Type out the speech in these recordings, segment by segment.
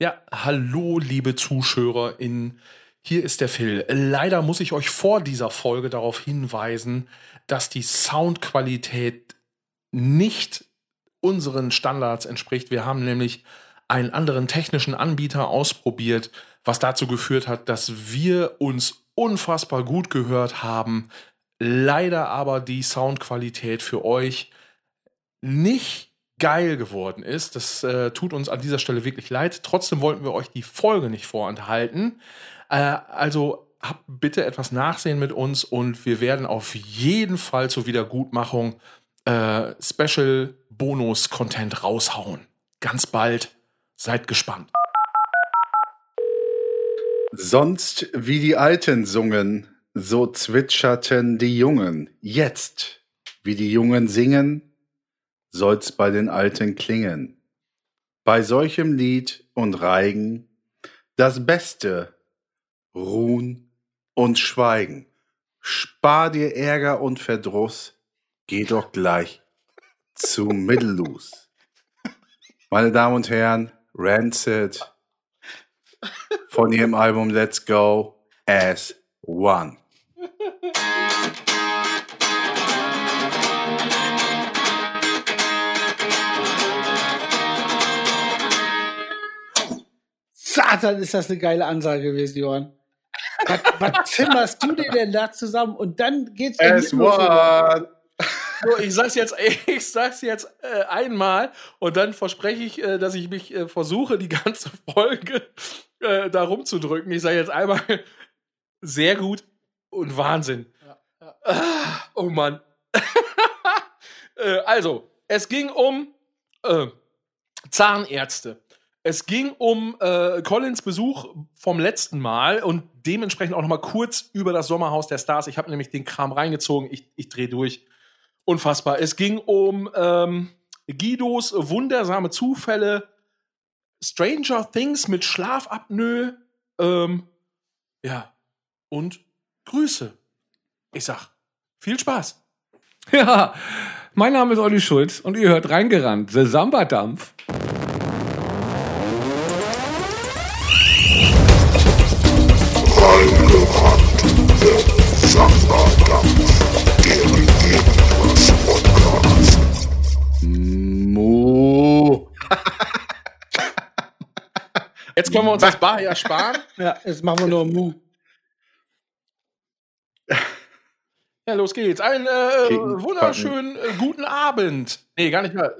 Ja, hallo, liebe ZuschauerInnen. Hier ist der Phil. Leider muss ich euch vor dieser Folge darauf hinweisen, dass die Soundqualität nicht unseren Standards entspricht. Wir haben nämlich einen anderen technischen Anbieter ausprobiert, was dazu geführt hat, dass wir uns unfassbar gut gehört haben. Leider aber die Soundqualität für euch nicht geil geworden ist. Das äh, tut uns an dieser Stelle wirklich leid. Trotzdem wollten wir euch die Folge nicht vorenthalten. Äh, also habt bitte etwas Nachsehen mit uns und wir werden auf jeden Fall zur Wiedergutmachung äh, Special Bonus Content raushauen. Ganz bald. Seid gespannt. Sonst wie die Alten sungen, so zwitscherten die Jungen. Jetzt, wie die Jungen singen, soll's bei den Alten klingen. Bei solchem Lied und Reigen das Beste, Ruhen und Schweigen. Spar dir Ärger und Verdruss, geh doch gleich zu Mittelloos. Meine Damen und Herren, Rancid von ihrem Album Let's Go as One. Satan, ist das eine geile Ansage gewesen, Johann. Was, was zimmerst du dir denn da zusammen? Und dann geht's As One. So, ich sag's jetzt, ich sag's jetzt äh, einmal und dann verspreche ich, äh, dass ich mich äh, versuche, die ganze Folge äh, da rumzudrücken. Ich sage jetzt einmal sehr gut und Wahnsinn. Ja, ja. Ah, oh Mann. Äh, also, es ging um äh, Zahnärzte. Es ging um äh, Collins Besuch vom letzten Mal und dementsprechend auch noch mal kurz über das Sommerhaus der Stars. Ich habe nämlich den Kram reingezogen. Ich, ich drehe durch. Unfassbar. Es ging um ähm, Guidos wundersame Zufälle, Stranger Things mit Schlafapnoe, ähm, ja, und Grüße. Ich sag, viel Spaß. Ja, mein Name ist Olli Schulz und ihr hört reingerannt, The Samba-Dampf. Mo. Jetzt können wir uns das Bar ja sparen. Ja, jetzt machen wir nur Mu. Ja, los geht's. Einen äh, wunderschönen äh, guten Abend. Nee, gar nicht mehr.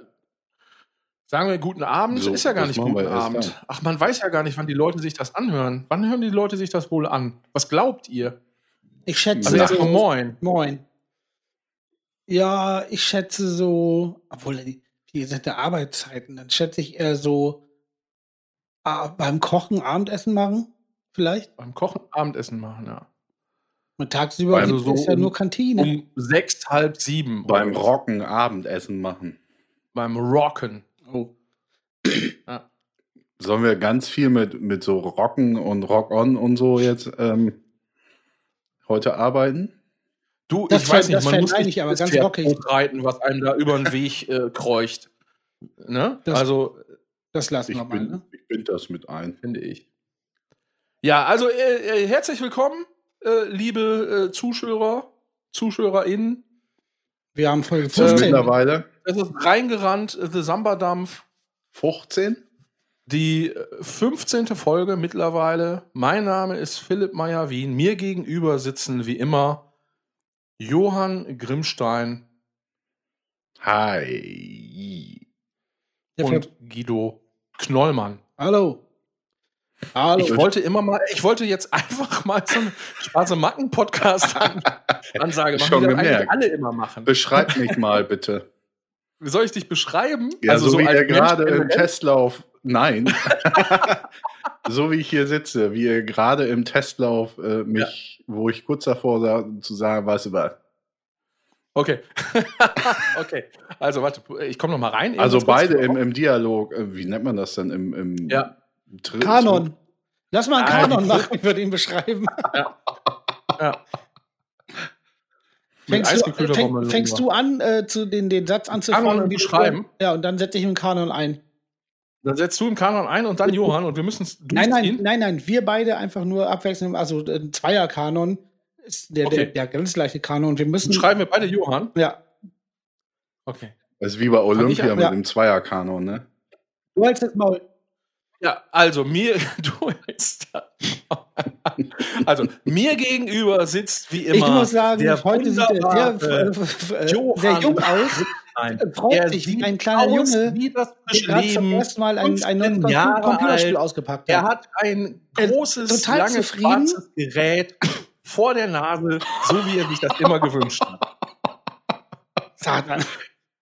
Sagen wir guten Abend, So, ist ja gar nicht guten Abend. dann. Ach, man weiß ja gar nicht, wann die Leute sich das anhören. Wann hören die Leute sich das wohl an? Was glaubt ihr? Ich schätze. Also so- moin. Moin. Ja, ich schätze so, obwohl die, die sind ja Arbeitszeiten, dann schätze ich eher so ah, beim Kochen Abendessen machen, vielleicht. Beim Kochen Abendessen machen, ja. Und tagsüber Also gibt so es ja um- nur Kantine. Um sechs, halb sieben. Beim Rocken Abendessen machen. Beim Rocken. oh. Ja. Sollen wir ganz viel mit, mit so Rocken und Rock-On und so jetzt ähm, heute arbeiten? Du, Das ich weiß fänd- nicht, das man muss ich nicht aber ganz rockig. reiten, was einem da über den Weg äh, kreucht. Ne? Das- also, Das lassen Ich wir mal. bin, Ne? ich bin das mit ein. finde ich. Ja, also äh, äh, herzlich willkommen, äh, liebe äh, Zuschauer, ZuschauerInnen. Wir haben Folge Äh, 15. mittlerweile Es ist reingerannt, äh, The Samba-Dampf. 15? Die äh, 15. Folge mittlerweile. Mein Name ist Philipp Meyer-Wien. Mir gegenüber sitzen wie immer Johann Grimmstein Hi. Der und Guido Knollmann. Hallo. Hallo. Ich wollte immer mal, ich wollte jetzt einfach mal so eine schwarze Macken-Podcast-Ansage machen, Schon gemerkt. alle immer machen. Beschreib mich mal bitte. Wie soll ich dich beschreiben? Ja, so, wie als ihr gerade im? Testlauf. Nein. so wie ich hier sitze, wie ihr gerade im Testlauf äh, mich, wo ich kurz davor war, zu sagen, weißt du was? Okay. okay. Also, warte, ich komme noch mal rein. Also beide im, im Dialog, äh, wie nennt man das denn? Im, im Ja. Kanon. Lass mal einen Kanon machen, ich würde ihn beschreiben. Ja. Mit Fängst, du, fäng, fängst du an, äh, zu den, den Satz anzufangen? Du- beschreiben? Ja, und dann setze ich einen Kanon ein. Dann setzt du im Kanon ein und dann Johann und wir müssen es Nein, nein, nein, nein. Wir beide einfach nur abwechselnd, also ein Zweier-Kanon ist der, Okay. der, der ganz gleiche Kanon. Wir müssen. Dann schreiben wir beide Johann. Ja. Okay. Das ist wie bei Olympia ich- mit ja. dem Zweierkanon, ne? Du hältst das Maul. Ja, also mir, du hältst da- Also mir gegenüber sitzt wie immer. Ich muss sagen, der heute sieht er sehr, äh, sehr jung aus. Nein. Er freut Er sich wie ein kleiner aus Junge, wie das der zum ersten Mal ein, ein 15 neues Jahre Computerspiel alt. ausgepackt Er hat. hat ein großes, total langes, schwarzes Gerät vor der Nase, so wie er sich das immer gewünscht hat. Satan.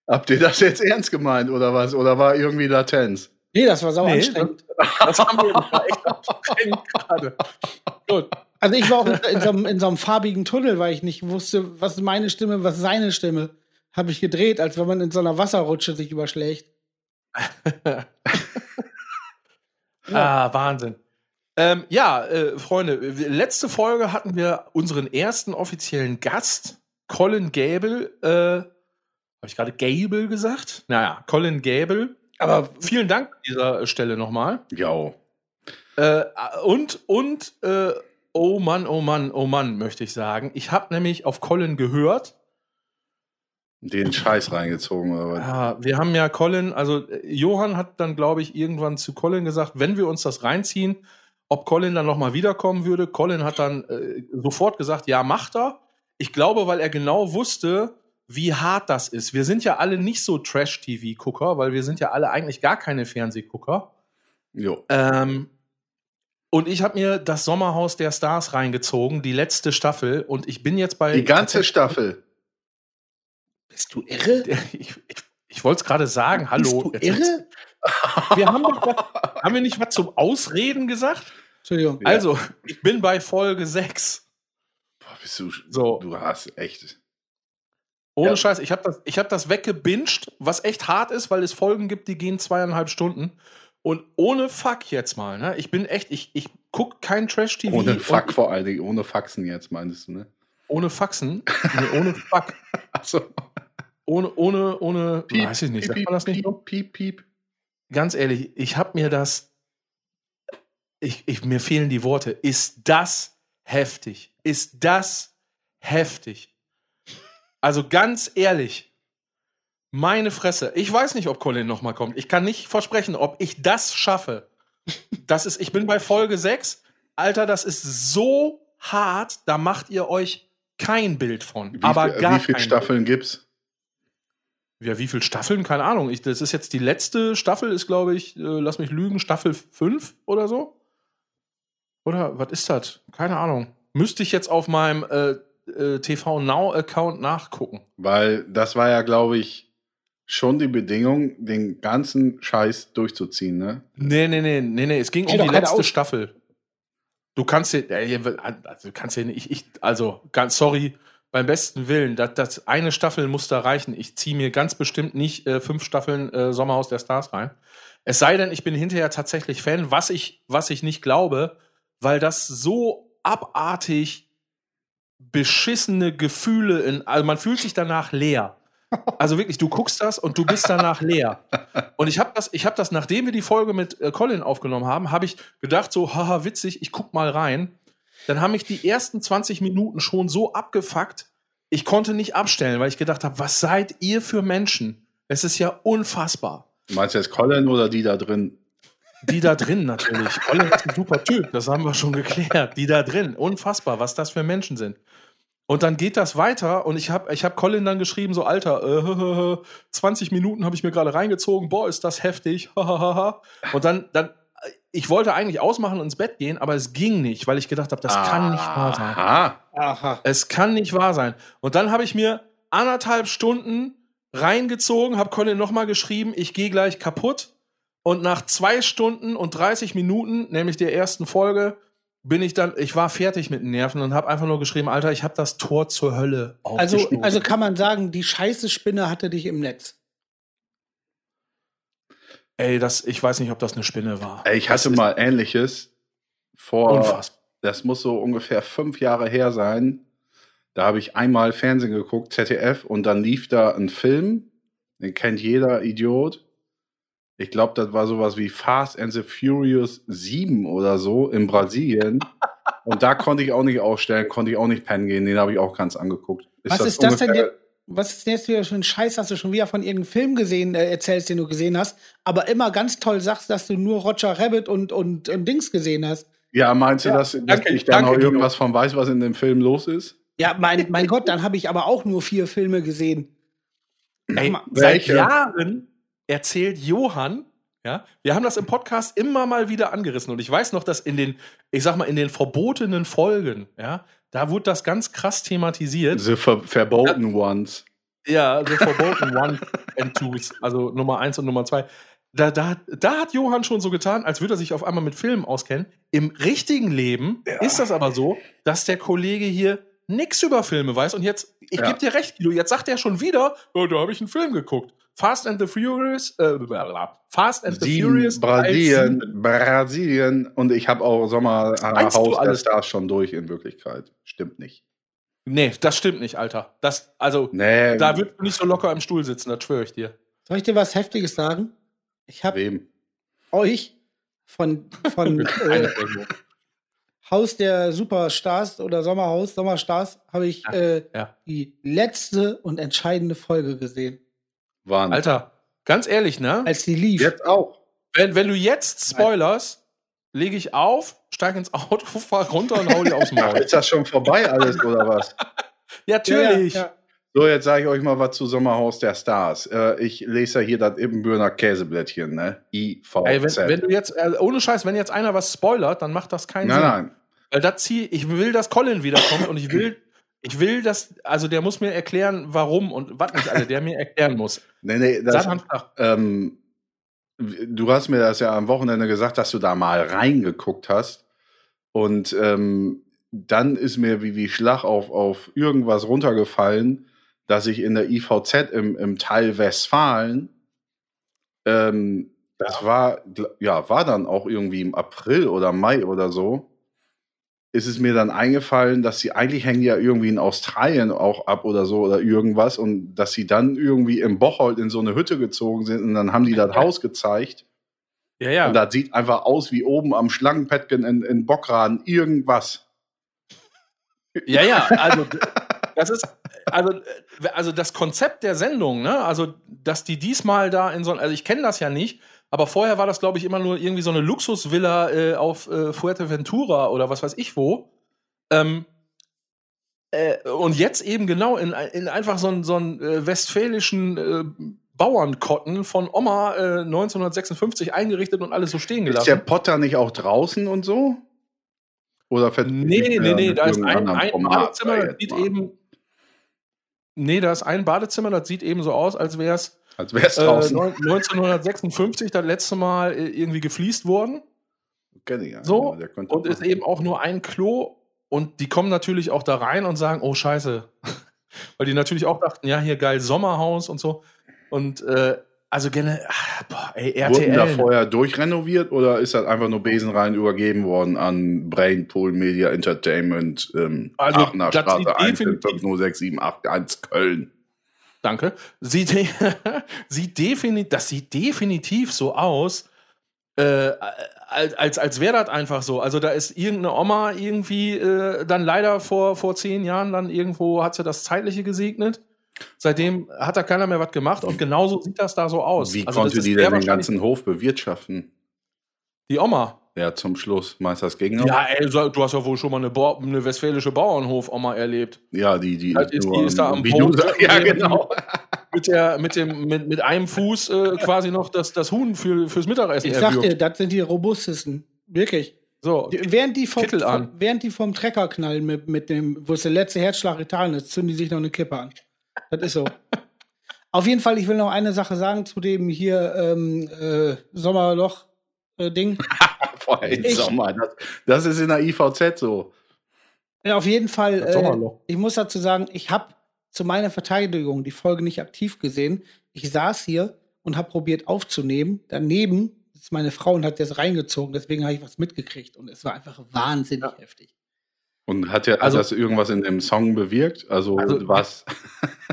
Habt ihr das jetzt ernst gemeint oder was? Oder war irgendwie Latenz? Nee, das war sau Nee, anstrengend. Das haben wir das war echt anstrengend gerade. Gut. Also ich war auch in, in, so einem, in so einem farbigen Tunnel, weil ich nicht wusste, was ist meine Stimme, was ist seine Stimme. Habe ich gedreht, als wenn man in so einer Wasserrutsche sich überschlägt. Ah, Wahnsinn. Ähm, ja, äh, Freunde, letzte Folge hatten wir unseren ersten offiziellen Gast, Colin Gable. Äh, Habe ich gerade Gable gesagt? Naja, Colin Gable. Aber Vielen Dank an dieser Stelle nochmal. Jo. Äh, und, und, äh, oh Mann, oh Mann, oh Mann, möchte ich sagen. Ich habe nämlich auf Colin gehört. Den Scheiß reingezogen oder was? Ja, wir haben ja Colin, also äh, Johann hat dann, glaube ich, irgendwann zu Colin gesagt, wenn wir uns das reinziehen, ob Colin dann nochmal wiederkommen würde. Colin hat dann äh, sofort gesagt, ja, macht er. Ich glaube, weil er genau wusste, wie hart das ist. Wir sind ja alle nicht so Trash-TV-Gucker, weil wir sind ja alle eigentlich gar keine Fernsehgucker. Jo. Ähm, und ich habe mir das Sommerhaus der Stars reingezogen, die letzte Staffel. Und ich bin jetzt bei. Die ganze Staffel. bist du irre? Ich, ich, ich wollte es gerade sagen. Hallo. Bist du Jetzt- irre? Wir haben, doch was, haben wir nicht was zum Ausreden gesagt? Entschuldigung. Ja. Also, ich bin bei Folge 6. Boah, bist du, So. du hast echt. Ohne Ja. Scheiß, ich habe das, ich hab das weggebinged, was echt hart ist, weil es Folgen gibt, die gehen zweieinhalb Stunden. Und ohne Fuck jetzt mal, ne? Ich bin echt, ich, ich guck kein Trash-TV. Ohne Fuck vor allen Dingen, ohne Faxen jetzt, meintest du, ne? Ohne Faxen. Nee, ohne Fuck. Achso. Ohne, ohne, ohne, weiß ich nicht, sagt man das nicht so? Piep, piep. Ganz ehrlich, ich habe mir das, ich, ich, mir fehlen die Worte. Ist das heftig? Ist das heftig? Also ganz ehrlich, meine Fresse. Ich weiß nicht, ob Colin noch mal kommt. Ich kann nicht versprechen, ob ich das schaffe. Das ist, ich bin bei Folge 6. Alter, das ist so hart, da macht ihr euch kein Bild von. Wie, aber gar wie viele Staffeln gibt's? Ja, wie viele Staffeln? Keine Ahnung. Ich, das ist jetzt die letzte Staffel, ist, glaube ich, äh, lass mich lügen, Staffel 5 oder so. Oder was ist das? Keine Ahnung. Müsste ich jetzt auf meinem äh, äh, TV Now-Account nachgucken. Weil das war ja, glaube ich, schon die Bedingung, den ganzen Scheiß durchzuziehen, ne? Nee, nee, nee, nee, nee. Es ging Steht um die letzte aus. Staffel. Du kannst dir, also du kannst dir nicht, ich, ich, also ganz sorry, beim besten Willen, das, das eine Staffel muss da reichen. Ich ziehe mir ganz bestimmt nicht äh, fünf Staffeln äh, Sommerhaus der Stars rein. Es sei denn, ich bin hinterher tatsächlich Fan, was ich, was ich nicht glaube, weil das so abartig beschissene Gefühle in, also man fühlt sich danach leer. Also wirklich, du guckst das und du bist danach leer. Und ich habe das, ich habe das, nachdem wir die Folge mit äh, Colin aufgenommen haben, habe ich gedacht so, haha, witzig, ich guck mal rein. Dann haben mich die ersten 20 Minuten schon so abgefuckt, ich konnte nicht abstellen, weil ich gedacht habe, was seid ihr für Menschen? Es ist ja unfassbar. Meinst du jetzt Colin oder die da drin? Die da drin natürlich. Colin ist ein super Typ, das haben wir schon geklärt. Die da drin, unfassbar, was das für Menschen sind. Und dann geht das weiter und ich habe ich hab Colin dann geschrieben, so Alter, äh, 20 Minuten habe ich mir gerade reingezogen, boah, ist das heftig. hahaha. und dann, dann, ich wollte eigentlich ausmachen und ins Bett gehen, aber es ging nicht, weil ich gedacht habe, das kann nicht wahr sein. Aha. Aha. Es kann nicht wahr sein. Und dann habe ich mir anderthalb Stunden reingezogen, habe Colin nochmal geschrieben, ich gehe gleich kaputt. Und nach zwei Stunden und 30 Minuten, nämlich der ersten Folge, bin ich dann, ich war fertig mit den Nerven und habe einfach nur geschrieben, Alter, ich habe das Tor zur Hölle Also, also kann man sagen, die scheiße Spinne hatte dich im Netz. Ey, das, ich weiß nicht, ob das eine Spinne war. Ey, ich Das hatte ist mal ähnliches vor, Unfassbar. das muss so ungefähr fünf Jahre her sein. Da habe ich einmal Fernsehen geguckt, ZDF, und dann lief da ein Film, den kennt jeder Idiot. Ich glaube, das war sowas wie Fast and the Furious 7 oder so in Brasilien. Und da konnte ich auch nicht ausstellen, konnte ich auch nicht pennen gehen. Den habe ich auch ganz angeguckt. Was ist das denn jetzt? Was ist denn jetzt wieder für ein Scheiß? Hast du schon wieder von irgendeinem Film gesehen, äh, erzählst, den du gesehen hast, aber immer ganz toll sagst, dass du nur Roger Rabbit und, und, und Dings gesehen hast. Ja, meinst du, Ja, dass, dass danke, ich da noch irgendwas von weiß, was in dem Film los ist? Ja, mein, mein Gott, dann habe ich aber auch nur vier Filme gesehen. Ey, seit Welche? Jahren erzählt Johann, ja, wir haben das im Podcast immer mal wieder angerissen und ich weiß noch, dass in den, ich sag mal, in den verbotenen Folgen, ja, da wurde das ganz krass thematisiert. The Ver Verboten Ones. Ja, The Forgotten One and Twos, also Nummer eins und Nummer zwei. Da, da, da hat Johann schon so getan, als würde er sich auf einmal mit Filmen auskennen. Im richtigen Leben ist das aber so, dass der Kollege hier nix über Filme weiß. Und jetzt, ich Ja. gebe dir recht, Guido, jetzt sagt er schon wieder, oh, da habe ich einen Film geguckt. Fast and the Furious, äh. Fast and the Sieben, Furious. Brasilien. Brasilien und ich habe auch Meinst du Sommerhaus der alles? Stars schon durch in Wirklichkeit. Stimmt nicht. Nee, das stimmt nicht, Alter. Das, also, Nee, da würdest du nicht so locker im Stuhl sitzen, das schwöre ich dir. Soll ich dir was Heftiges sagen? Ich habe wem? euch von, von äh, Haus der Superstars oder Sommerhaus, Sommerstars, habe ich Ja, äh, ja. die letzte und entscheidende Folge gesehen. Wann? Alter, ganz ehrlich, ne? Als die lief. Jetzt auch. Wenn, wenn du jetzt spoilerst, lege ich auf, steig ins Auto, fahr runter und hau dir aufs Maul. Ist das schon vorbei alles oder was? Ja, natürlich. Ja, ja, So, jetzt sage ich euch mal was zu Sommerhaus der Stars. Äh, ich lese ja hier das Ibbenbürner Käseblättchen, ne? IVZ. Ey, wenn, wenn du jetzt, äh, ohne Scheiß, wenn jetzt einer was spoilert, dann macht das keinen nein, Sinn. nein. Weil da zieh, ich will, dass Colin wiederkommt und ich will, ich will, dass, also der muss mir erklären, warum und was nicht alle, der mir erklären muss. Nee, nee, das, ähm, du hast mir das ja am Wochenende gesagt, dass du da mal reingeguckt hast. Und ähm, dann ist mir wie, wie Schlag auf, auf irgendwas runtergefallen, dass ich in der IVZ im, im Teil Westfalen, ähm, das war, gl- ja, war dann auch irgendwie im April oder Mai oder so, ist es mir dann eingefallen, dass sie eigentlich hängen ja irgendwie in Australien auch ab oder so oder irgendwas und dass sie dann irgendwie im Bocholt in so eine Hütte gezogen sind und dann haben die das Haus gezeigt Ja, ja. und das sieht einfach aus wie oben am Schlangenpettgen in, in Bockraden irgendwas. Ja, ja, also das ist also also das Konzept der Sendung, ne? Also dass die diesmal da in so also ich kenne das ja nicht, aber vorher war das glaube ich immer nur irgendwie so eine Luxusvilla äh, auf äh, Fuerteventura oder was weiß ich wo. Ähm, äh, und jetzt eben genau in, in einfach so einen so einen, äh, westfälischen äh, Bauernkotten von Oma äh, 1956 eingerichtet und alles so stehen Ist der gelassen. Potter nicht auch draußen und so? Oder Nee, nee, nee, da ist ein, ein Badezimmer, das jetzt sieht mal. eben. Nee, da ist ein Badezimmer, das sieht eben so aus, als wäre es Als wäre es äh, draußen. neun- 1956 das letzte Mal äh, irgendwie gefliest worden. Kenn ich ja. So, der könnte Und ist eben auch nur ein Klo. Und die kommen natürlich auch da rein und sagen, oh Scheiße. Weil die natürlich auch dachten, ja, hier geil Sommerhaus und so. Und äh, also gerne, ah, boah, ey, Wurden da RTL. vorher durchrenoviert oder ist das einfach nur besenrein übergeben worden an Brainpool Media Entertainment ähm, Also, Aachener Straße sieht 1 definitiv- 50678 Köln? Danke. Sieht, sieht definitiv, das sieht definitiv so aus, äh, als, als, als wäre das einfach so. Also da ist irgendeine Oma irgendwie äh, dann leider vor, vor zehn Jahren dann irgendwo hat sie das Zeitliche gesegnet. Seitdem hat da keiner mehr was gemacht und genauso sieht das da so aus. Wie Also konnte die denn den ganzen Hof bewirtschaften? Die Oma. Ja, zum Schluss. Meinst du das noch? Ja, ey, du hast ja wohl schon mal eine, Bau- eine westfälische Bauernhof-Oma erlebt. Ja, die, die Das ist- die ist da am sagst, Ja, genau. Mit, der, mit, dem, mit, mit einem Fuß äh, quasi noch das, das Huhn für, fürs Mittagessen Ich sag erwürgt. dir, das sind die robustesten. Wirklich. So, Die- Während die vom, Kittel an. vom- während die vom Trecker knallen mit, mit dem, wo es der letzte Herzschlag getan ist, zünden die sich noch eine Kippe an. Das ist so. Auf jeden Fall, ich will noch eine Sache sagen zu dem hier ähm, äh, Sommerloch-Ding. Vorher im Ich- Sommer. Das, das ist in der IVZ so. Ja, auf jeden Fall. Äh, Sommerloch. ich muss dazu sagen, ich habe zu meiner Verteidigung die Folge nicht aktiv gesehen. Ich saß hier und habe probiert aufzunehmen. Daneben ist meine Frau und hat das reingezogen. Deswegen habe ich was mitgekriegt. Und es war einfach wahnsinnig heftig. Und hat ja Also- hat das irgendwas in dem Song bewirkt? Also, Also- was?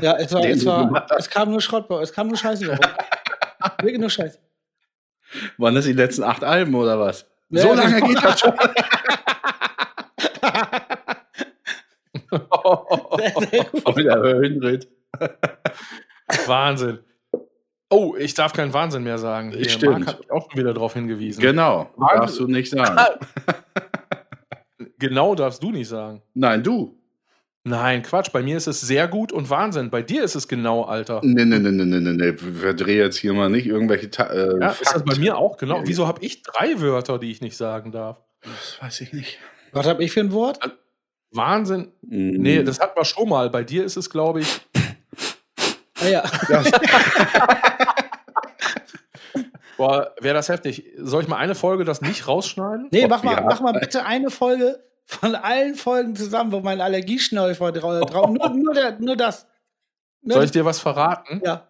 Ja, es, war, es, war, es kam nur Schrott, es kam nur Scheiße. Wirklich nur Scheiße. Waren das die letzten acht Alben oder was? Ja, so lange genau. geht das schon. Sehr gut. Voll der Höhenritt. Wahnsinn. Oh, ich darf keinen Wahnsinn mehr sagen. Hier, Stimmt. Marc hat mich auch schon wieder darauf hingewiesen. Genau, Wahnsinn. darfst du nicht sagen. Genau darfst du nicht sagen. Nein, du. Nein, Quatsch. Bei mir ist es sehr gut und Wahnsinn. Bei dir ist es genau, Alter. Nee, nee, nee, nee, nee, nee, nee. Verdreh jetzt hier mal nicht irgendwelche Ta äh, Ja, ist das bei mir auch genau? Wieso habe ich drei Wörter, die ich nicht sagen darf? Das weiß ich nicht. Was habe ich für ein Wort? Wahnsinn. Mm. Nee, das hatten wir schon mal. Bei dir ist es, glaube ich. Ah, ja. Boah, wäre das heftig. Soll ich mal eine Folge das nicht rausschneiden? Nee, mach mal, ja. mach mal bitte eine Folge von allen Folgen zusammen, wo mein Allergieschnäufer drauf. Drau nur, nur, der, nur das. Nur Soll ich dir was verraten? Ja.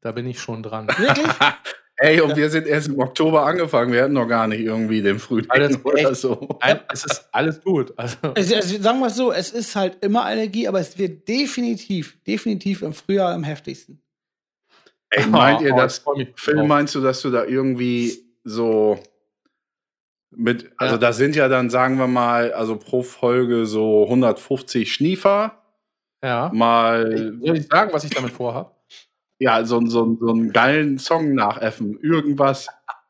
Da bin ich schon dran. Wirklich? Ey, und wir sind erst im Oktober angefangen. Wir hatten noch gar nicht irgendwie den Frühling Alles oder so. Nein, es ist alles gut. Also, Es, es, sagen wir es so, es ist halt immer Allergie, aber es wird definitiv, definitiv im Frühjahr am heftigsten. Ey, meint ihr Oh, das? freu mich Phil, meinst du, dass du da irgendwie so mit, also Ja. da sind ja dann, sagen wir mal, also pro Folge so 150 Schniefer, Ja. mal, Soll ich sagen, was ich damit vorhabe? ja, so, so, so einen geilen Song nachäffen, irgendwas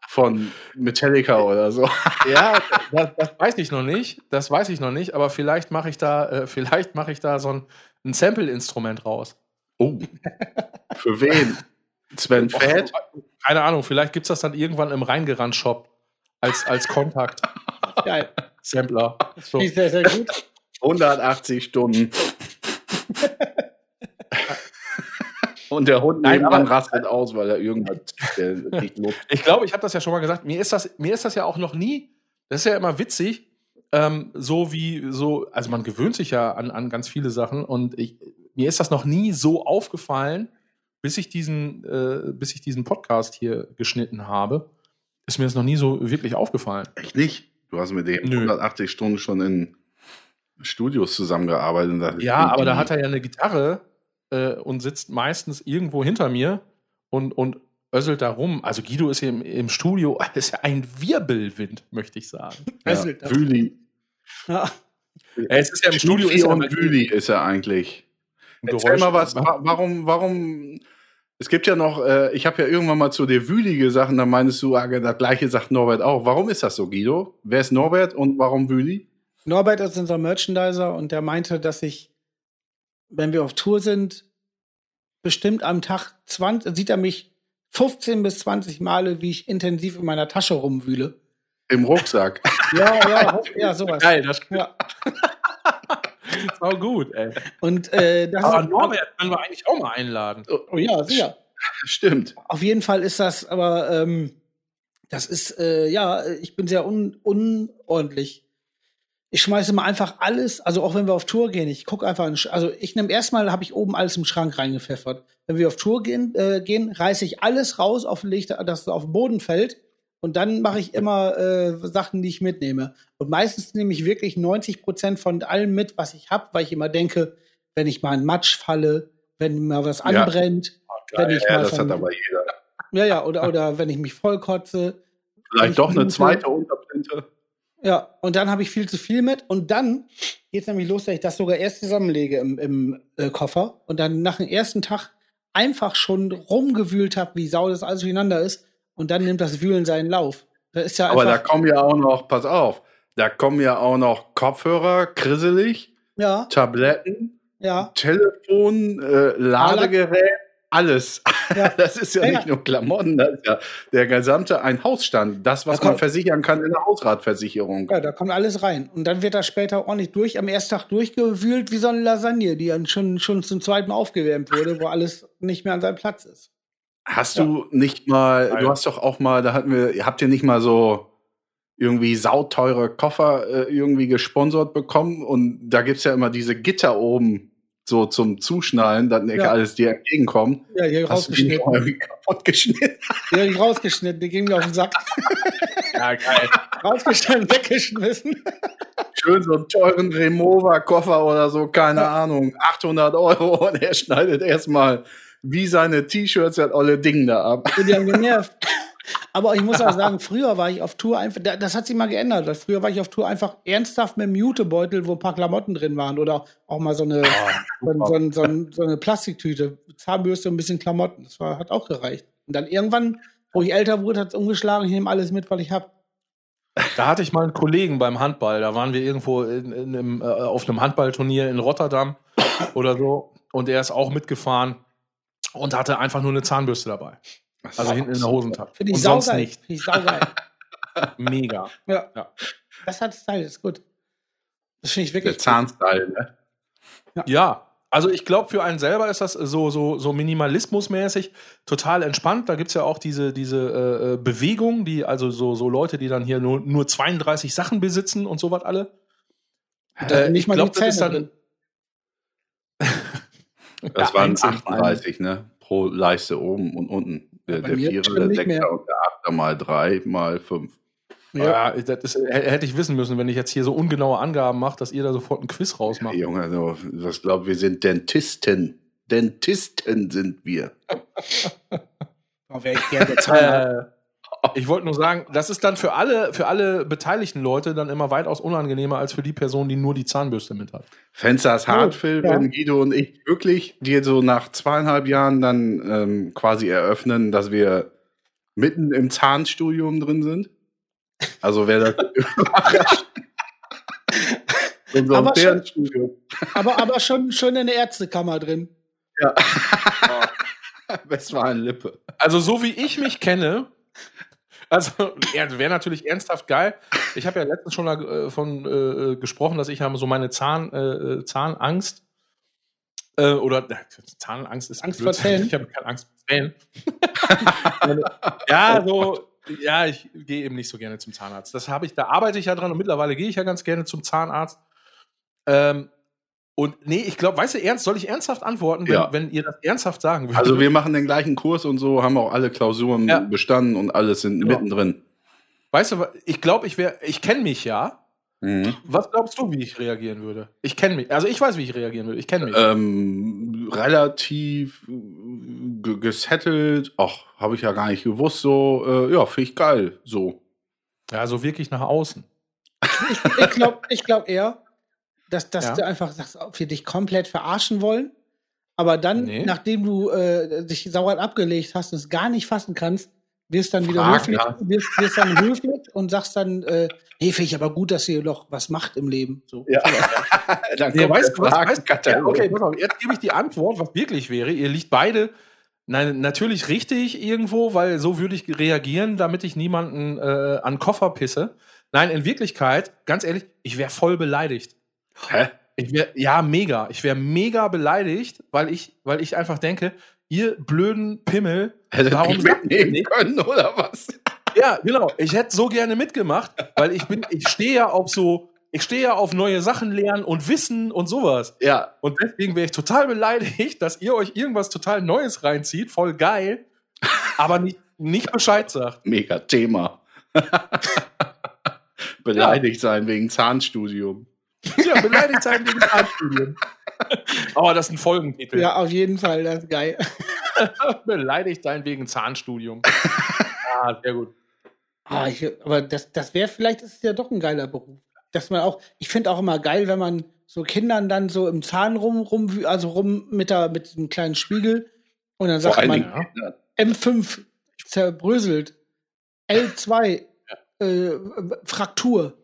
von Metallica oder so. Ja, das, das weiß ich noch nicht. Das weiß ich noch nicht, aber vielleicht mache ich da, äh, vielleicht mache ich da so ein, ein Sample-Instrument raus. Oh. Für wen? Sven Fett? Keine Ahnung, vielleicht gibt es das dann irgendwann im Reingerannt-Shop als, als Kontakt. Geil. Sampler. So. Ich sehr, sehr gut. 180 Stunden. Und der Hund Nein, nebenan aber- rastet aus, weil er irgendwas der nicht Luft. Ich glaube, ich habe das ja schon mal gesagt. Mir ist das, mir ist das ja auch noch nie. Das ist ja immer witzig. Ähm, so wie so, also man gewöhnt sich ja an, an ganz viele Sachen und ich, mir ist das noch nie so aufgefallen, bis ich diesen, äh, bis ich diesen Podcast hier geschnitten habe, ist mir das noch nie so wirklich aufgefallen. Echt nicht? Du hast mit dem Nö. 180 Stunden schon in Studios zusammengearbeitet. Ja, aber da hat er ja eine Gitarre äh, und sitzt meistens irgendwo hinter mir und, und össelt da rum. Also Guido ist hier im, im Studio, ist ja ein Wirbelwind, möchte ich sagen. ja. Wüli. Ja. Es ist ja im Studio ist ja Wüli ist er eigentlich. Erzähl Geräusch- mal was, wa- warum, warum, es gibt ja noch, äh, ich habe ja irgendwann mal zu dir Wüli gesagt, und dann meinst du, ah, das gleiche sagt Norbert auch. Warum ist das so, Guido? Wer ist Norbert und warum Wüli? Norbert ist unser Merchandiser und der meinte, dass ich, wenn wir auf Tour sind, bestimmt am Tag 20, sieht er mich 15 bis 20 Male, wie ich intensiv in meiner Tasche rumwühle. Im Rucksack. Ja, ja, ja, sowas. Geil, das Ja. ist auch gut, ey. Und äh, das Aber Norbert können wir eigentlich auch mal einladen. Oh ja, sicher. Stimmt. Auf jeden Fall ist das, aber ähm, das ist, äh, ja, ich bin sehr un unordentlich. Ich schmeiße mal einfach alles, also auch wenn wir auf Tour gehen, ich gucke einfach, also ich nehme erstmal, habe ich oben alles im Schrank reingepfeffert. Wenn wir auf Tour gehen, äh, gehen reiße ich alles raus, auf, da- dass es auf den Boden fällt. Und dann mache ich immer äh, Sachen, die ich mitnehme. Und meistens nehme ich wirklich 90 Prozent von allem mit, was ich habe, weil ich immer denke, wenn ich mal in Matsch falle, wenn mir was Ja. anbrennt, wenn ich Ja, mal das von, hat aber jeder. ja, ja, oder, oder wenn ich mich vollkotze. Vielleicht ich doch eine zweite Unterplinte. Ja, und dann habe ich viel zu viel mit. Und dann geht es nämlich los, dass ich das sogar erst zusammenlege im, im äh, Koffer und dann nach dem ersten Tag einfach schon rumgewühlt habe, wie sau das alles durcheinander ist. Und dann nimmt das Wühlen seinen Lauf. Ja Aber da kommen ja auch noch, pass auf, da kommen ja auch noch Kopfhörer, krisselig, ja, Tabletten, ja. Telefon, äh, Ladegerät, alles. Ja. Das ist ja, Ja, nicht nur Klamotten, das ist ja der gesamte ein Hausstand. Das, was Da man versichern kann in der Hausratversicherung. Ja, da kommt alles rein. Und dann wird das später ordentlich durch, am ersten Tag durchgewühlt wie so eine Lasagne, die dann schon, schon zum zweiten Mal aufgewärmt wurde, wo alles nicht mehr an seinem Platz ist. Hast du nicht mal, du hast doch auch mal, da hatten wir, habt ihr nicht mal so irgendwie sauteure Koffer äh, irgendwie gesponsert bekommen und da gibt's ja immer diese Gitter oben so zum Zuschnallen, dass nicht Ja. alles dir entgegenkommt. Ja, die Hast du die rausgeschnitten. noch irgendwie kaputt geschnitten? Die ich rausgeschnitten, die ging mir auf den Sack. Ja, geil. rausgeschnitten, weggeschmissen. Schön so einen teuren Remover-Koffer oder so, keine Ahnung, 800 Euro und er schneidet erstmal wie seine T-Shirts das olle Ding da ab. Und die haben genervt. Aber ich muss auch sagen, früher war ich auf Tour einfach, da- das hat sich mal geändert. weil Früher war ich auf Tour einfach ernsthaft mit einem Jutebeutel, wo ein paar Klamotten drin waren oder auch mal so eine, so, ein- so, so, ein- so eine Plastiktüte, Zahnbürste und ein bisschen Klamotten. Das war, hat auch gereicht. Und dann irgendwann, wo ich älter wurde, hat es umgeschlagen, ich nehme alles mit, was ich habe. Da hatte ich mal einen Kollegen beim Handball. Da waren wir irgendwo in, in, einem, äh, auf einem Handballturnier in Rotterdam oder so. Und er ist auch mitgefahren und hatte einfach nur eine Zahnbürste dabei. Also hinten in der Hosentasche. Finde ich und sonst nicht. Finde ich saugeil. Mega. ja. Ja. Das hat Style, ist gut. Das finde ich Der wirklich gut. Zahnstyle, ne? Ja, also ich glaube, für einen selber ist das so, so, so minimalismusmäßig total entspannt. Da gibt es ja auch diese, diese äh, äh, Bewegung, die, also so, so Leute, die dann hier nur, nur 32 Sachen besitzen und sowas alle. Sind nicht ich mal glaub, die das ist Zähne dann- drin. Das Ja, waren einzeln. 38, ne? Pro Leiste oben und unten. Der, der Vierer, der Sechser und der Achter mal drei mal fünf. Ja, das ist, hätte ich wissen müssen, wenn ich jetzt hier so ungenaue Angaben mache, dass ihr da sofort ein Quiz rausmacht. Junge, so, was glaubt, wir sind Dentisten. Dentisten sind wir. Oh, wäre ich gern der Zahnarzt. Ich wollte nur sagen, das ist dann für alle, für alle beteiligten Leute dann immer weitaus unangenehmer als für die Person, die nur die Zahnbürste mit hat. Fenster ist hart, Phil, ja. wenn Guido und ich wirklich dir so nach zweieinhalb Jahren dann ähm, quasi eröffnen, dass wir mitten im Zahnstudium drin sind. Also wäre das in so einem Aber schon- aber, aber schon, schon in der Ärztekammer drin. Westfalen-Lippe. Also so wie ich mich kenne, also wäre natürlich ernsthaft geil. Ich habe ja letztens schon davon äh, gesprochen, dass ich habe so meine Zahn, äh, Zahnangst äh, oder äh, Zahnangst ist Angst vor. Zähnen? Ich habe keine Angst vor Zähnen. ja, so ja, ich gehe eben nicht so gerne zum Zahnarzt. Das habe ich, da arbeite ich ja dran und mittlerweile gehe ich ja ganz gerne zum Zahnarzt. Ähm, und nee, ich glaube, weißt du, ernst, soll ich ernsthaft antworten, wenn, Ja. wenn ihr das ernsthaft sagen würdet? Also wir machen den gleichen Kurs und so, haben auch alle Klausuren Ja. bestanden und alles sind Genau. mittendrin. Weißt du, ich glaube, ich wäre, ich kenne mich ja. Mhm. Was glaubst du, wie ich reagieren würde? Ich kenne mich. Also ich weiß, wie ich reagieren würde. Ich kenne mich. Ähm, relativ äh, gesettelt. Ach, habe ich ja gar nicht gewusst. So, äh, ja, finde ich geil. So. ja, so wirklich nach außen. Ich glaube ich glaub eher, dass, dass Ja. du einfach sagst, ob wir dich komplett verarschen wollen. Aber dann, Nee. nachdem du äh, dich sauer abgelegt hast und es gar nicht fassen kannst, wirst dann wieder Frag höflich, nach. wirst, wirst dann höflich und sagst dann, äh, hey, finde ich aber gut, dass ihr doch was macht im Leben. So. Ja. Dann Nee, weißt du was? Weißt, ja, okay, pass auf, jetzt gebe ich die Antwort, was wirklich wäre. Ihr liegt beide nein, natürlich richtig irgendwo, weil so würde ich reagieren, damit ich niemanden äh, an den Koffer pisse. Nein, in Wirklichkeit, ganz ehrlich, ich wäre voll beleidigt. Hä? Ich wäre, ja, mega. Ich wäre mega beleidigt, weil ich, weil ich einfach denke, ihr blöden Pimmel, Hätte warum mitnehmen nicht? können, oder was? Ja, genau. Ich hätte so gerne mitgemacht, weil ich bin, ich stehe ja auf so, ich stehe ja auf neue Sachen lernen und Wissen und sowas. Ja. Und deswegen wäre ich total beleidigt, dass ihr euch irgendwas total Neues reinzieht, voll geil, aber nicht, nicht Bescheid sagt. Mega Thema. Beleidigt sein wegen Zahnstudium. Ja, beleidigt sein wegen Zahnstudien. Aber das ist ein Folgentitel. Ja, auf jeden Fall, das ist geil. Beleidigt sein wegen Zahnstudium. Ah, sehr gut. Ah, ich, aber das, das wäre vielleicht, ist es ja doch ein geiler Beruf. Dass man auch, ich finde auch immer geil, wenn man so Kindern dann so im Zahn rum, rum also rum mit, der, mit einem kleinen Spiegel und dann sagt man, Kindern. M5 zerbröselt, L2 äh, Fraktur.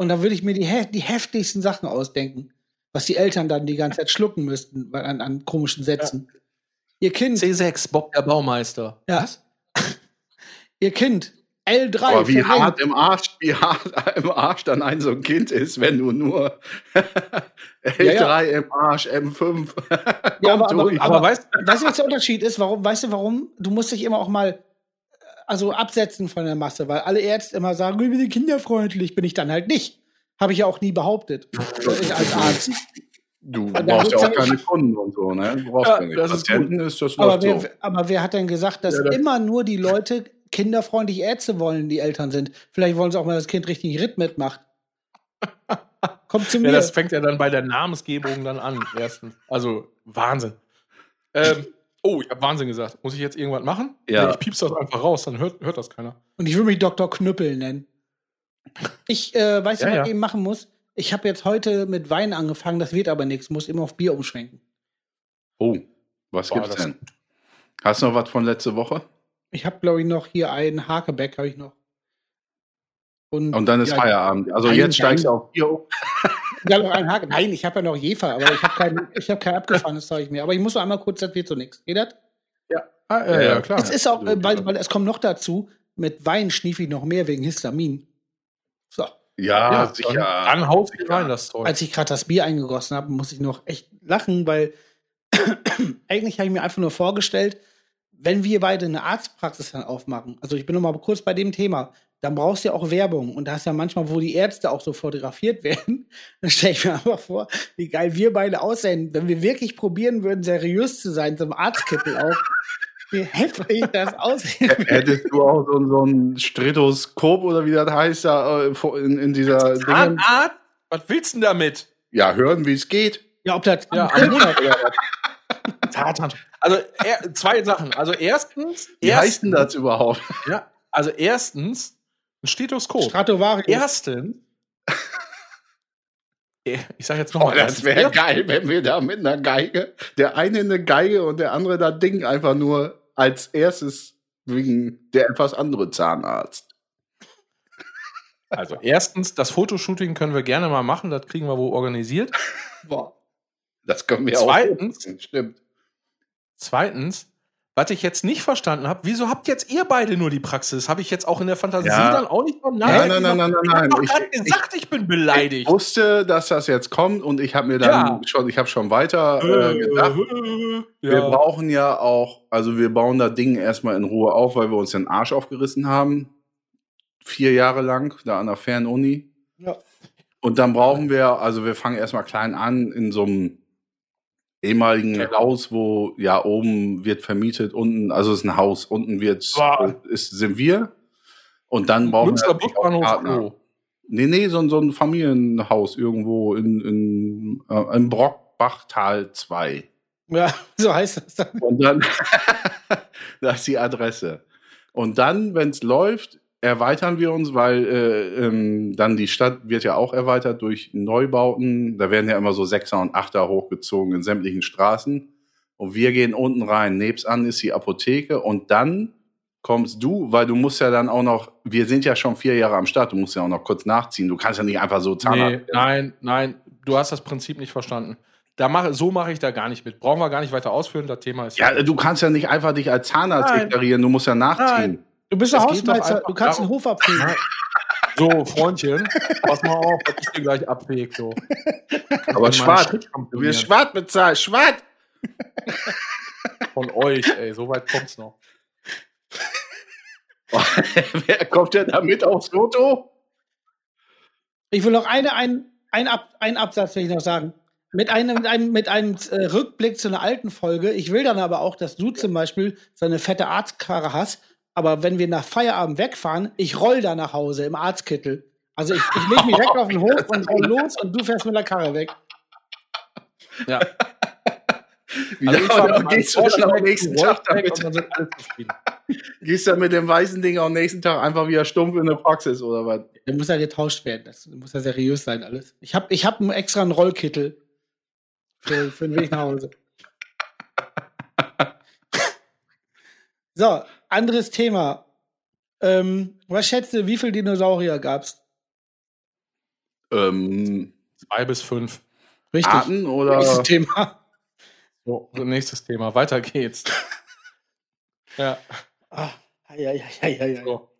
Und da würde ich mir die, die heftigsten Sachen ausdenken, was die Eltern dann die ganze Zeit schlucken müssten weil- an, an komischen Sätzen. Ihr Kind, C6, Bob der Baumeister. ja. Ihr Kind, L3 Aber wie verrenkt. hart im Arsch, wie hart im Arsch dann ein so ein Kind ist, wenn du nur L3 im Arsch, M5. Ja, aber- aber- durch. Aber weißt Weißt du, was der Unterschied ist? Warum, weißt du, warum? Du musst dich immer auch mal also absetzen von der Masse, weil alle Ärzte immer sagen, ich bin kinderfreundlich, bin ich dann halt nicht. Habe ich ja auch nie behauptet. Als Arzt. du brauchst ja auch ja- keine Kunden und so, ne? Du brauchst Ja, keine das ist Patienten, ist, das Aber läuft wer, so. aber wer hat denn gesagt, dass Ja, das- immer nur die Leute kinderfreundliche Ärzte wollen, die Eltern sind? Vielleicht wollen sie auch mal, dass das Kind richtig Ritt mitmacht. Kommt zu Ja, mir. das fängt ja dann bei der Namensgebung dann an, erstens. Also Wahnsinn. Ähm, Oh, ich habe Wahnsinn gesagt. Muss ich jetzt irgendwas machen? Ja. Nee, ich piepse das einfach raus, dann hört, hört das keiner. Und ich will mich Dr. Knüppel nennen. Ich äh, weiß Ja, ja, was ja. ich eben machen muss. Ich habe jetzt heute mit Wein angefangen, das wird aber nichts, muss immer auf Bier umschwenken. Oh, was Boah, gibt's denn? Hast du noch was von letzte Woche? Ich habe, glaube ich, noch hier einen Hakebeck, habe ich noch. Und, Und dann ist ja, Feierabend. Also Nein, jetzt steigst du auf Bier um. Ja, noch einen Hake. Nein, ich habe ja noch Jefer, aber ich habe kein, ich hab kein abgefahrenes Zeug mehr. Aber ich muss noch einmal kurz, das wird so nichts. Geht das? Ah, Ja, ja, klar. Es ist auch, äh, weil, weil es kommt noch dazu, mit Wein schnief ich noch mehr wegen Histamin. So, Ja, ja, sicher. Dann, dann haust du rein, das Zeug. als ich gerade das Bier eingegossen habe, muss ich noch echt lachen, weil eigentlich habe ich mir einfach nur vorgestellt, wenn wir beide eine Arztpraxis dann aufmachen, also ich bin noch mal kurz bei dem Thema, dann brauchst du ja auch Werbung. Und da ist ja manchmal, wo die Ärzte auch so fotografiert werden, dann stelle ich mir einfach vor, wie geil wir beide aussehen, wenn wir wirklich probieren würden, seriös zu sein, so ein Arztkittel auch. Wie heftig das aussehen. Hättest du auch so, so ein Stethoskop oder wie das heißt, da äh, in, in dieser? Zahnarzt? Was willst du denn damit? Ja, hören, wie es geht. Ja, ob das Ja, am Monat oder was? Also er, zwei Sachen. Also erstens, Wie heißt denn das überhaupt? Ja, also erstens ein Stethoskop. Stratovarius. Erstens, ich sage jetzt Oh, nochmal, das wäre geil, wenn wir da mit einer Geige, der eine eine Geige und der andere das Ding einfach nur als erstes wegen der etwas andere Zahnarzt. also erstens, das Fotoshooting können wir gerne mal machen, das kriegen wir wo organisiert. Boah. Das können wir Zweitens- auch. Stimmt. Zweitens, was ich jetzt nicht verstanden habe, wieso habt jetzt ihr beide nur die Praxis? Habe ich jetzt auch in der Fantasie Ja. dann auch nicht mal Nein, nein, nein, nein, nein, Ich habe nein. doch Ich- gerade ich- gesagt, ich, bin Ich beleidigt. wusste, dass das jetzt kommt und ich habe mir dann Ja. schon, ich habe schon weiter äh, gedacht. Wir ja. brauchen ja auch, also wir bauen da Dinge erstmal in Ruhe auf, weil wir uns den Arsch aufgerissen haben. Vier Jahre lang, da an der Fernuni. Ja. Und dann brauchen wir, also wir fangen erstmal klein an in so einem ehemaligen Keller. Haus, wo ja oben wird vermietet, unten, also es ist ein Haus, unten wird Boah. ist, sind wir. Und dann brauchen Münster wir Busbahnhof Partner. Nee, nee, so, ein- so ein Familienhaus irgendwo in, in, äh, im Brockbachtal 2. Ja, so heißt das dann. Und dann, das ist die Adresse. Und dann, wenn es läuft, erweitern wir uns, weil äh, ähm, dann die Stadt wird ja auch erweitert durch Neubauten. Da werden ja immer so Sechser und Achter hochgezogen in sämtlichen Straßen. Und wir gehen unten rein. Nebstan ist die Apotheke. Und dann kommst du, weil du musst ja dann auch noch, wir sind ja schon vier Jahre am Start, du musst ja auch noch kurz nachziehen. Du kannst ja nicht einfach so Nee, Zahnarzt. nein, nein, du hast das Prinzip nicht verstanden. Da mach, so mache ich da gar nicht mit. Brauchen wir gar nicht weiter ausführen, das Thema ist. Ja, du kannst ja nicht einfach dich als Zahnarzt Nein. deklarieren, du musst ja nachziehen. Nein. Du bist doch Hausmeister, du kannst den darum- Hof abfegen. So, Freundchen, pass mal auf, dass ich dir gleich abweg. So. Aber schwarz. Du Du wirst schwarz bezahlt, schwarz! Von euch, ey, so weit kommt's noch. Wer kommt denn da mit aufs Foto? Ich will noch eine, ein, ein, Ab, einen Absatz will ich noch sagen. Mit einem, mit einem, mit einem äh, Rückblick zu einer alten Folge. Ich will dann aber auch, dass du zum Beispiel so eine fette Arztkarre hast. Aber wenn wir nach Feierabend wegfahren, ich roll da nach Hause im Arztkittel. Also ich, ich leg mich direkt auf den Hof und roll los und du fährst mit der Karre weg. Ja. Wie Also fahr mit gehst du dann am nächsten weg, Tag weg damit? dann. Gehst du mit dem weißen Ding am nächsten Tag einfach wieder stumpf in der Praxis oder was? Der muss ja getauscht werden. Das muss ja seriös sein alles. Ich habe ich hab einen extra einen Rollkittel für, für den Weg nach Hause. So, anderes Thema. Ähm, was schätzt du, wie viele Dinosaurier gab's? Ähm, Zwei bis fünf. Richtig. Arten oder? Nächstes Thema. So, nächstes Thema. Weiter geht's. ja. Ah, ja, ja, ja, ja, ja. So.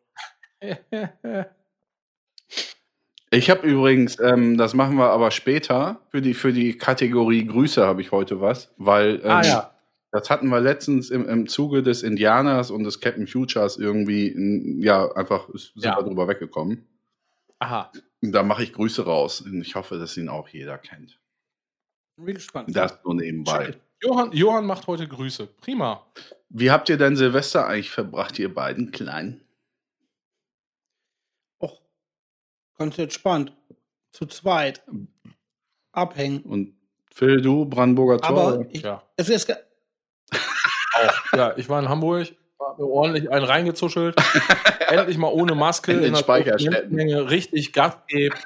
Ich habe übrigens, ähm, das machen wir aber später, für die, für die Kategorie Grüße habe ich heute was, weil ähm, ah ja. Das hatten wir letztens im, im Zuge des Indianers und des Captain Futures irgendwie, n- ja, einfach sind Ja. wir drüber weggekommen. Aha. Und Da mache ich Grüße raus. Und ich hoffe, dass ihn auch jeder kennt. Bin gespannt. Das nur nebenbei. Johann, Johann macht heute Grüße. Prima. Wie habt ihr denn Silvester eigentlich verbracht, ihr beiden Kleinen? Och, ganz entspannt. Zu zweit. Abhängen. Und Phil, du, Brandenburger Tor? Aber ich, Ja. es ist, ge- auch. Ja, ich war in Hamburg, hab mir ordentlich einen reingezuschelt. Endlich mal ohne Maske In den Speicherstätten. Menge richtig Gas geben.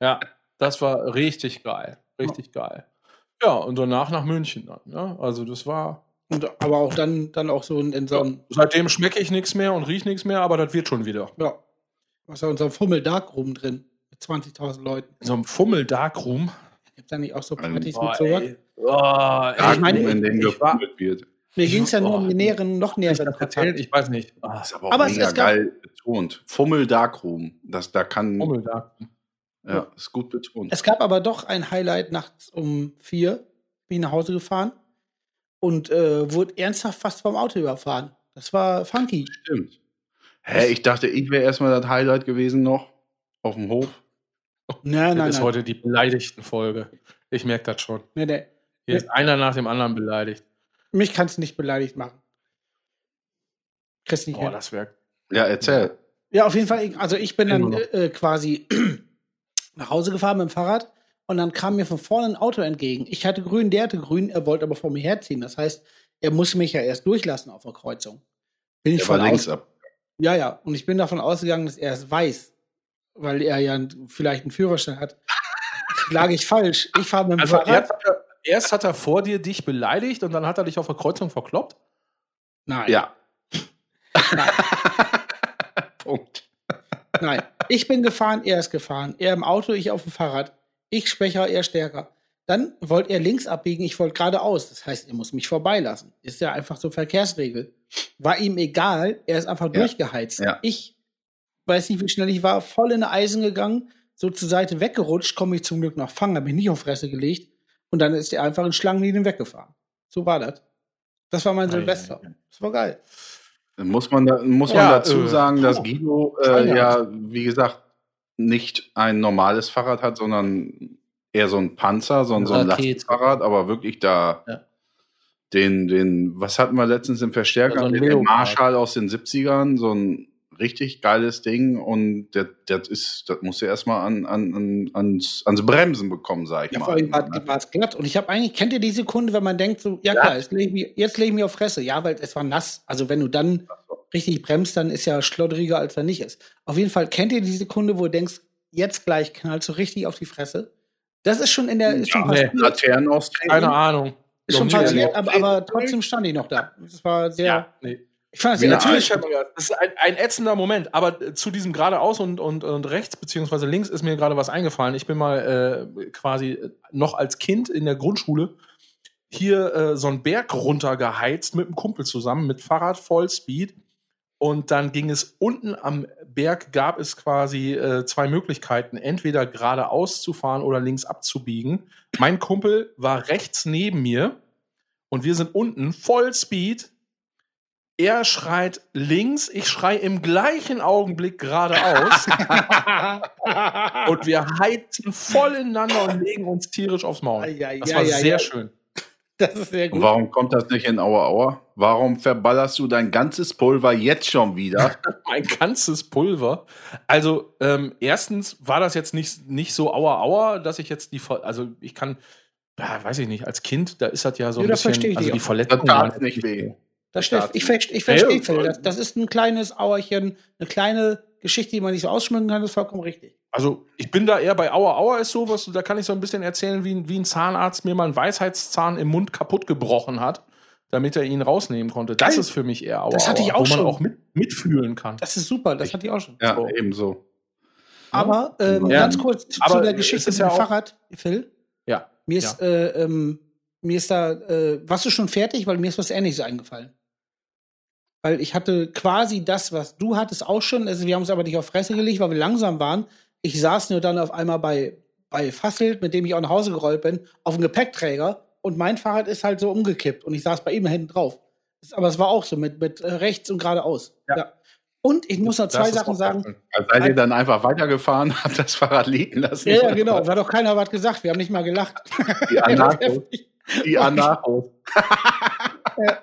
Ja, das war richtig geil. Richtig geil. Ja, und danach nach München dann. Ne? Also das war. Und, aber auch dann, dann auch so in, in so einem, Seitdem schmecke ich nichts mehr und riech nichts mehr, aber das wird schon wieder. ja, was ist da unser Fummel Darkroom drin? Mit 20.000 Leuten. In so einem Fummel Darkroom. Gibt da nicht auch so Partys Boah, mit so. Oh, ich meine, in dem ich war- wird. Mir ging es ja nur Oh, um die näheren, noch näheren das Kontakt. ich weiß nicht. Das ist aber auch Aber es- mega geil betont. Fummel Darkroom. Das, da kann, Fummel Darkroom. ja, ist gut betont. Es gab aber doch ein Highlight nachts um vier. Bin ich nach Hause gefahren und äh, wurde ernsthaft fast vom Auto überfahren. Das war funky. Stimmt. Hä, ich dachte, ich wäre erstmal das Highlight gewesen noch auf dem Hof. Nein, Das nein, ist nein. heute die beleidigten Folge. Ich merke das schon. Nee, nee. Hier ist einer nach dem anderen beleidigt. Mich kannst du nicht beleidigt machen. Kriegst nicht Oh, hin. das wäre. Ja, erzähl. Ja, auf jeden Fall. ich- Also ich bin dann noch. äh, quasi nach Hause gefahren mit dem Fahrrad und dann kam mir von vorne ein Auto entgegen. Ich hatte grün, der hatte grün, er wollte aber vor mir herziehen. Das heißt, er musste mich ja erst durchlassen auf der Kreuzung. Bin ich Der war von links ab. Ja, ja. Und ich bin davon ausgegangen, dass er es weiß, weil er ja vielleicht einen Führerschein hat. Lag ich falsch. Ich fahre mit dem Also Fahrrad. erst hat, er, erst hat er vor dir dich beleidigt und dann hat er dich auf der Kreuzung verkloppt. Nein, Ja. nein, Punkt. nein. Ich bin gefahren, er ist gefahren. Er im Auto, ich auf dem Fahrrad. Ich schwächer, er stärker. Dann wollte er links abbiegen, ich wollte geradeaus. Das heißt, er muss mich vorbeilassen. Ist ja einfach so Verkehrsregel. War ihm egal, er ist einfach Ja. durchgeheizt. Ja. Ich weiß nicht, wie schnell ich war, voll in Eisen gegangen, so zur Seite weggerutscht, komme ich zum Glück noch fangen, habe mich nicht auf Fresse gelegt und dann ist er einfach in Schlangenlinien weggefahren. So war das. Das war mein Ei, Silvester. Das war geil. Dann muss man, da, muss man Ja, dazu äh, sagen, dass puh. Guido äh, Feierabend. ja, wie gesagt, nicht ein normales Fahrrad hat, sondern eher so ein Panzer, so ein, so ein. Lastfahrrad, aber wirklich da Ja. den, den, was hatten wir letztens im Verstärker? Ja, so ein den. Marshall aus den 70ern, so ein richtig geiles Ding und das, das ist, das muss ja erstmal an, an, an, ans, ans Bremsen bekommen, sag ich Ja, mal. vor allem war, war es glatt. Und ich habe eigentlich, kennt ihr die Sekunde, wenn man denkt, so, ja klar, jetzt lege ich, mich- jetzt leg ich mich auf Fresse. Ja, weil es war nass. Also wenn du dann richtig bremst, dann ist ja schlodderiger, als er nicht ist. Auf jeden Fall, kennt ihr die Sekunde, wo du denkst, jetzt gleich knallst du richtig auf die Fresse? Das ist schon in der, ist schon nee, passiert. Laternen aus Keine Ahnung. Ist schon passiert, aber, aber trotzdem stand ich noch da. Das war sehr, Ja, nee. Ich fand das Natürlich, das ist ein, ein ätzender Moment. Aber zu diesem geradeaus und, und, und rechts beziehungsweise links ist mir gerade was eingefallen. Ich bin mal äh, quasi noch als Kind in der Grundschule hier äh, so einen Berg runtergeheizt mit einem Kumpel zusammen mit Fahrrad Vollspeed. Und dann ging es unten am Berg, gab es quasi äh, zwei Möglichkeiten, entweder geradeaus zu fahren oder links abzubiegen. Mein Kumpel war rechts neben mir und wir sind unten Vollspeed er schreit links, ich schrei im gleichen Augenblick geradeaus und wir heizen voll ineinander und legen uns tierisch aufs Maul. Das war sehr schön. Das ist sehr Und gut. warum kommt das nicht in Aua Aua? Warum verballerst du dein ganzes Pulver jetzt schon wieder? Ein ganzes Pulver. Also, ähm, erstens war das jetzt nicht, nicht so aua aua, dass ich jetzt die, also ich kann, ja, weiß ich nicht, als Kind, da ist das ja so ein Ja, das verstehe bisschen, ich also die. Verletzung Das tat nicht weh. Das stimmt. Ich, verste- ich Ja, verstehe, ja, Phil. Das, das ist ein kleines Auerchen, eine kleine Geschichte, die man nicht so ausschmücken kann, das ist vollkommen richtig. Also ich bin da eher bei Aua Aua ist sowas, da kann ich so ein bisschen erzählen, wie, wie ein Zahnarzt mir mal einen Weisheitszahn im Mund kaputt gebrochen hat, damit er ihn rausnehmen konnte. Das Geil. ist für mich eher Aua Das hatte ich auch wo man schon. auch mit, mitfühlen kann. Das ist super, das hatte ich auch schon. Ja, So. ebenso. Aber ähm, Ja. ganz kurz zu Aber der es Geschichte mit dem ja Fahrrad, Phil. Ja. Mir ist, äh, ähm, mir ist da, äh, warst du schon fertig? Weil mir ist was Ähnliches eingefallen. Weil ich hatte quasi das, was du hattest, auch schon. Also wir haben es aber nicht auf Fresse gelegt, weil wir langsam waren. Ich saß nur dann auf einmal bei, bei Fasselt, mit dem ich auch nach Hause gerollt bin, auf dem Gepäckträger und mein Fahrrad ist halt so umgekippt und ich saß bei ihm hinten drauf. Aber es war auch so mit, mit äh, rechts und geradeaus. Ja. Und ich muss noch zwei Sachen sagen. Also seid ihr dann einfach weitergefahren, habt das Fahrrad liegen lassen? Ja, ja, genau. Da hat doch keiner was gesagt. Wir haben nicht mal gelacht. Die Anarchos. Die Anarchos.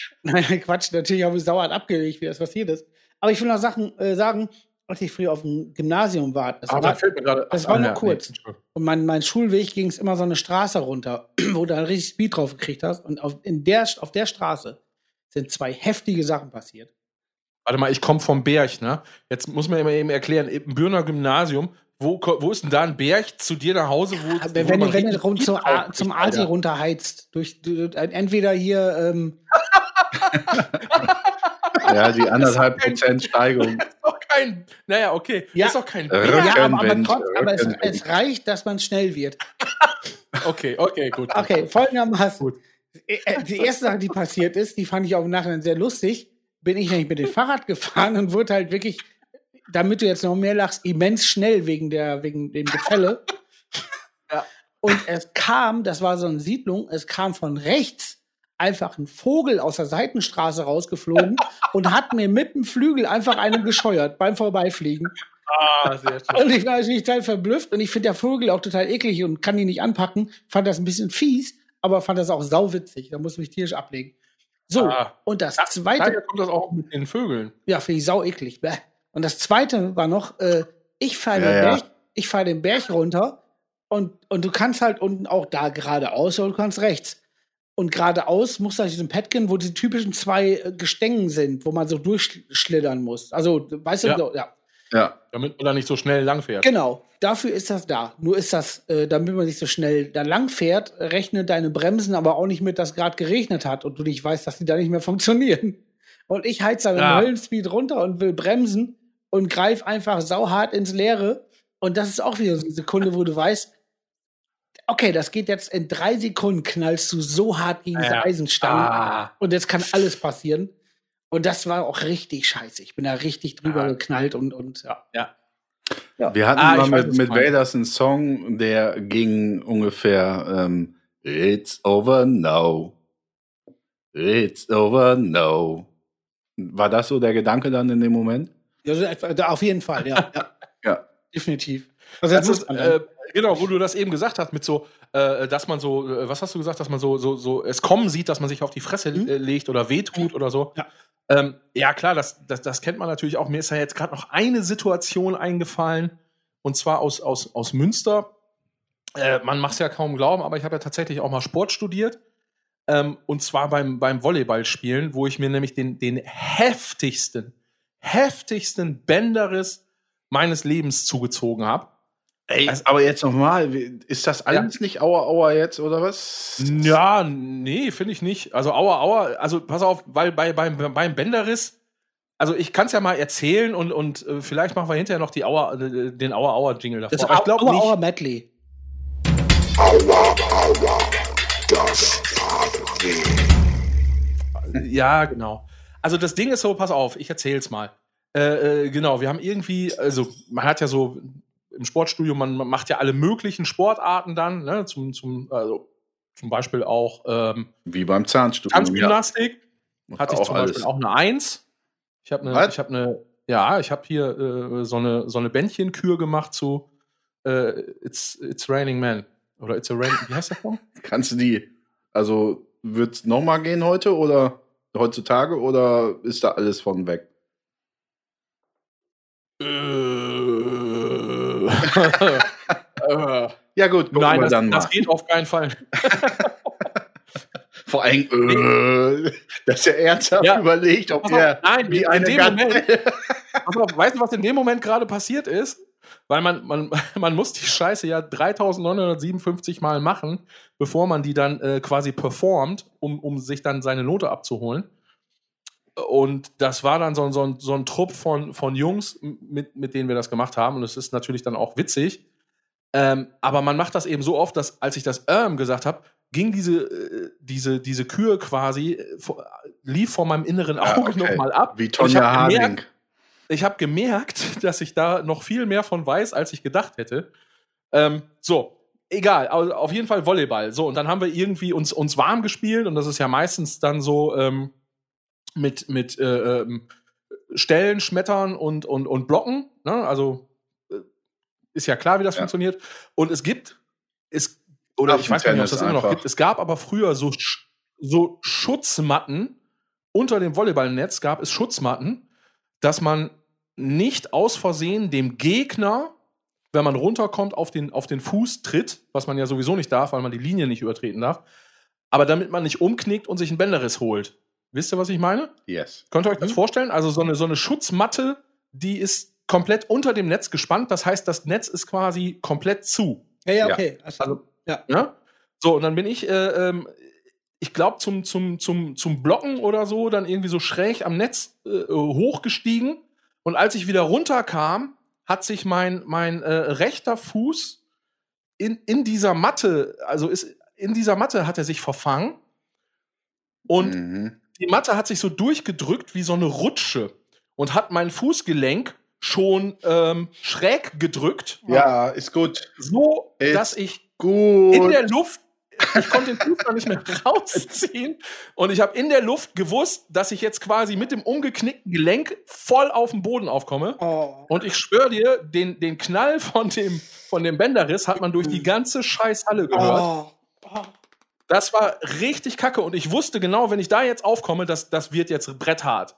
Nein, Quatsch, natürlich habe ich sauer abgelegt, wie das passiert ist. Aber ich will noch Sachen äh, sagen, als ich früher auf dem Gymnasium war. Das Ah, war fällt mir gerade. das war ah, nur ja, kurz. nee, und mein, mein Schulweg ging es immer so eine Straße runter, wo du dann richtig Speed drauf gekriegt hast. Und auf, in der, auf der Straße sind zwei heftige Sachen passiert. Warte mal, ich komme vom Berg, ne? Jetzt muss man eben erklären, im Bürner Gymnasium, wo, wo ist denn da ein Berg zu dir nach Hause? Wo, ja, wenn, wo wenn du rund zu, zum Asi runterheizt, durch, durch, entweder hier. Ähm ja, die anderthalb Prozent Steigung. Das ist doch kein. Naja, okay. Ja. Das ist doch kein Äh, Berg. ja, aber, aber, Rückenwind, trotz, aber es, Rückenwind. es reicht, dass man schnell wird. Okay, okay, gut. Okay, folgendermaßen. Gut. Äh, Die erste Sache, die passiert ist, die fand ich auch im Nachhinein sehr lustig. Bin ich nämlich mit dem Fahrrad gefahren und wurde halt wirklich, damit du jetzt noch mehr lachst, immens schnell wegen der, wegen dem Gefälle. Ja. Und es kam, das war so eine Siedlung, es kam von rechts einfach ein Vogel aus der Seitenstraße rausgeflogen und hat mir mit dem Flügel einfach einen gescheuert beim Vorbeifliegen. Ah, sehr schön. Und ich war natürlich total verblüfft und ich finde der Vogel auch total eklig und kann ihn nicht anpacken. Fand das ein bisschen fies, aber fand das auch sauwitzig. Da muss ich mich tierisch ablegen. So, Ah. und das Daher zweite, kommt das auch mit den Vögeln. ja, finde ich sau eklig. Und das zweite war noch, äh, ich fahre Ja, den, ja. Berg- ich fahr den Berg runter und, und du kannst halt unten auch da geradeaus oder du kannst rechts. Und geradeaus musst du halt diesen Petkin, wo die typischen zwei äh, Gestängen sind, wo man so durchschlittern muss. Also, weißt Ja. du, so, ja. Ja. Damit man da nicht so schnell langfährt. Genau, dafür ist das da. Nur ist das, äh, damit man nicht so schnell da lang fährt, rechne deine Bremsen aber auch nicht mit, dass gerade geregnet hat und du nicht weißt, dass die da nicht mehr funktionieren. Und ich heiz dann Ja. im Höllenspeed runter und will bremsen und greif einfach sauhart ins Leere. Und das ist auch wieder so eine Sekunde, wo du weißt, okay, das geht jetzt in drei Sekunden, knallst du so hart gegen diese Ja. Eisenstangen. Ah. Und jetzt kann alles passieren. Und das war auch richtig scheiße. Ich bin da richtig drüber Ah. geknallt und, und ja. Ja. Wir hatten Ah, mal ich weiß, mit, mit. Vaders einen Song, der ging ungefähr ähm, It's over now. It's over now. War das so der Gedanke dann in dem Moment? Ja, auf jeden Fall, ja. ja. Ja. Definitiv. Also ist, muss äh, genau, wo du das eben gesagt hast, mit so, äh, dass man so, äh, was hast du gesagt, dass man so, so, so es kommen sieht, dass man sich auf die Fresse Mhm. äh, legt oder wehtut oder so. Ja. Ähm, ja, klar, das, das, das kennt man natürlich auch. Mir ist ja jetzt gerade noch eine Situation eingefallen, und zwar aus, aus, aus Münster. Äh, man macht es ja kaum glauben, aber ich habe ja tatsächlich auch mal Sport studiert. Ähm, und zwar beim, beim Volleyballspielen, wo ich mir nämlich den, den heftigsten, heftigsten Bänderriss meines Lebens zugezogen habe. Ey, Also- aber jetzt nochmal, ist das alles nicht Aua Aua jetzt oder was? Ja, nee, finde ich nicht. Also Aua, Aua, also pass auf, weil bei, beim, beim Bänderriss, also ich kann es ja mal erzählen und, und äh, vielleicht machen wir hinterher noch die Aua, äh, den Aua Aua Jingle davor. Das Aber ich glaube Aua, nicht. Aua Medley. Ja, genau. Also das Ding ist so, pass auf, ich erzähl's mal. Äh, äh, genau, wir haben irgendwie, also man hat ja so im Sportstudio, man, man macht ja alle möglichen Sportarten dann, ne, zum, zum, also zum Beispiel auch ähm, Wie beim Zahnstudium. Tanzgymnastik. Ja. hatte ich Auch zum alles. Beispiel auch eine Eins. Ich habe eine, ich habe eine, ja, ich habe hier äh, so eine so eine Bändchenkür gemacht zu äh, It's It's Raining Man oder It's a Rain. Wie heißt der Song? Kannst du die, also wird's nochmal gehen heute oder heutzutage oder ist da alles von weg? äh, Ja gut, gucken nein, wir das, das geht auf keinen Fall. Vor allem, äh, dass er ernsthaft Ja. überlegt, ob auf, er nein, wie in eine dem Gat- Moment- auf, weißt du, was in dem Moment gerade passiert ist? Weil man, man, man muss die Scheiße ja 3957 Mal machen, bevor man die dann äh, quasi performt, um, um sich dann seine Note abzuholen. Und das war dann so, ein- so, ein, so ein Trupp von, von Jungs, mit, mit denen wir das gemacht haben. Und es ist natürlich dann auch witzig. Ähm, aber man macht das eben so oft, dass als ich das ähm gesagt habe, ging diese, äh, diese, diese Kür quasi, äh, vor- lief vor meinem inneren Ah, Auge okay. nochmal ab. Wie Tonja Harding. ich habe gemerkt, dass ich da noch viel mehr von weiß, als ich gedacht hätte. Ähm, so, egal, also auf jeden Fall Volleyball. So, und dann haben wir irgendwie uns, uns warm gespielt und das ist ja meistens dann so ähm, mit, mit äh, ähm, Stellen, Schmettern und, und, und Blocken. Ne? Also äh, ist ja klar, wie das Ja. funktioniert. Und es gibt, es, oder ich weiß gar nicht, ob es das immer noch einfach. gibt, es gab aber früher so, so Schutzmatten. Unter dem Volleyballnetz gab es Schutzmatten, dass man nicht aus Versehen dem Gegner, wenn man runterkommt, auf den, auf den Fuß tritt, was man ja sowieso nicht darf, weil man die Linie nicht übertreten darf, aber damit man nicht umknickt und sich einen Bänderriss holt. Wisst ihr, was ich meine? Yes. Könnt ihr euch das Mhm. vorstellen? Also so eine, so eine Schutzmatte, die ist komplett unter dem Netz gespannt. Das heißt, das Netz ist quasi komplett zu. Ja, ja, Ja. okay. Also, Also, ja. Ja? So, und dann bin ich, äh, ähm, ich glaube, zum, zum, zum, zum Blocken oder so, dann irgendwie so schräg am Netz äh, hochgestiegen. Und als ich wieder runterkam, hat sich mein, mein äh, rechter Fuß in, in dieser Matte, also ist, in dieser Matte hat er sich verfangen. Und Mhm. Die Matte hat sich so durchgedrückt wie so eine Rutsche und hat mein Fußgelenk schon ähm, schräg gedrückt. Ja, ist gut. So, Ist dass ich Gut. in der Luft, ich konnte den Fuß noch nicht mehr rausziehen. Und ich habe in der Luft gewusst, dass ich jetzt quasi mit dem umgeknickten Gelenk voll auf den Boden aufkomme. Oh. Und ich schwöre dir, den, den Knall von dem, von dem Bänderriss hat man durch die ganze Scheißhalle gehört. Oh. Oh. Das war richtig kacke. Und ich wusste genau, wenn ich da jetzt aufkomme, das, das wird jetzt bretthart.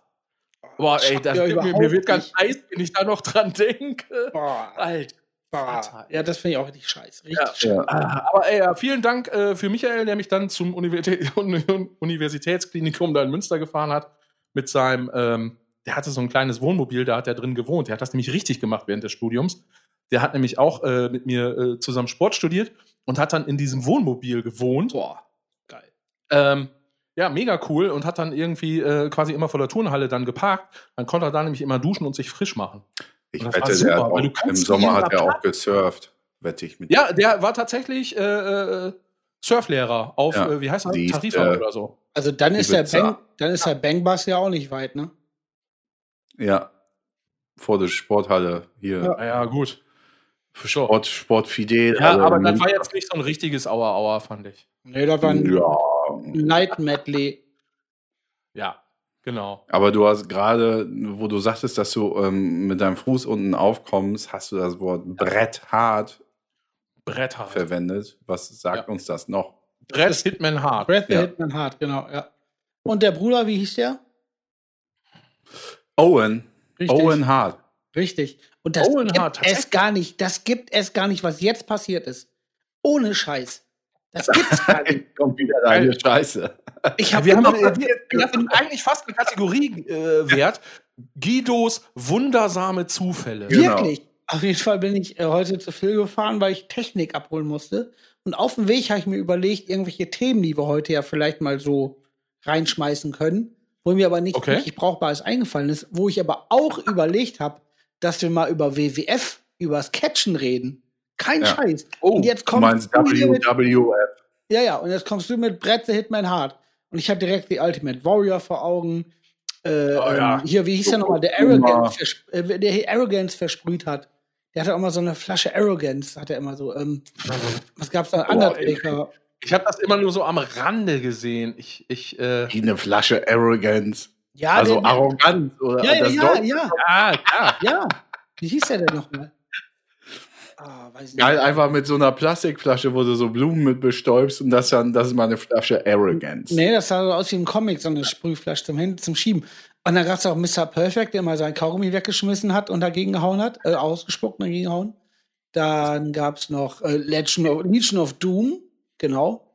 Boah, ey, das, Ja, mir, mir wird ganz heiß, wenn ich da noch dran denke. Boah. Alt. Boah. Ja, das finde ich auch richtig scheiße. Richtig Ja. scheiße. Ja. Aber ey, ja, vielen Dank äh, für Michael, der mich dann zum Universitä Universitätsklinikum da in Münster gefahren hat. Mit seinem, ähm, der hatte so ein kleines Wohnmobil, da hat er drin gewohnt. Der hat das nämlich richtig gemacht während des Studiums. Der hat nämlich auch äh, mit mir äh, zusammen Sport studiert und hat dann in diesem Wohnmobil gewohnt. Boah. Ähm, ja, mega cool und hat dann irgendwie äh, quasi immer vor der Turnhalle dann geparkt. Dann konnte er da nämlich immer duschen und sich frisch machen. Ich wette, super, der auch, im Sommer hat er auch gesurft. Wette ich mit Ja, der war tatsächlich äh, äh, Surflehrer auf, Ja, äh, wie heißt das? äh, oder so. Also dann ist, der. Bang, dann ist der Bangbus ja auch nicht weit, ne? Ja. Vor der Sporthalle hier. Ja. Ja, gut. Für Sport, Sportfidel. Ja, also aber das war jetzt nicht so ein richtiges Auer-Auer, fand ich. Nee, das war ein Ja. Night Medley. Ja, genau. Aber du hast gerade, wo du sagtest, dass du ähm, mit deinem Fuß unten aufkommst, hast du das Wort bretthart Bretthart. verwendet. Was sagt Ja. uns das noch? Brett Hitman Hart. Breath the Ja. Hitman Hart, genau, ja. Und der Bruder, wie hieß der? Owen. Richtig. Owen Hart. Richtig. Und das Owen gibt Hart, es gar nicht. Das gibt es gar nicht, was jetzt passiert ist. Ohne Scheiß. Das gibt's gar nicht. Kommt wieder deine Scheiße. Ich habe Wir haben wir, das ist eigentlich fast eine Kategorie äh, wert. Guidos wundersame Zufälle. Genau. wirklich. Auf jeden Fall bin ich äh, heute zu viel gefahren, weil ich Technik abholen musste. Und auf dem Weg habe ich mir überlegt, irgendwelche Themen, die wir heute ja vielleicht mal so reinschmeißen können, wo mir aber nichts Okay. richtig Brauchbares eingefallen ist, wo ich aber auch überlegt habe, dass wir mal über WWF, über das Catchen reden. Kein Ja. Scheiß. Oh, und jetzt Du kommt meinst WWF. Ja, ja, und jetzt kommst du mit Brett the Hitman Hard. Und ich habe direkt die Ultimate Warrior vor Augen. Äh, Oh, ja. ähm, hier, wie hieß der nochmal? Der. Arrogance, äh, der hier Arrogance versprüht hat. Der hatte auch mal so eine Flasche Arrogance, hat er immer so. Ähm, was gab's da? Undertaker. Ich habe das immer nur so am Rande gesehen. Ich, ich, äh, Wie eine Flasche Arrogance. Ja, also. Oder ja, ja, ja, ja, ja. ja. Wie hieß der denn nochmal? Ah. Geil, einfach mit so einer Plastikflasche, wo du so Blumen mit bestäubst und das dann, das ist mal eine Flasche Arrogance. Nee, das sah so aus wie ein Comic, so eine Sprühflasche zum Hin zum Schieben. Und dann gab es auch Mr. Perfect, der mal sein Kaugummi weggeschmissen hat und dagegen gehauen hat, äh, ausgespuckt und dagegen gehauen. Dann gab es noch äh, Legend of, Legion of Doom, genau.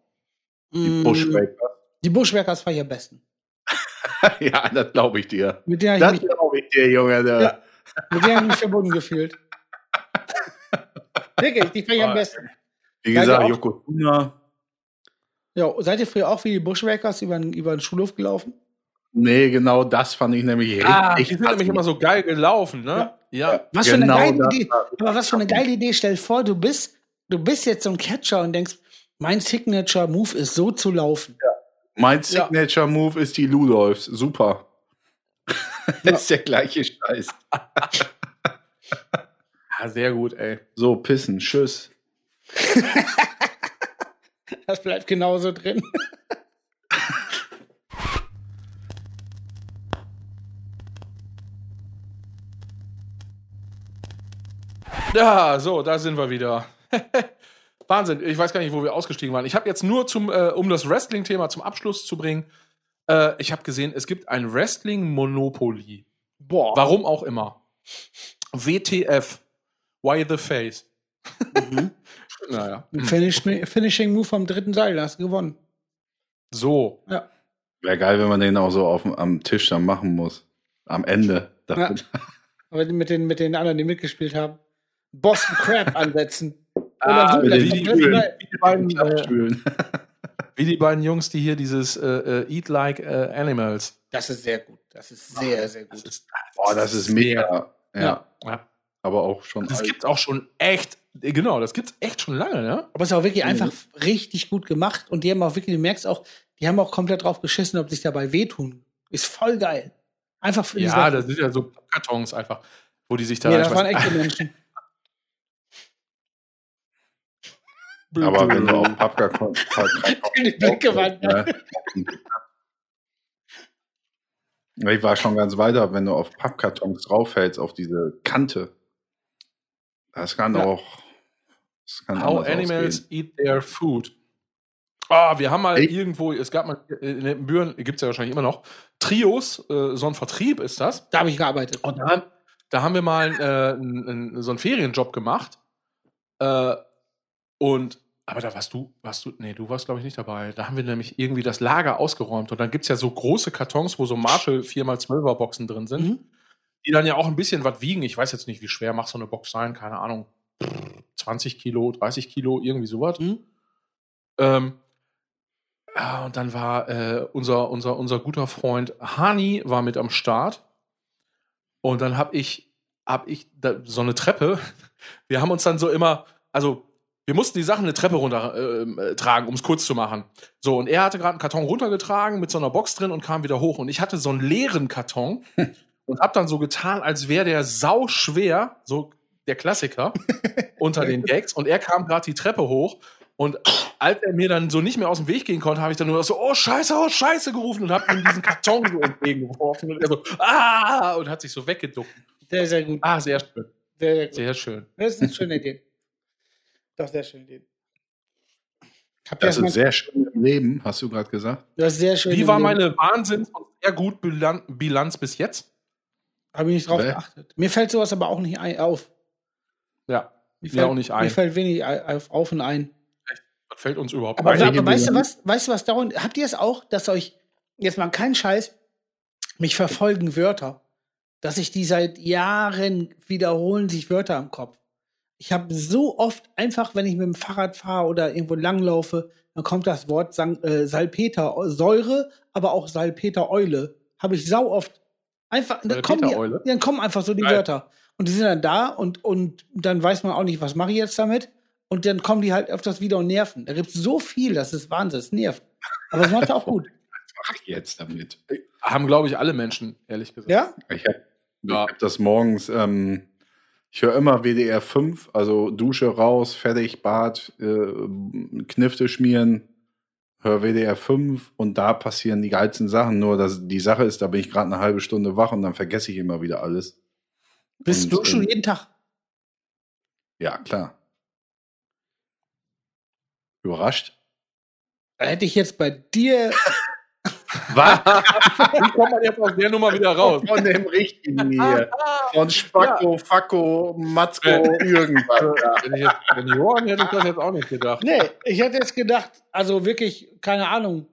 Die Mm, Bushwaker. Die Bushwackers war am besten. ja, das glaube ich dir. Das habe glaube ich dir, Junge. Der. Ja. mit denen hab ich mich verbunden gefühlt. Wirklich, die fand ich am besten. Wie Seid ihr gesagt, auch- Yokotuna. Ja, seid ihr früher auch wie die Bushwackers über, den- über den Schulhof gelaufen? Nee, genau das fand ich nämlich Ah, die richtig. sind nämlich immer so geil gelaufen, ne? Ja. Was Genau für eine geile das Idee. Aber was für eine geile Idee. Stell dir vor, du bist, du bist jetzt so ein Catcher und denkst, mein Signature Move ist so zu laufen. Mein Ja. Signature Move ist die Ludolfs. Super. das ist der gleiche Scheiß. Ah, sehr gut, ey. So, pissen, tschüss. Das bleibt genauso drin. Ja, so, da sind wir wieder. Wahnsinn, ich weiß gar nicht, wo wir ausgestiegen waren. Ich habe jetzt nur zum, äh, um das Wrestling-Thema zum Abschluss zu bringen, äh, ich habe gesehen, es gibt ein Wrestling-Monopoly. Boah. Warum auch immer. WTF. Why the face? Mhm. Naja. Ein Finish, Finishing Move vom dritten Seil, da hast du gewonnen. So. Ja. Wäre geil, wenn man den auch so auf, dem- am Tisch dann machen muss. Am Ende. Ja. Aber mit den, mit den anderen, die mitgespielt haben, Boston Crab ansetzen. Ah, Oder wie die-. Die beiden, äh, wie die beiden Jungs, die hier dieses äh, äh, Eat Like äh, Animals. Das ist sehr gut. Das ist sehr, sehr Das gut. ist, Boah, das ist mega. Ja. Ja. Ja. Aber auch schon. Das alt. gibt's auch schon echt, äh, genau, das gibt's echt schon lange, ne? Aber es ist auch wirklich Mhm. einfach richtig gut gemacht und die haben auch wirklich, du merkst auch, die haben auch komplett drauf geschissen, ob sich dabei wehtun. Ist voll geil. Einfach für die Ja, das sind ja so Kartons einfach, wo die sich da Nee, das waren echte Menschen. Aber wenn du auf Pappkarton. Die Blicke waren Ja. Ich war schon ganz weiter, wenn du auf Pappkartons draufhältst, auf diese Kante. Das kann Ja. auch. Das kann How Animals ausgehen. Eat Their Food. Ah, wir haben mal Ey. irgendwo, es gab mal, in den Büren gibt es ja wahrscheinlich immer noch, Trios, äh, so ein Vertrieb ist das. Da habe ich gearbeitet. Und da, da haben wir mal äh, n- n- so einen Ferienjob gemacht. Äh, und, aber da warst du, warst du, nee, du warst glaube ich nicht dabei. Da haben wir nämlich irgendwie das Lager ausgeräumt. Und dann gibt es ja so große Kartons, wo so Marshall 4x12er Boxen drin sind, Mhm. Die dann ja auch ein bisschen was wiegen. Ich weiß jetzt nicht, wie schwer macht so eine Box sein, keine Ahnung. 20 Kilo, 30 Kilo, irgendwie sowas. Mhm. Ähm, ja, und dann war äh, unser, unser, unser guter Freund Hani war mit am Start. Und dann habe ich, hab ich da, so eine Treppe. Wir haben uns dann so immer, also wir mussten die Sachen eine Treppe runter äh, tragen, um es kurz zu machen. So, und er hatte gerade einen Karton runtergetragen mit so einer Box drin und kam wieder hoch. Und ich hatte so einen leeren Karton und habe dann so getan, als wäre der sau schwer, so der Klassiker, unter den Gags. Und er kam gerade die Treppe hoch. Und als er mir dann so nicht mehr aus dem Weg gehen konnte, habe ich dann nur so, oh Scheiße, oh Scheiße gerufen und habe ihm diesen Karton so entgegengeworfen. Und er so, ah, und hat sich so weggeduckt. Sehr, sehr gut. Ah, sehr schön. Sehr, sehr gut. Sehr schön. Das ist eine schöne Idee. Doch, sehr schöne Idee. Habt Das ist sehr schön im Leben, hast du gerade gesagt. das ist sehr schön. Wie war meine Wahnsinns- und sehr gut Bilan Bilanz bis jetzt? Habe ich nicht drauf Nee. geachtet. Mir fällt sowas aber auch nicht ein, auf. Ja, Mir Mir fällt, auch nicht ein. Mir fällt wenig auf, auf und ein. was fällt uns überhaupt Aber, ein? Aber weißt du was? Weißt du was dauernd? Habt ihr es auch, dass euch jetzt mal kein Scheiß mich verfolgen Wörter, dass ich die seit Jahren wiederholen sich Wörter im Kopf. Ich habe so oft einfach, wenn ich mit dem Fahrrad fahre oder irgendwo langlaufe, dann kommt das Wort Sang, äh, Salpeter Säure, aber auch Salpeter Eule. Habe ich sau oft. Einfach, dann kommen, die, dann kommen einfach so die Geil. Wörter. Und die sind dann da und, und dann weiß man auch nicht, was mache ich jetzt damit. Und dann kommen die halt öfters wieder und nerven. Da gibt es so viel, das ist Wahnsinn, es nervt. Aber es macht auch gut. Ach, jetzt damit. Haben, glaube ich, alle Menschen, ehrlich gesagt. Ja? Ich habe Ja. hab das morgens, ähm, ich höre immer WDR 5, also Dusche raus, fertig, Bad, äh, Knifte schmieren, höre WDR 5 und da passieren die geilsten Sachen. Nur dass die Sache ist, da bin ich gerade eine halbe Stunde wach und dann vergesse ich immer wieder alles. Bist Und, du schon ähm, jeden Tag? Ja, klar. Überrascht? Hätte ich jetzt bei dir. Was? Wie kommt man jetzt aus der Nummer wieder raus? Von dem richtigen hier. Von Spacko, Facko, Matzko, irgendwas. Ja. Wenn ich, jetzt, wenn ich Johann hätte ich das jetzt auch nicht gedacht. Nee, ich hätte jetzt gedacht, also wirklich, keine Ahnung,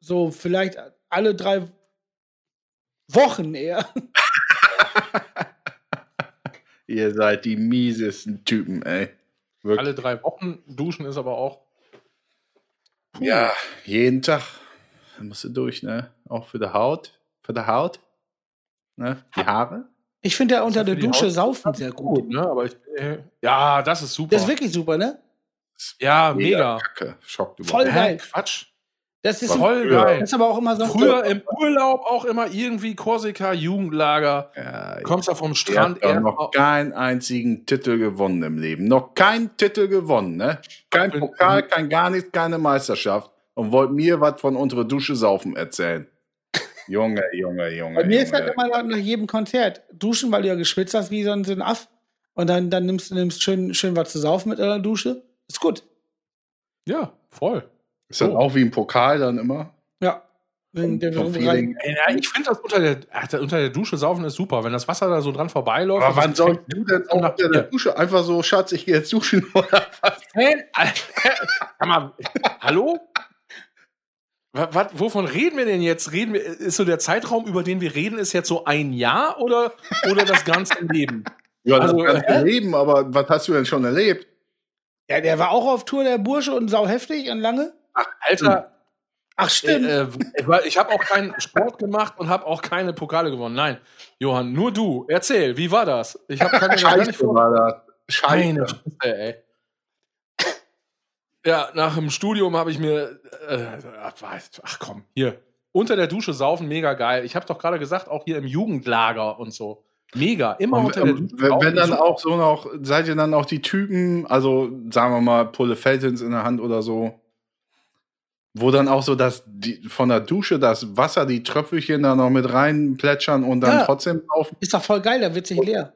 so vielleicht alle drei Wochen eher. Ihr seid die miesesten Typen, ey. Wirklich. Alle drei Wochen duschen ist aber auch. Ja, jeden Tag. Da musst du durch, ne? Auch für die Haut. Für die Haut. Ne? Die Haare. Ich finde ja unter der Dusche Haut saufen sehr gut. Gut, ne? Aber ich, äh, ja, das ist super. Das ist wirklich super, ne? ja, mega. Kacke. Schockt Voll geil. Quatsch. Das ist, Voll geil. das ist aber auch immer so. Früher im Urlaub auch immer irgendwie Korsika, Jugendlager. Ja, Kommst da vom Strand doch erst noch keinen einzigen Titel gewonnen im Leben. Noch keinen Titel gewonnen, ne? Kein Pokal, kein gar nichts, keine Meisterschaft. Und wollt mir was von unserer Dusche saufen erzählen. Junge, Junge, Junge. Bei mir ist Junge. halt immer nach- nach jedem Konzert duschen, weil du ja geschwitzt hast wie so ein, so ein Aff. Und dann, dann nimmst du nimmst schön, schön was zu saufen mit einer Dusche. Ist gut. Ja, voll. Ist das Oh. auch wie ein Pokal dann immer? Ja. Vom. Ey, Ja, ich finde das unter der, ach, unter der Dusche saufen ist super. Wenn das Wasser da so dran vorbeiläuft. Aber wann das sollst du denn auch unter der Dusche einfach so, Schatz, ich gehe jetzt duschen oder was? Hä? Sag mal, hallo? Wa- wa- wovon reden wir denn jetzt? Reden wir, ist so der Zeitraum, über den wir reden, ist jetzt so ein Jahr oder, oder das ganze Leben? Ja, Also, das ganze hä? Leben, aber was hast du denn schon erlebt? Ja, der war auch auf Tour, der Bursche, und sau heftig und lange. Alter, Ach, stimmt. äh, äh, weil ich habe auch keinen Sport gemacht und habe auch keine Pokale gewonnen. Nein, Johann, nur du. Erzähl, wie war das? Ich habe keine Scheiße war das. Scheiße. Meine Fresse, ey. Ja, nach dem Studium habe ich mir, äh, ach komm, hier, unter der Dusche saufen, mega geil. Ich habe doch gerade gesagt, auch hier im Jugendlager und so. Mega, immer Und, unter der Dusche. wenn, saufen, wenn dann auch so noch, seid ihr dann auch die Typen, also sagen wir mal Pulle Feltins in der Hand oder so, wo dann auch so das die, von der Dusche das Wasser, die Tröpfelchen da noch mit rein plätschern und dann Ja. trotzdem laufen? Ist doch voll geil, da wird sich leer.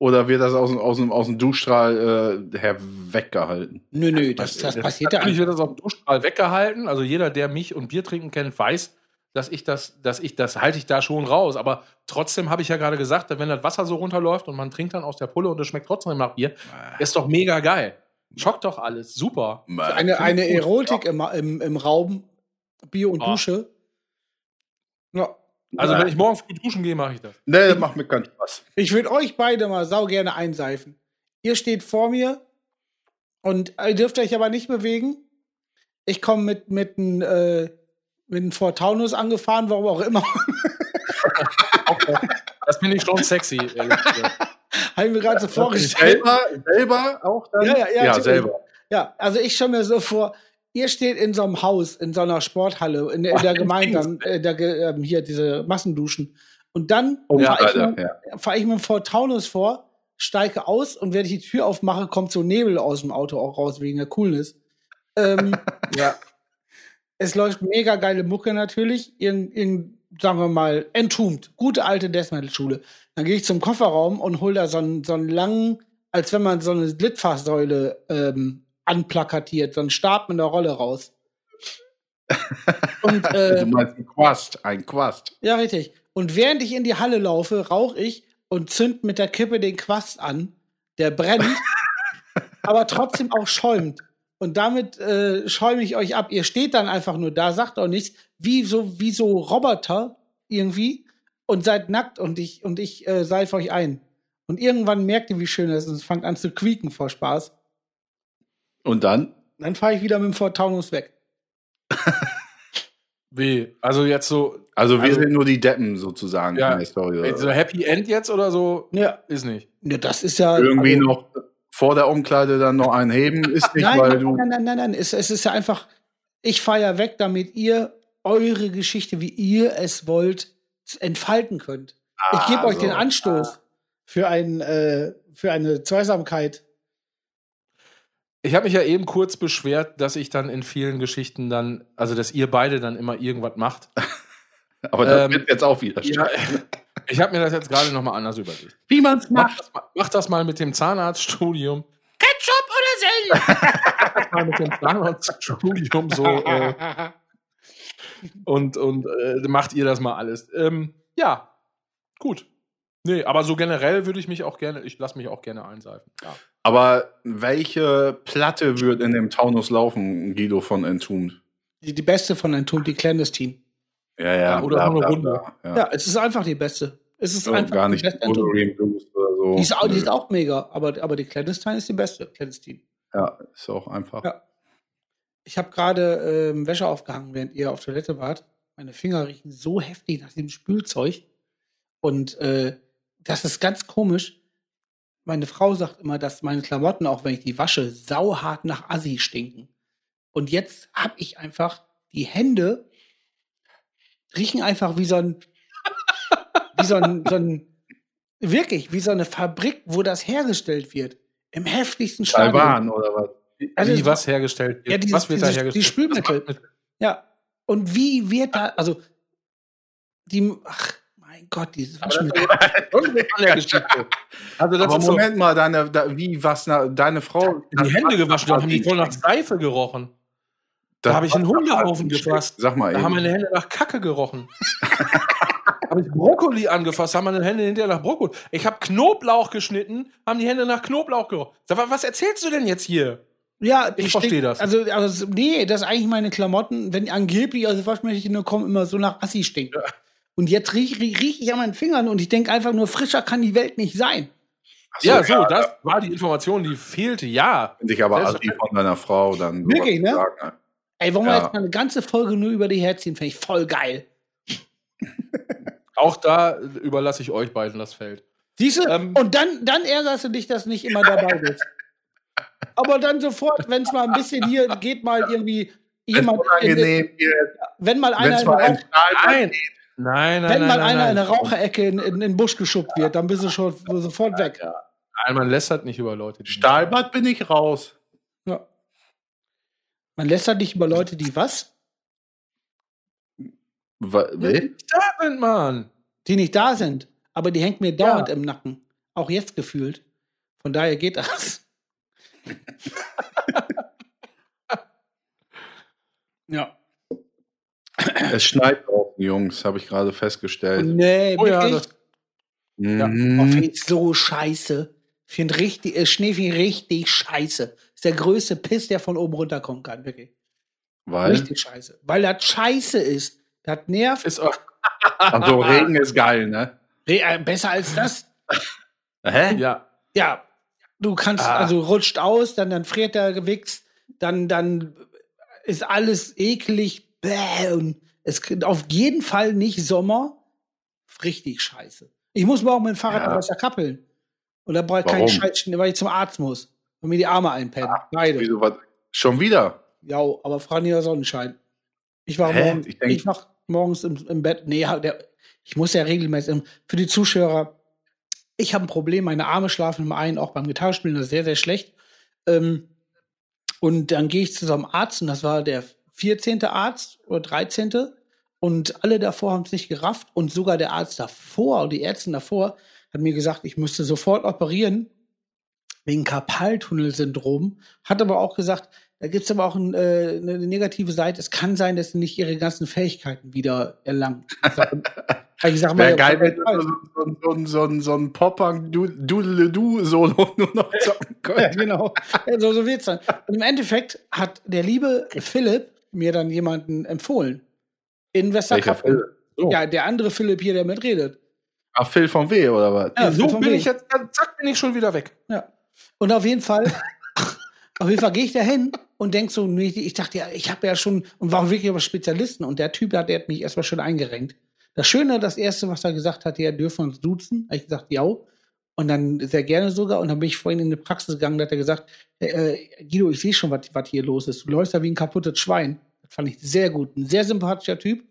Oder wird das aus, dem- aus, aus dem Duschstrahl äh, her weggehalten? Nö, nö, das, das passiert ja Natürlich wird das auf dem Duschstrahl weggehalten. Also jeder, der mich und Bier trinken kennt, weiß, dass ich das, dass ich das halte ich da schon raus. Aber trotzdem habe ich ja gerade gesagt, wenn das Wasser so runterläuft und man trinkt dann aus der Pulle und es schmeckt trotzdem nach Bier, ist doch mega geil. Schockt doch alles, super. Eine, eine Finde ich gut. Erotik im, im, im Raum, Bier und Ah. Dusche. Ja. Also Ja. wenn ich morgen früh duschen gehe, mache ich das. Nee, das macht mir keinen Spaß. Ich würde euch beide mal sau gerne einseifen. Ihr steht vor mir und ihr dürft euch aber nicht bewegen. Ich komme mit, mit einem äh, mit einem Ford Taunus angefahren, warum auch immer. Das finde ich schon sexy. ehrlich gesagt. Habe ich mir gerade so vorgestellt. Selber, selber auch dann? Ja, ja, ja, ja selber. Ja, also ich stelle mir so vor, ihr steht in so einem Haus, in so einer Sporthalle, in, in der in Gemeinde, äh, der, ähm, hier diese Massenduschen. Und dann Oh, fahre ich, mit- ja. fahr ich mit dem Ford Taunus vor, steige aus und wenn ich die Tür aufmache, kommt so Nebel aus dem Auto auch raus, wegen der Coolness. Ähm, ja. es läuft mega geile Mucke natürlich. In, in, sagen wir mal, entombed. Gute alte Death Metal Schule. Dann gehe ich zum Kofferraum und hole da so einen, so einen langen, als wenn man so eine Litfaßsäule ähm, anplakatiert, so einen Stab mit einer Rolle raus. und äh, Du meinst ein Quast, ein Quast. ja, richtig. Und während ich in die Halle laufe, rauche ich und zünd mit der Kippe den Quast an. Der brennt, aber trotzdem auch schäumt. Und damit äh, schäume ich euch ab. Ihr steht dann einfach nur da, sagt auch nichts, wie so, wie so Roboter irgendwie und seid nackt und ich, und ich äh, seife euch ein. Und irgendwann merkt ihr, wie schön das ist und es fängt an zu quieken vor Spaß. Und dann? Dann fahre ich wieder mit dem Ford Taunus weg. Wie? Also jetzt so, Also wir Also- sind nur die Deppen sozusagen Ja. in der Story. oder? so Happy End jetzt oder so? Ja, Ist nicht. ja das ist ja. Irgendwie also- noch vor der Umkleide dann noch einen heben, ist nicht, nein, weil nein, du. nein, nein, nein, nein. Es, es ist ja einfach, ich fahre ja weg, damit ihr eure Geschichte, wie ihr es wollt, entfalten könnt. ich gebe Ah, euch den so. Anstoß für, ein, äh, für eine Zweisamkeit. Ich habe mich ja eben kurz beschwert, dass ich dann in vielen Geschichten dann, also dass ihr beide dann immer irgendwas macht. Aber das Ähm, wird jetzt auch wieder Ja, ich habe mir das jetzt gerade nochmal anders überlegt. Wie man es Mach das, mal, mach das mal mit dem Zahnarztstudium. Ketchup oder Senf? Mach das mal mit dem Zahnarztstudium so. Äh, und und äh, macht ihr das mal alles. Ähm, ja, gut. Nee, aber so generell würde ich mich auch gerne, ich lasse mich auch gerne einseifen. Ja. Aber welche Platte wird in dem Taunus laufen, Guido von Entombed? Die, die beste von Entombed, die Clandestine. Ja, ja. Ja, oder bla, bla, bla, Ja. Ja, es ist einfach die beste. Es ist So, einfach gar die nicht beste Entombed. Wolverine Blues oder so. Die ist, auch, die ist auch mega, aber, aber die Clandestine ist die beste. Clandestine. Ja, ist auch einfach. Ja. Ich habe gerade ähm, Wäsche aufgehangen, während ihr auf Toilette wart. Meine Finger riechen so heftig nach dem Spülzeug. Und äh, das ist ganz komisch. Meine Frau sagt immer, dass meine Klamotten, auch wenn ich die wasche, sauhart nach Assi stinken. Und jetzt habe ich einfach die Hände riechen einfach wie so ein, wie so ein, so ein, wirklich, wie so eine Fabrik, wo das hergestellt wird. Im heftigsten Stadium. Taiwan oder was? Also Wie was hergestellt wird. Ja, dieses- was wird da dieses- hergestellt? die Spülmittel. Ja. Und wie wird da, also, die, ach, mein Gott, dieses Waschmittel. Also das Aber ist so, Moment mal, deine, da, wie, was, na, deine Frau. die Hände gewaschen, dann haben die voll nach Seife gerochen. Da habe ich einen Hundehaufen gefasst. Sag mal Da haben eben. meine Hände nach Kacke gerochen. habe ich Brokkoli angefasst, haben meine Hände hinterher nach Brokkoli. Ich habe Knoblauch geschnitten, haben die Hände nach Knoblauch gerochen. Sag mal, was erzählst du denn jetzt hier? Ja, Ich steck- versteh das. Also, also, nee, das ist eigentlich meine Klamotten, wenn angeblich aus der Waschmaschine kommen, immer so nach Assi stinken. Und jetzt rieche riech, riech ich an meinen Fingern und ich denke einfach nur, frischer kann die Welt nicht sein. So, ja, so, das war die Information, die fehlte. Ja. Finde ich aber assi von deiner Frau dann. Wirklich, ne? Sagen, Ey, wollen wir Ja. jetzt mal eine ganze Folge nur über die herziehen? Finde ich voll geil. Auch da überlasse ich euch beiden das Feld. Siehst du? Ähm. und dann, dann ärgerst du dich, dass nicht immer dabei bist. Aber dann sofort, wenn es mal ein bisschen hier geht, mal irgendwie jemand, in, unangenehm wird, wenn mal einer, wenn's in mal ein Nein. Nein, nein, wenn mal nein, einer nein. in der Raucherecke in, in, in den Busch geschubbt wird, dann bist du schon sofort weg. Nein, man lästert nicht über Leute. die- Stahlbad bin ich raus. Ja. Man lästert nicht über Leute, die was? Wa- wie? Da sind man. Die nicht da sind. Aber die hängt mir dauernd Ja. im Nacken. Auch jetzt gefühlt. Von daher geht das. ja. Es schneit draußen, Jungs, habe ich gerade festgestellt. Nee, Oh ja, wirklich? das, Mhm. Oh, finde ich so scheiße. Ich finde richtig, äh, Schnee finde ich richtig scheiße. Ist der größte Piss, der von oben runterkommen kann, wirklich. Weil, Richtig scheiße. Weil das scheiße ist. Das nervt. ist auch, also Regen ist geil, ne? Re- äh, Besser als das. Hä? ja. Ja. Du kannst, Ah. also rutscht aus, dann, dann friert der gewichst, dann, dann ist alles eklig. Bäh, und es auf jeden Fall nicht Sommer. Richtig scheiße. Ich muss morgen mit dem Fahrrad Ja. nach Wasserkappeln. Und da brauche ich keinen? Scheiß, weil ich zum Arzt muss. Und mir die Arme einpennen. Beide. Wieso was? Schon wieder? Ja, aber Franier Sonnenschein. Ich war, Hä? morgens, Ich ich, wach morgens im, im Bett. Nee, der, ich muss ja regelmäßig. Für die Zuschauer, ich habe ein Problem. Meine Arme schlafen im einen, auch beim Gitarrespielen, das ist sehr, sehr schlecht. Ähm, und dann gehe ich zu so einem Arzt, und das war der 14. Arzt oder 13. Und alle davor haben es nicht gerafft. Und sogar der Arzt davor, und die Ärztin davor, hat mir gesagt, ich müsste sofort operieren wegen Karpaltunnelsyndrom. Hat aber auch gesagt, da gibt es aber auch ein, äh, eine negative Seite. Es kann sein, dass sie nicht ihre ganzen Fähigkeiten wieder erlangen. Ich sag, mal, Wäre ja, geil, wenn ja, du so, so, so, so, ein Pop-Punk-Doodle-Doo-Solo nur noch zocken Ja, könntest. genau. Ja, so, so wird's dann. Und im Endeffekt hat der liebe Philipp mir dann jemanden empfohlen. In Welcher Westerkappel. Philipp? So. Ja, der andere Philipp hier, der mitredet. Ach, Phil von W, oder was? Ja, so bin wegen. ich jetzt, dann zack, bin ich schon wieder weg. Ja. Und auf jeden Fall, auf jeden Fall gehe ich da hin und denk so, nee, ich dachte ja, ich habe ja schon, und war wirklich aber Spezialisten. Und der Typ hat, der hat mich erstmal schön eingerenkt. Das Schöne, das erste, was er gesagt hat, ja, dürfen wir uns duzen. Hab ich gesagt, ja. Und dann sehr gerne sogar. Und dann bin ich vorhin in eine Praxis gegangen, da hat er gesagt, äh, Guido, ich sehe schon, was hier los ist. Du läufst da wie ein kaputtes Schwein. Das fand ich sehr gut. Ein sehr sympathischer Typ.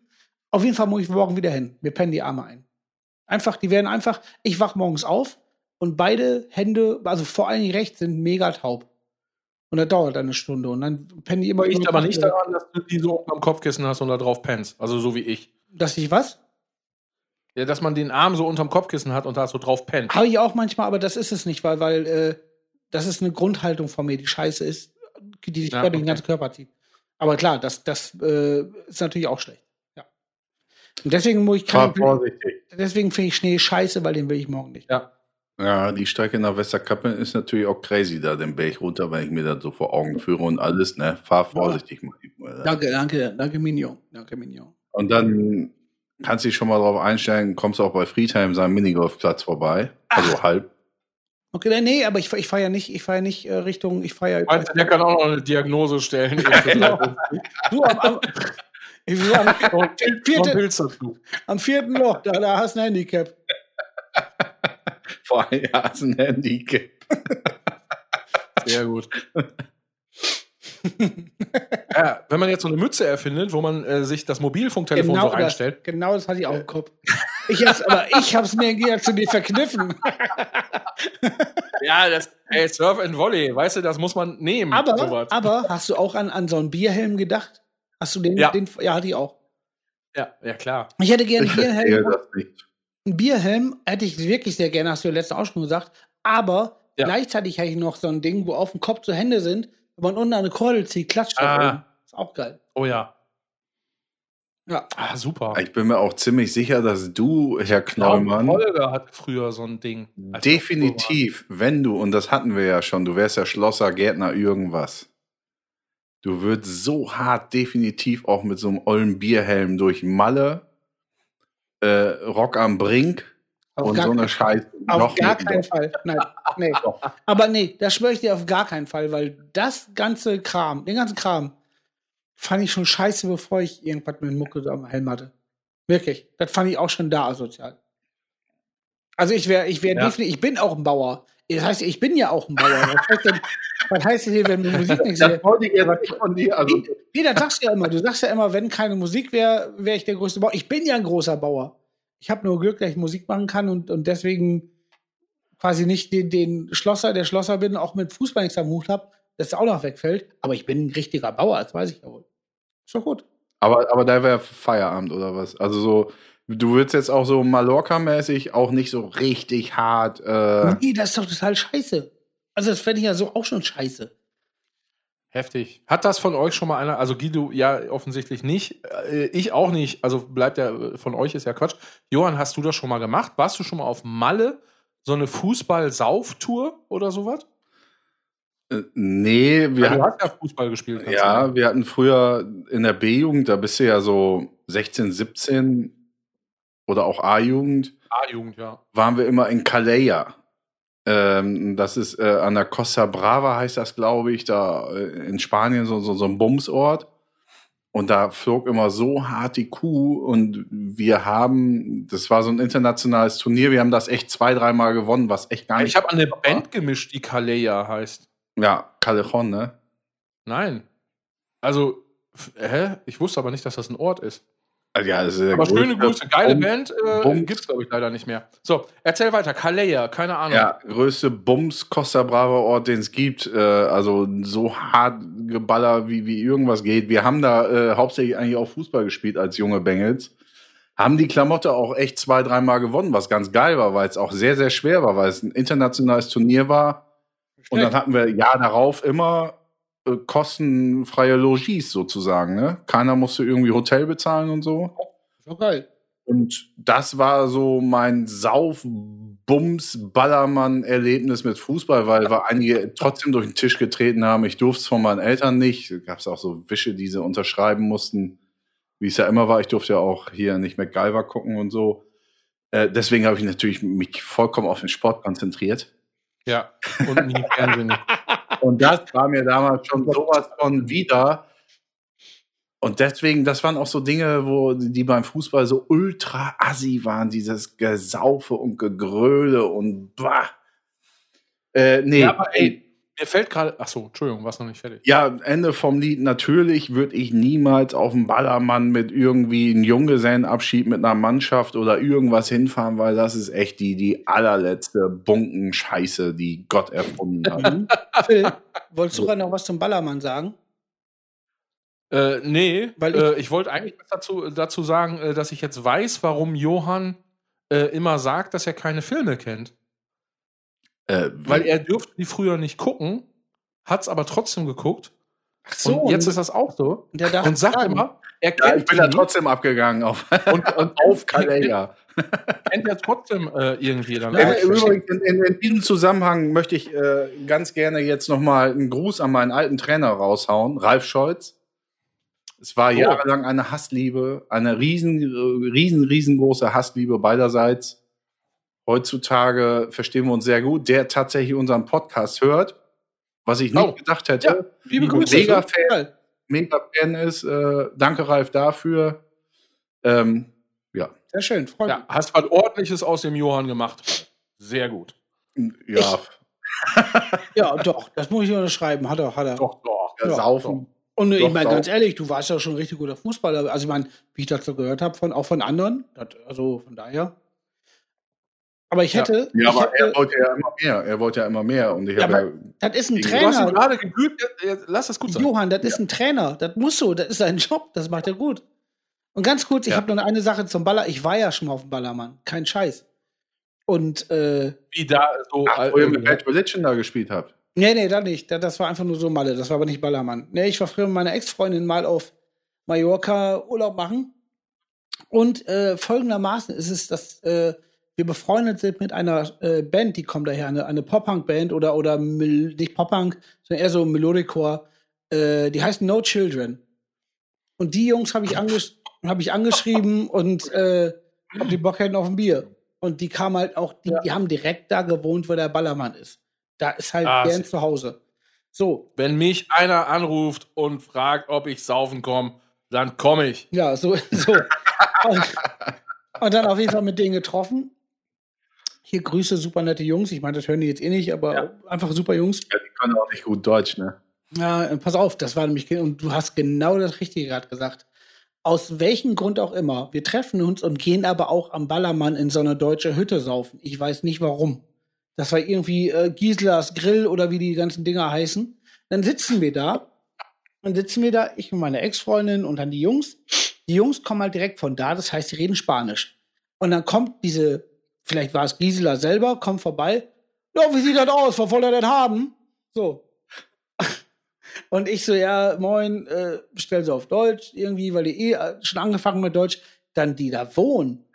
Auf jeden Fall muss ich morgen wieder hin. Wir pennen die Arme ein. Einfach, die werden einfach, ich wach morgens auf und beide Hände, also vor allem rechts, sind mega taub. Und das dauert eine Stunde. Und dann pennen die immer Liegt aber nicht daran, dass du die so am Kopfkissen hast und da drauf pennst. Also so wie ich. Dass ich was? Ja, dass man den Arm so unterm Kopfkissen hat und da so drauf pennt. Habe ich auch manchmal, aber das ist es nicht, weil, weil äh, das ist eine Grundhaltung von mir, die scheiße ist, die sich Ja, quer durch den okay. ganzen Körper zieht. Aber klar, das, das äh, ist natürlich auch schlecht. Ja. Und deswegen muss ich keinen, vorsichtig. deswegen finde ich Schnee scheiße, weil den will ich morgen nicht. Ja. Ja, die Strecke nach Westerkappeln ist natürlich auch crazy da, den Berg runter, wenn ich mir das so vor Augen führe und alles, ne? Fahr vorsichtig, mein Lieber. Danke, danke, danke, Mignon. Danke, Mignon. Und dann kannst du dich schon mal drauf einstellen, kommst auch bei Friedheim seinem Minigolfplatz vorbei. Also halb. Okay, nee, aber ich, ich fahre ja nicht, ich fahre ja nicht äh, Richtung, ich fahre ja. Meinst du, der kann auch noch eine Diagnose stellen? Genau. Du, am, am, ich am, vierten, am vierten Loch, da, da hast du ein Handicap. Vor allem hast du ein Handicap. Sehr gut. Ja, wenn man jetzt so eine Mütze erfindet, wo man äh, sich das Mobilfunktelefon Genau so das, einstellt. genau das hatte ich auch im Kopf. Ich hab's, aber ich hab's mir ja zu dir verkniffen. Ja, das, ey, Surf and Volley, weißt du, das muss man nehmen. Aber, sowas. aber hast du auch an, an so einen Bierhelm gedacht? Hast du den? Ja. den ja, hatte ich auch. ja, ja, klar. Ich hätte gerne einen Bierhelm. das. Einen Bierhelm hätte ich wirklich sehr gerne, hast du ja letztens auch schon gesagt. Aber Ja. gleichzeitig hätte ich noch so ein Ding, wo auf dem Kopf so Hände sind. Wenn man unten eine Kordel zieht, klatscht Ah. Ist auch geil. Oh ja. Ja. Ah, super. Ich bin mir auch ziemlich sicher, dass du, Herr Knollmann, Holger hatte früher so ein Ding. definitiv, wenn du, und das hatten wir ja schon, du wärst ja Schlosser, Gärtner, irgendwas. du würdest so hart definitiv auch mit so einem ollen Bierhelm durch Malle, äh, Rock am Brink Auf und gar so eine Scheiße. Auf gar keinen Fall. Nein, nee. Aber nee, das schwöre ich dir auf gar keinen Fall, weil das ganze Kram, den ganzen Kram, fand ich schon scheiße, bevor ich irgendwas mit Mucke am Helm hatte. Wirklich. Das fand ich auch schon da asozial. Also ich wäre, ich wäre Ja. definitiv, ich bin auch ein Bauer. Das heißt, ich bin ja auch ein Bauer. Was heißt denn, was heißt denn hier, wenn du Musik nicht Das wollte ich jetzt nicht von dir. Also, Nee, das sagst du ja immer. Du sagst ja immer, wenn keine Musik wäre, wäre ich der größte Bauer. Ich bin ja ein großer Bauer. Ich habe nur Glück, dass ich Musik machen kann und, und deswegen quasi nicht den, den Schlosser, der Schlosser bin, auch mit Fußball nichts am Hut habe, dass der auch noch wegfällt. Aber ich bin ein richtiger Bauer, das weiß ich ja wohl. Ist doch gut. aber, aber da wäre Feierabend oder was? Also so, du würdest jetzt auch so Mallorca-mäßig auch nicht so richtig hart. Äh, Nee, das ist doch total scheiße. Also das fände ich ja so auch schon scheiße. Heftig. Hat das von euch schon mal einer, also Guido ja offensichtlich nicht, äh, ich auch nicht, also bleibt ja, von euch ist ja Quatsch. Johann, hast du das schon mal gemacht? Warst du schon mal auf Malle, so eine Fußball-Sauftour oder sowas? äh, nee, wir du hatten, hast ja Fußball gespielt. ja, sagen. wir hatten früher in der B-Jugend, da bist du ja so 16, 17 oder auch A-Jugend, A-Jugend, ja. waren wir immer in Calella. Ähm, das ist äh, an der Costa Brava, heißt das, glaube ich, da äh, in Spanien so, so, so ein Bumsort. Und da flog immer so hart die Kuh und wir haben, das war so ein internationales Turnier, wir haben das echt zwei, dreimal gewonnen, was echt gar nicht. Ich habe eine Band gemischt, die Kaleya heißt. Ja, Callejon, ne? Nein. Also, hä? Ich wusste aber nicht, dass das ein Ort ist. Also, ja, das ist Aber schöne Grüße. Geile Bums- Band äh, Bums. gibt's, glaube ich, leider nicht mehr. So, erzähl weiter. Kaleya, keine Ahnung. Ja, größte Bums Costa Brava Ort, den es gibt. Äh, also so hart Geballer, wie, wie irgendwas geht. Wir haben da äh, hauptsächlich eigentlich auch Fußball gespielt als junge Bengels. Haben die Klamotte auch echt zwei, dreimal gewonnen, was ganz geil war, weil es auch sehr, sehr schwer war, weil es ein internationales Turnier war. Und dann hatten wir Jahr darauf immer äh, kostenfreie Logis sozusagen. Ne? Keiner musste irgendwie Hotel bezahlen und so. Geil. Und das war so mein Sauf, Bums, Ballermann-Erlebnis mit Fußball, weil wir einige trotzdem durch den Tisch getreten haben. Ich durfte es von meinen Eltern nicht. Gab es auch so Wische, die sie unterschreiben mussten. Wie es ja immer war, ich durfte ja auch hier nicht MacGyver gucken und so. Äh, deswegen habe ich natürlich mich vollkommen auf den Sport konzentriert. Ja, und nie Fernsehen. Und das war mir damals schon sowas von wieder. Und deswegen, das waren auch so Dinge, wo die beim Fußball so ultra assi waren, dieses Gesaufe und Gegröle und bah. Äh, nee, Ja, aber ey, mir fällt gerade. Ach so, Entschuldigung, warst noch nicht fertig. ja, Ende vom Lied. Natürlich würde ich niemals auf einen Ballermann mit irgendwie einem Junggesellenabschied mit einer Mannschaft oder irgendwas hinfahren, weil das ist echt die, die allerletzte Bunkenscheiße, die Gott erfunden hat. Mhm. Phil, wolltest du gerade noch was zum Ballermann sagen? Äh, nee, Weil ich- äh, ich wollte eigentlich was dazu, dazu sagen, äh, dass ich jetzt weiß, warum Johann äh, immer sagt, dass er keine Filme kennt. Äh, Weil er dürfte die früher nicht gucken, hat es aber trotzdem geguckt. Ach und jetzt ist das auch so. der darf Und sagt sagen. immer, er ja, kennt ich bin da trotzdem abgegangen auf, und, und auf Calella. kennt er trotzdem äh, irgendwie dann. Ja, auch. ich Im Übrigen, in, in, in diesem Zusammenhang möchte ich äh, ganz gerne jetzt nochmal einen Gruß an meinen alten Trainer raushauen, Ralf Scholz. Es war Oh. jahrelang eine Hassliebe, eine riesen, äh, riesen, riesengroße Hassliebe beiderseits. Heutzutage verstehen wir uns sehr gut, der tatsächlich unseren Podcast hört, was ich nicht Oh. gedacht hätte. Ja, liebe Grüße. Mega Fan, mega Fan ist. Äh, danke, Ralf, dafür. Ähm, ja. Sehr schön, freut Ja, hast was Ordentliches aus dem Johann gemacht. Sehr gut. Ja, Ja, doch, das muss ich unterschreiben. Hat er, hat er. Doch, doch. ja, saufen. Und ich Doch, meine, doch. ganz ehrlich, du warst ja schon ein richtig guter Fußballer. Also, ich meine, wie ich dazu gehört habe, von, auch von anderen. Das, also, von daher. Aber ich Ja. hätte. Ja, ich aber er hätte wollte ja immer mehr. Er wollte ja immer mehr. Und ich Ja, habe aber- ja, das ist ein Du Du hast ihn Trainer. gerade ja, ja, Lass das gut sein. Johann, das ist ein Trainer. Das muss so. Das ist sein Job. Das macht er gut. Und ganz kurz, ich Ja. habe noch eine Sache zum Baller. Ich war ja schon mal auf dem Ballermann. Kein Scheiß. Und, äh, Wie da so. Ach, äh, wo ihr mit Bad Religion da gespielt habt. Nee, nee, da nicht. Da, das war einfach nur so Malle. Das war aber nicht Ballermann. Nee, ich war früher mit meiner Ex-Freundin mal auf Mallorca Urlaub machen. Und äh, folgendermaßen ist es, dass äh, wir befreundet sind mit einer äh, Band, die kommt daher, eine, eine Pop-Punk-Band oder, oder nicht Pop-Punk, sondern eher so Melodicore. Äh, die heißt No Children. Und die Jungs habe ich, angesch hab ich angeschrieben und äh, ob die Bock hätten auf ein Bier. Und die kamen halt auch, die, die haben direkt da gewohnt, wo der Ballermann ist. Da ist halt Ah, deren sie- Zuhause. So, Wenn mich einer anruft und fragt, ob ich saufen komme, dann komme ich. ja, so, so. und, und dann auf jeden Fall mit denen getroffen. Hier Grüße, super nette Jungs. Ich meine, das hören die jetzt eh nicht, aber einfach super Jungs. Ja, die können auch nicht gut Deutsch, ne? Ja, pass auf, das war nämlich, und du hast genau das Richtige gerade gesagt. Aus welchem Grund auch immer, wir treffen uns und gehen aber auch am Ballermann in so eine deutsche Hütte saufen. Ich weiß nicht warum. Das war irgendwie äh, Gieslas Grill oder wie die ganzen Dinger heißen. Dann sitzen wir da, dann sitzen wir da, ich und meine Ex-Freundin und dann die Jungs. Die Jungs kommen halt direkt von da, das heißt, die reden Spanisch. Und dann kommt diese, vielleicht war es Gisela selber, kommt vorbei. Ja, wie sieht das aus? Was wollt ihr denn haben? So, und ich so, ja, moin, äh, bestell sie auf Deutsch irgendwie, weil die eh äh, schon angefangen mit Deutsch. Dann die da wohnen,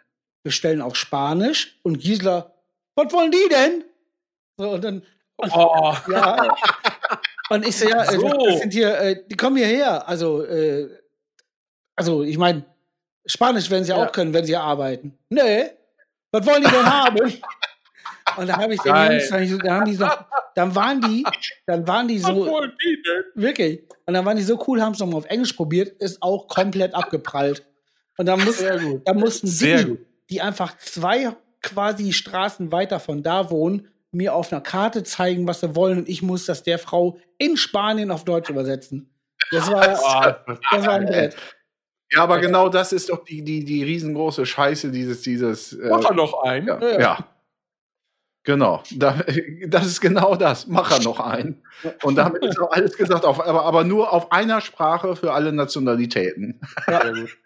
bestellen auf Spanisch und Gisela, was wollen die denn? So, und dann, Oh, ja. und ich so, ja, äh, So. das sind hier, äh, die kommen hierher. Also, äh, also, ich meine, Spanisch werden sie Ja. auch können, wenn sie arbeiten. Nee, was wollen die denn haben? Und dann habe ich den. Jungs, dann haben die so, dann waren die, dann waren die so? Wirklich. Und dann waren die so cool, haben es nochmal auf Englisch probiert, ist auch komplett abgeprallt. Und dann, muss, Sehr gut. dann mussten die, die einfach zwei quasi Straßen weiter von da wohnen, mir auf einer Karte zeigen, was sie wollen. Und ich muss das der Frau in Spanien auf Deutsch übersetzen. Das war, das war ein Brett. Ja, aber genau das ist doch die, die, die riesengroße Scheiße, dieses, dieses. Äh, mach er noch einen. ja, Ja. ja. Genau. Da, das ist genau das. Mach er noch einen. Und damit ist auch alles gesagt, auf, aber, aber nur auf einer Sprache für alle Nationalitäten. Sehr gut.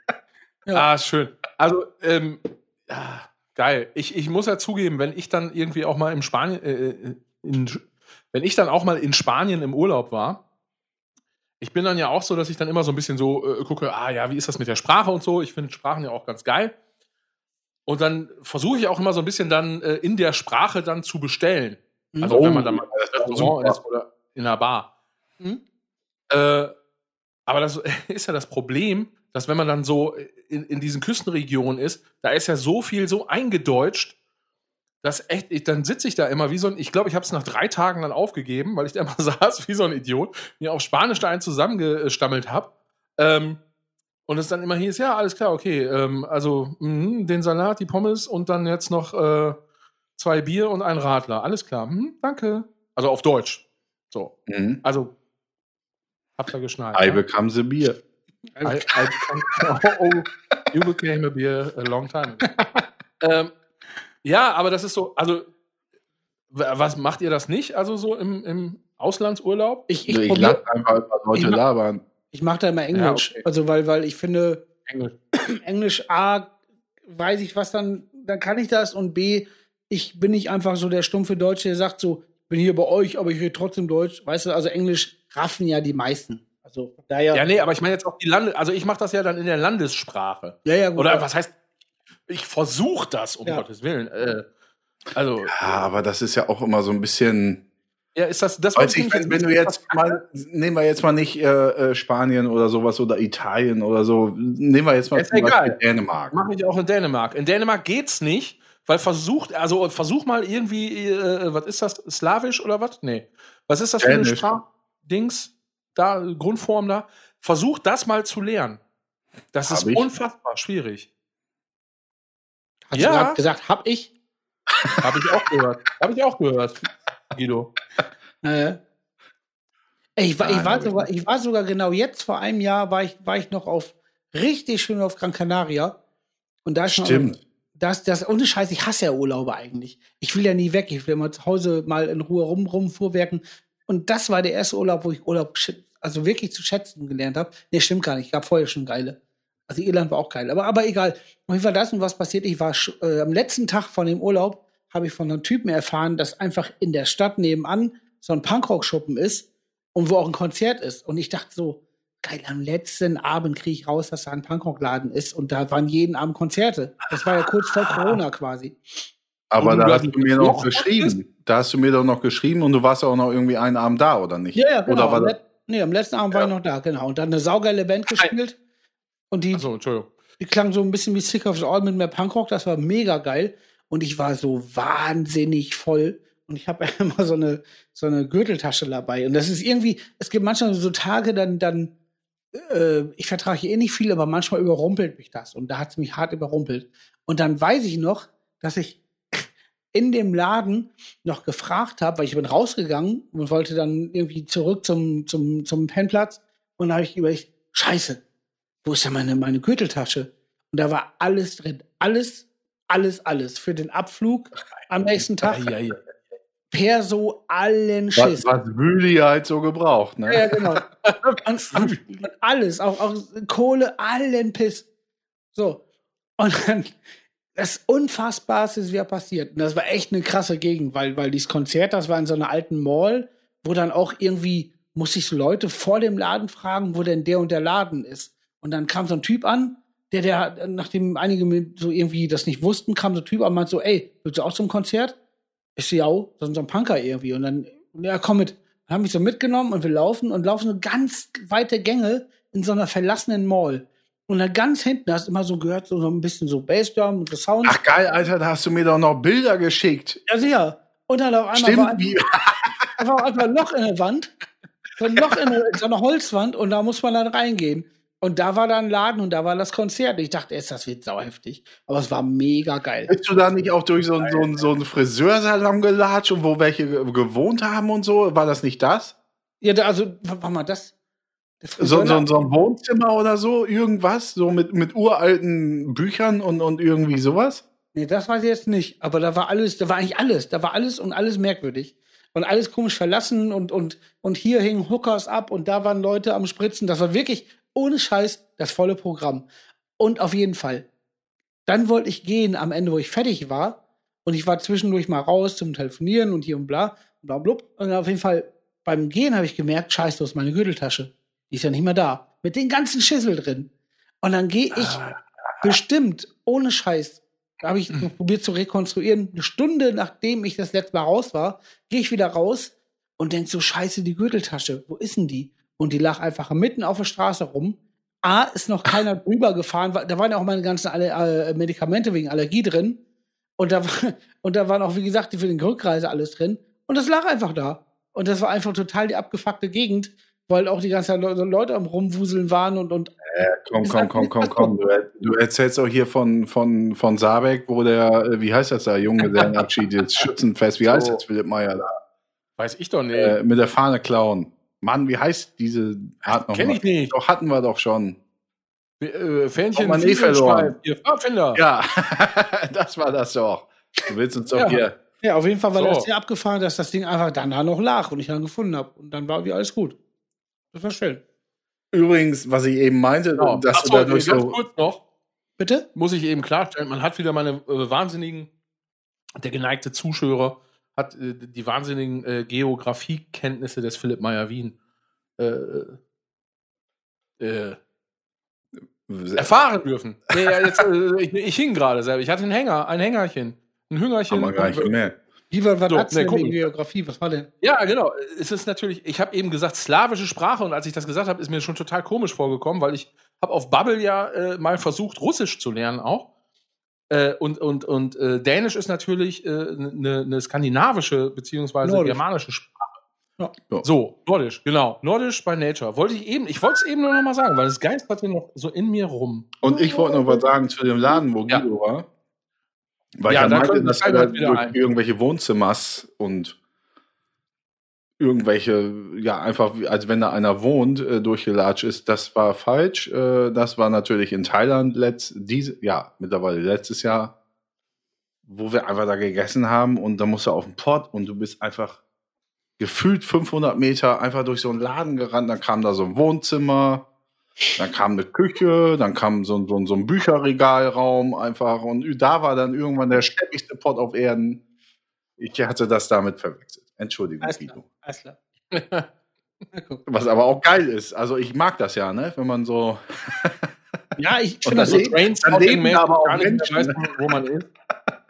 Ja. Ah, schön. Also, ähm, ja, geil. Ich, ich muss ja zugeben, wenn ich dann irgendwie auch mal im Spanien, äh, in, wenn ich dann auch mal in Spanien im Urlaub war, ich bin dann ja auch so, dass ich dann immer so ein bisschen so äh, gucke, ah ja, wie ist das mit der Sprache und so. Ich finde Sprachen ja auch ganz geil. Und dann versuche ich auch immer so ein bisschen dann äh, in der Sprache dann zu bestellen. Also Oh, wenn man dann mal im Restaurant ist oder in einer Bar. Hm? Äh, aber das ist ja das Problem, dass wenn man dann so in, in diesen Küstenregionen ist, da ist ja so viel so eingedeutscht, dass echt, ich, dann sitze ich da immer wie so ein, ich glaube, ich habe es nach drei Tagen dann aufgegeben, weil ich da immer saß wie so ein Idiot, mir auf Spanisch da einen zusammengestammelt habe. Ähm, und es dann immer hieß, ja, alles klar, okay, ähm, also mhm, den Salat, die Pommes und dann jetzt noch äh, zwei Bier und ein Radler. Alles klar, mhm, danke. Also auf Deutsch. So, Mhm. also habt ihr geschnallt. I ne? become the beer. I, I become, oh, oh, you became a beer a long time. ago. ähm, ja, aber das ist so, also, was macht ihr das nicht? Also so im, im Auslandsurlaub? Ich, Ich, ich, ich lasse einfach über Leute Ich mach- labern. ich mache da immer Englisch. okay. Also, weil, weil ich finde, Englisch. Englisch A, weiß ich was, dann, dann kann ich das und B, ich bin nicht einfach so der stumpfe Deutsche, der sagt so, ich bin hier bei euch, aber ich rede trotzdem Deutsch. Weißt du, also Englisch raffen ja die meisten. Also daher. Ja, nee, aber ich meine jetzt auch die Lande, also ich mache das ja dann in der Landessprache. ja, ja, gut. Oder was heißt, ich versuche das, um Ja. Gottes Willen. Äh, also, Ja, aber das ist ja auch immer so ein bisschen. ja, ist das, das wollte ich, wenn, wenn du jetzt mal, nehmen wir jetzt mal nicht äh, äh, Spanien oder sowas oder Italien oder so, nehmen wir jetzt mal Ist egal. Dänemark. Mache ich auch in Dänemark. In Dänemark geht's nicht, weil versucht, also versuch mal irgendwie, äh, was ist das, Slawisch oder was? Nee. Was ist das für eine. Sprachdings? Da, Grundform da. Versuch das mal zu lernen. Das Hab ist ich. unfassbar schwierig. Hast ja. du gerade gesagt, hab ich? Habe ich auch gehört. Habe ich auch gehört, Guido. Äh, ich, war, ich, war hab sogar, ich war sogar genau jetzt vor einem Jahr, war ich, war ich noch auf richtig schön auf Gran Canaria. Und da ist noch- Stimmt. Das, das, ohne Scheiß, ich hasse ja Urlaube eigentlich. Ich will ja nie weg. Ich will immer zu Hause mal in Ruhe rum, rumfuhrwerken. Und das war der erste Urlaub, wo ich Urlaub also wirklich zu schätzen gelernt habe. Nee, stimmt gar nicht. Ich gab vorher schon geile. Also Irland war auch geil. Aber, aber egal. Auf jeden Fall das und was passiert. Ich war äh, am letzten Tag von dem Urlaub, habe ich von einem Typen erfahren, dass einfach in der Stadt nebenan so ein Punkrock-Schuppen ist und wo auch ein Konzert ist. Und ich dachte so, geil, am letzten Abend kriege ich raus, dass da ein Punkrock-Laden ist und da waren jeden Abend Konzerte. Das war ja kurz vor Corona quasi. Aber da hast du mir noch noch geschrieben. Da hast du mir doch noch geschrieben und du warst auch noch irgendwie einen Abend da, oder nicht? Ja, ja, genau. Oder war am, Nee, am letzten Abend war Ja. ich noch da, genau. Und dann eine saugeile Band gespielt. Und die, Entschuldigung. die klang so ein bisschen wie Sick of the All mit mehr Punkrock. Das war mega geil. Und ich war so wahnsinnig voll. Und ich habe immer so eine, so eine Gürteltasche dabei. Und das ist irgendwie, es gibt manchmal so Tage, dann, dann, äh, ich vertrage eh nicht viel, aber manchmal überrumpelt mich das. Und da hat es mich hart überrumpelt. Und dann weiß ich noch, dass ich in dem Laden noch gefragt habe, weil ich bin rausgegangen und wollte dann irgendwie zurück zum, zum, zum Pennplatz. Und da habe ich überlegt, scheiße, wo ist denn meine, meine Gürteltasche? Und da war alles drin. Alles, alles, alles. Für den Abflug am nächsten Tag. Ja, ja. Perso, allen Was, Schiss. was Wüli halt so gebraucht, ne? Ja, genau. Und, und, alles, auch, auch Kohle, allen Piss. So. Und dann das Unfassbarste ist wieder passiert. Und das war echt eine krasse Gegend, weil, weil dieses Konzert, das war in so einer alten Mall, wo dann auch irgendwie, musste ich Leute vor dem Laden fragen, wo denn der und der Laden ist. Und dann kam so ein Typ an, der, der, nachdem einige so irgendwie das nicht wussten, kam so ein Typ an und meinte so, ey, willst du auch zum Konzert? Ich so, ja, das ist so ein Punker irgendwie. Und dann, ja, komm mit. Dann haben mich so mitgenommen und wir laufen und laufen so ganz weite Gänge in so einer verlassenen Mall. Und dann ganz hinten hast du immer so gehört, so, so ein bisschen so Bassdrum und so Sound. Ach geil, Alter, da hast du mir doch noch Bilder geschickt. Ja, sicher. Und dann auf einmal Stimmt, war einfach, einfach ein Loch in der Wand. So ein Loch in, der- so einer Holzwand und da muss man dann reingehen. Und da war dann ein Laden und da war das Konzert. Ich dachte erst, das wird sauheftig. Aber es war mega geil. bist du da nicht auch durch so, einen- so, so einen Friseursalon gelatscht und wo welche ge- gewohnt haben und so? War das nicht das? Ja, da, also, warte mal, das. der So, so, so ein Wohnzimmer oder so? Irgendwas? So mit, mit uralten Büchern und, und irgendwie sowas? Nee, das weiß ich jetzt nicht. Aber da war alles, da war eigentlich alles. Da war alles und alles merkwürdig. Und alles komisch verlassen und, und, und hier hingen Hookers ab und da waren Leute am Spritzen. Das war wirklich ohne Scheiß das volle Programm. Und auf jeden Fall. Dann wollte ich gehen am Ende, wo ich fertig war. Und ich war zwischendurch mal raus zum Telefonieren und hier und bla, und bla, blub. Und auf jeden Fall beim Gehen habe ich gemerkt, scheiße, das ist meine Gürteltasche. Die ist ja nicht mehr da. Mit den ganzen Schüssel drin. Und dann gehe ich bestimmt, ohne Scheiß, da habe ich so probiert zu rekonstruieren, eine Stunde nachdem ich das letzte Mal raus war, gehe ich wieder raus und denk so, scheiße, die Gürteltasche, wo ist denn die? Und die lag einfach mitten auf der Straße rum. A, ist noch keiner drüber gefahren, weil da waren ja auch meine ganzen Alle äh, Medikamente wegen Allergie drin. Und da, war, und da waren auch, wie gesagt, die für den Rückreise alles drin. Und das lag einfach da. Und das war einfach total die abgefuckte Gegend, weil auch die ganzen Le Leute am Rumwuseln waren und, und Komm, komm, komm, komm, komm. Du, du erzählst auch hier von, von, von Sabeck, wo der, äh, wie heißt das da, Junge, der Abschied jetzt Schützenfest, wie heißt So. das, Philipp Meyer da? Weiß ich doch nicht. Äh, mit der Fahne klauen. Mann, wie heißt diese Art noch Kenn mal? ich nicht. Doch, hatten wir doch schon. Äh, Fähnchen, Hat man eh verloren. Ihr Pfadfinder. Ja, das war das doch. Du willst uns doch Ja. hier. Ja, auf jeden Fall war So. das sehr abgefahren, dass das Ding einfach danach noch lag und ich dann gefunden habe. Und dann war wie alles gut. Das war schön. Übrigens, was ich eben meinte, Genau. dass Achso, du dadurch ganz so. kurz noch, Bitte? muss ich eben klarstellen, man hat wieder meine äh, wahnsinnigen, der geneigte Zuschauer hat äh, die wahnsinnigen äh, Geografiekenntnisse des Philipp Meyer Wien äh, äh, erfahren dürfen. Nee, ja, jetzt, äh, ich, ich hing gerade selber. Ich hatte einen Hänger, ein Hängerchen. Ein Hüngerchen. Haben wir gar nicht gemerkt. Wie war was So, hat's nee. Geografie? Was war denn? Ja, genau. Es ist natürlich, ich habe eben gesagt, slawische Sprache und als ich das gesagt habe, ist mir schon total komisch vorgekommen, weil ich habe auf Bubble ja äh, mal versucht, Russisch zu lernen auch. Äh, und und, und äh, Dänisch ist natürlich eine äh, ne skandinavische beziehungsweise Nordisch. germanische Sprache. Ja. Ja. So, Nordisch, genau. Nordisch by Nature. Wollte ich eben, ich wollte es eben nur noch mal sagen, weil es geisterte noch so in mir rum. Und ich wollte noch was sagen zu dem Laden, wo Ja. Guido war. Weil Ja, ich ja da meinte, dass er wieder durch ein. irgendwelche Wohnzimmers und irgendwelche, ja, einfach als wenn da einer wohnt, äh, durchgelatscht ist. Das war falsch. Äh, das war natürlich in Thailand letzt, diese, ja, mittlerweile letztes Jahr, wo wir einfach da gegessen haben und da musst du auf den Pott und du bist einfach gefühlt 500 Meter einfach durch so einen Laden gerannt. Dann kam da so ein Wohnzimmer, dann kam eine Küche, dann kam so, ein- so, ein- so ein Bücherregalraum einfach und da war dann irgendwann der steppigste Pott auf Erden. Ich hatte das damit verwechselt. Entschuldigung, Alles klar. Alles klar. Was aber auch geil ist. Also ich mag das ja, ne? Wenn man so. Ja, ich finde das das. leben- Trains dann leben da aber auch gar nicht mehr Menschen, weiß, ne? wo man ist.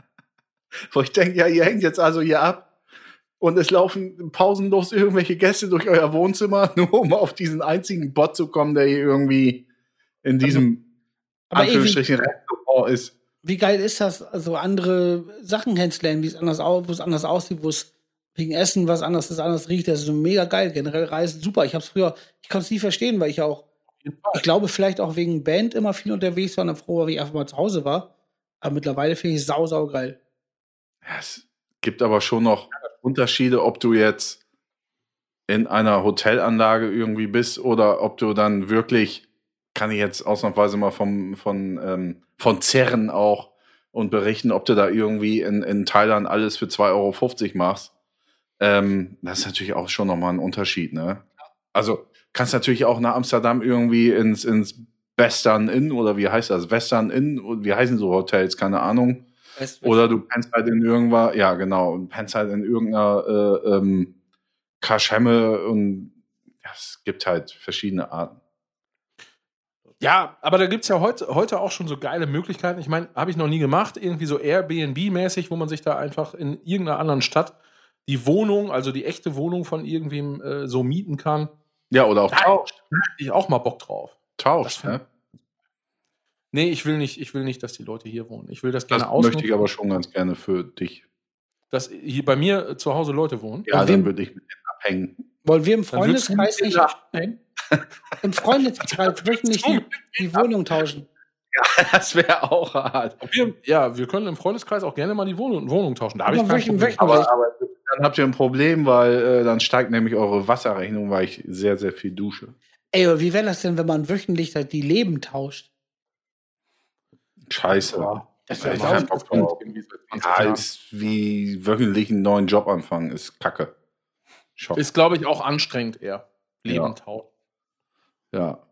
Wo ich denke, ja, ihr hängt jetzt also hier ab. und es laufen pausenlos irgendwelche Gäste durch euer Wohnzimmer, nur um auf diesen einzigen Bot zu kommen, der hier irgendwie in diesem Aber wie, Anführungsstrichen Restaurant ist. wie geil ist das, also andere Sachen kennenzulernen, wie es anders aus, wo es anders aussieht, wo es wegen Essen was anderes ist, anders riecht. Das ist so mega geil. Generell Reisen super. Ich hab's früher, ich konnte es nie verstehen, weil ich auch, ich glaube, vielleicht auch wegen Band immer viel unterwegs war und dann froh war, wie ich einfach mal zu Hause war. Aber mittlerweile finde ich es sau, sau geil. Ja, es gibt aber schon noch Unterschiede, ob du jetzt in einer Hotelanlage irgendwie bist oder ob du dann wirklich, kann ich jetzt ausnahmsweise mal vom, von, ähm, von Zerren auch und berichten, ob du da irgendwie in, in Thailand alles für 2,50 Euro machst. Ähm, das ist natürlich auch schon nochmal ein Unterschied, ne? Also kannst natürlich auch nach Amsterdam irgendwie ins, ins Western Inn oder wie heißt das? Western Inn, und wie heißen so Hotels, keine Ahnung. Weißt- Oder du pennst halt in irgendwas, ja genau, und pennst halt in irgendeiner äh, ähm, Kaschemme und ja, es gibt halt verschiedene Arten. Ja, aber da gibt es ja heute, heute auch schon so geile Möglichkeiten. Ich meine, habe ich noch nie gemacht, irgendwie so Airbnb-mäßig, wo man sich da einfach in irgendeiner anderen Stadt die Wohnung, also die echte Wohnung von irgendwem äh, so mieten kann. Ja, oder auch Da tauscht. hätte ich auch mal Bock drauf. Tauscht, ne? Nee, ich will nicht, ich will nicht, dass die Leute hier wohnen. Ich will das Das gerne möchte ausnutzen, ich aber schon ganz gerne für dich. dass hier bei mir äh, zu Hause Leute wohnen. Ja, dann würde ich mit denen abhängen. Wollen wir im Freundeskreis nicht, abhängen? im Freundeskreis wöchentlich die, die Wohnung tauschen? Das wäre auch hart. Wir, ja, wir können im Freundeskreis auch gerne mal die Wohnung, Wohnung tauschen. Da habe ich kein Problem. Aber, aber dann habt ihr ein Problem, weil äh, dann steigt nämlich eure Wasserrechnung, weil ich sehr, sehr viel dusche. Ey, aber wie wäre das denn, wenn man wöchentlich halt die Leben tauscht? Scheiße. Das Ja, Bock drauf. Ja, ist wie wöchentlich einen neuen Job anfangen, ist kacke. Schock. Ist, glaube ich, auch anstrengend eher. Leben Ja. tauschen. ja.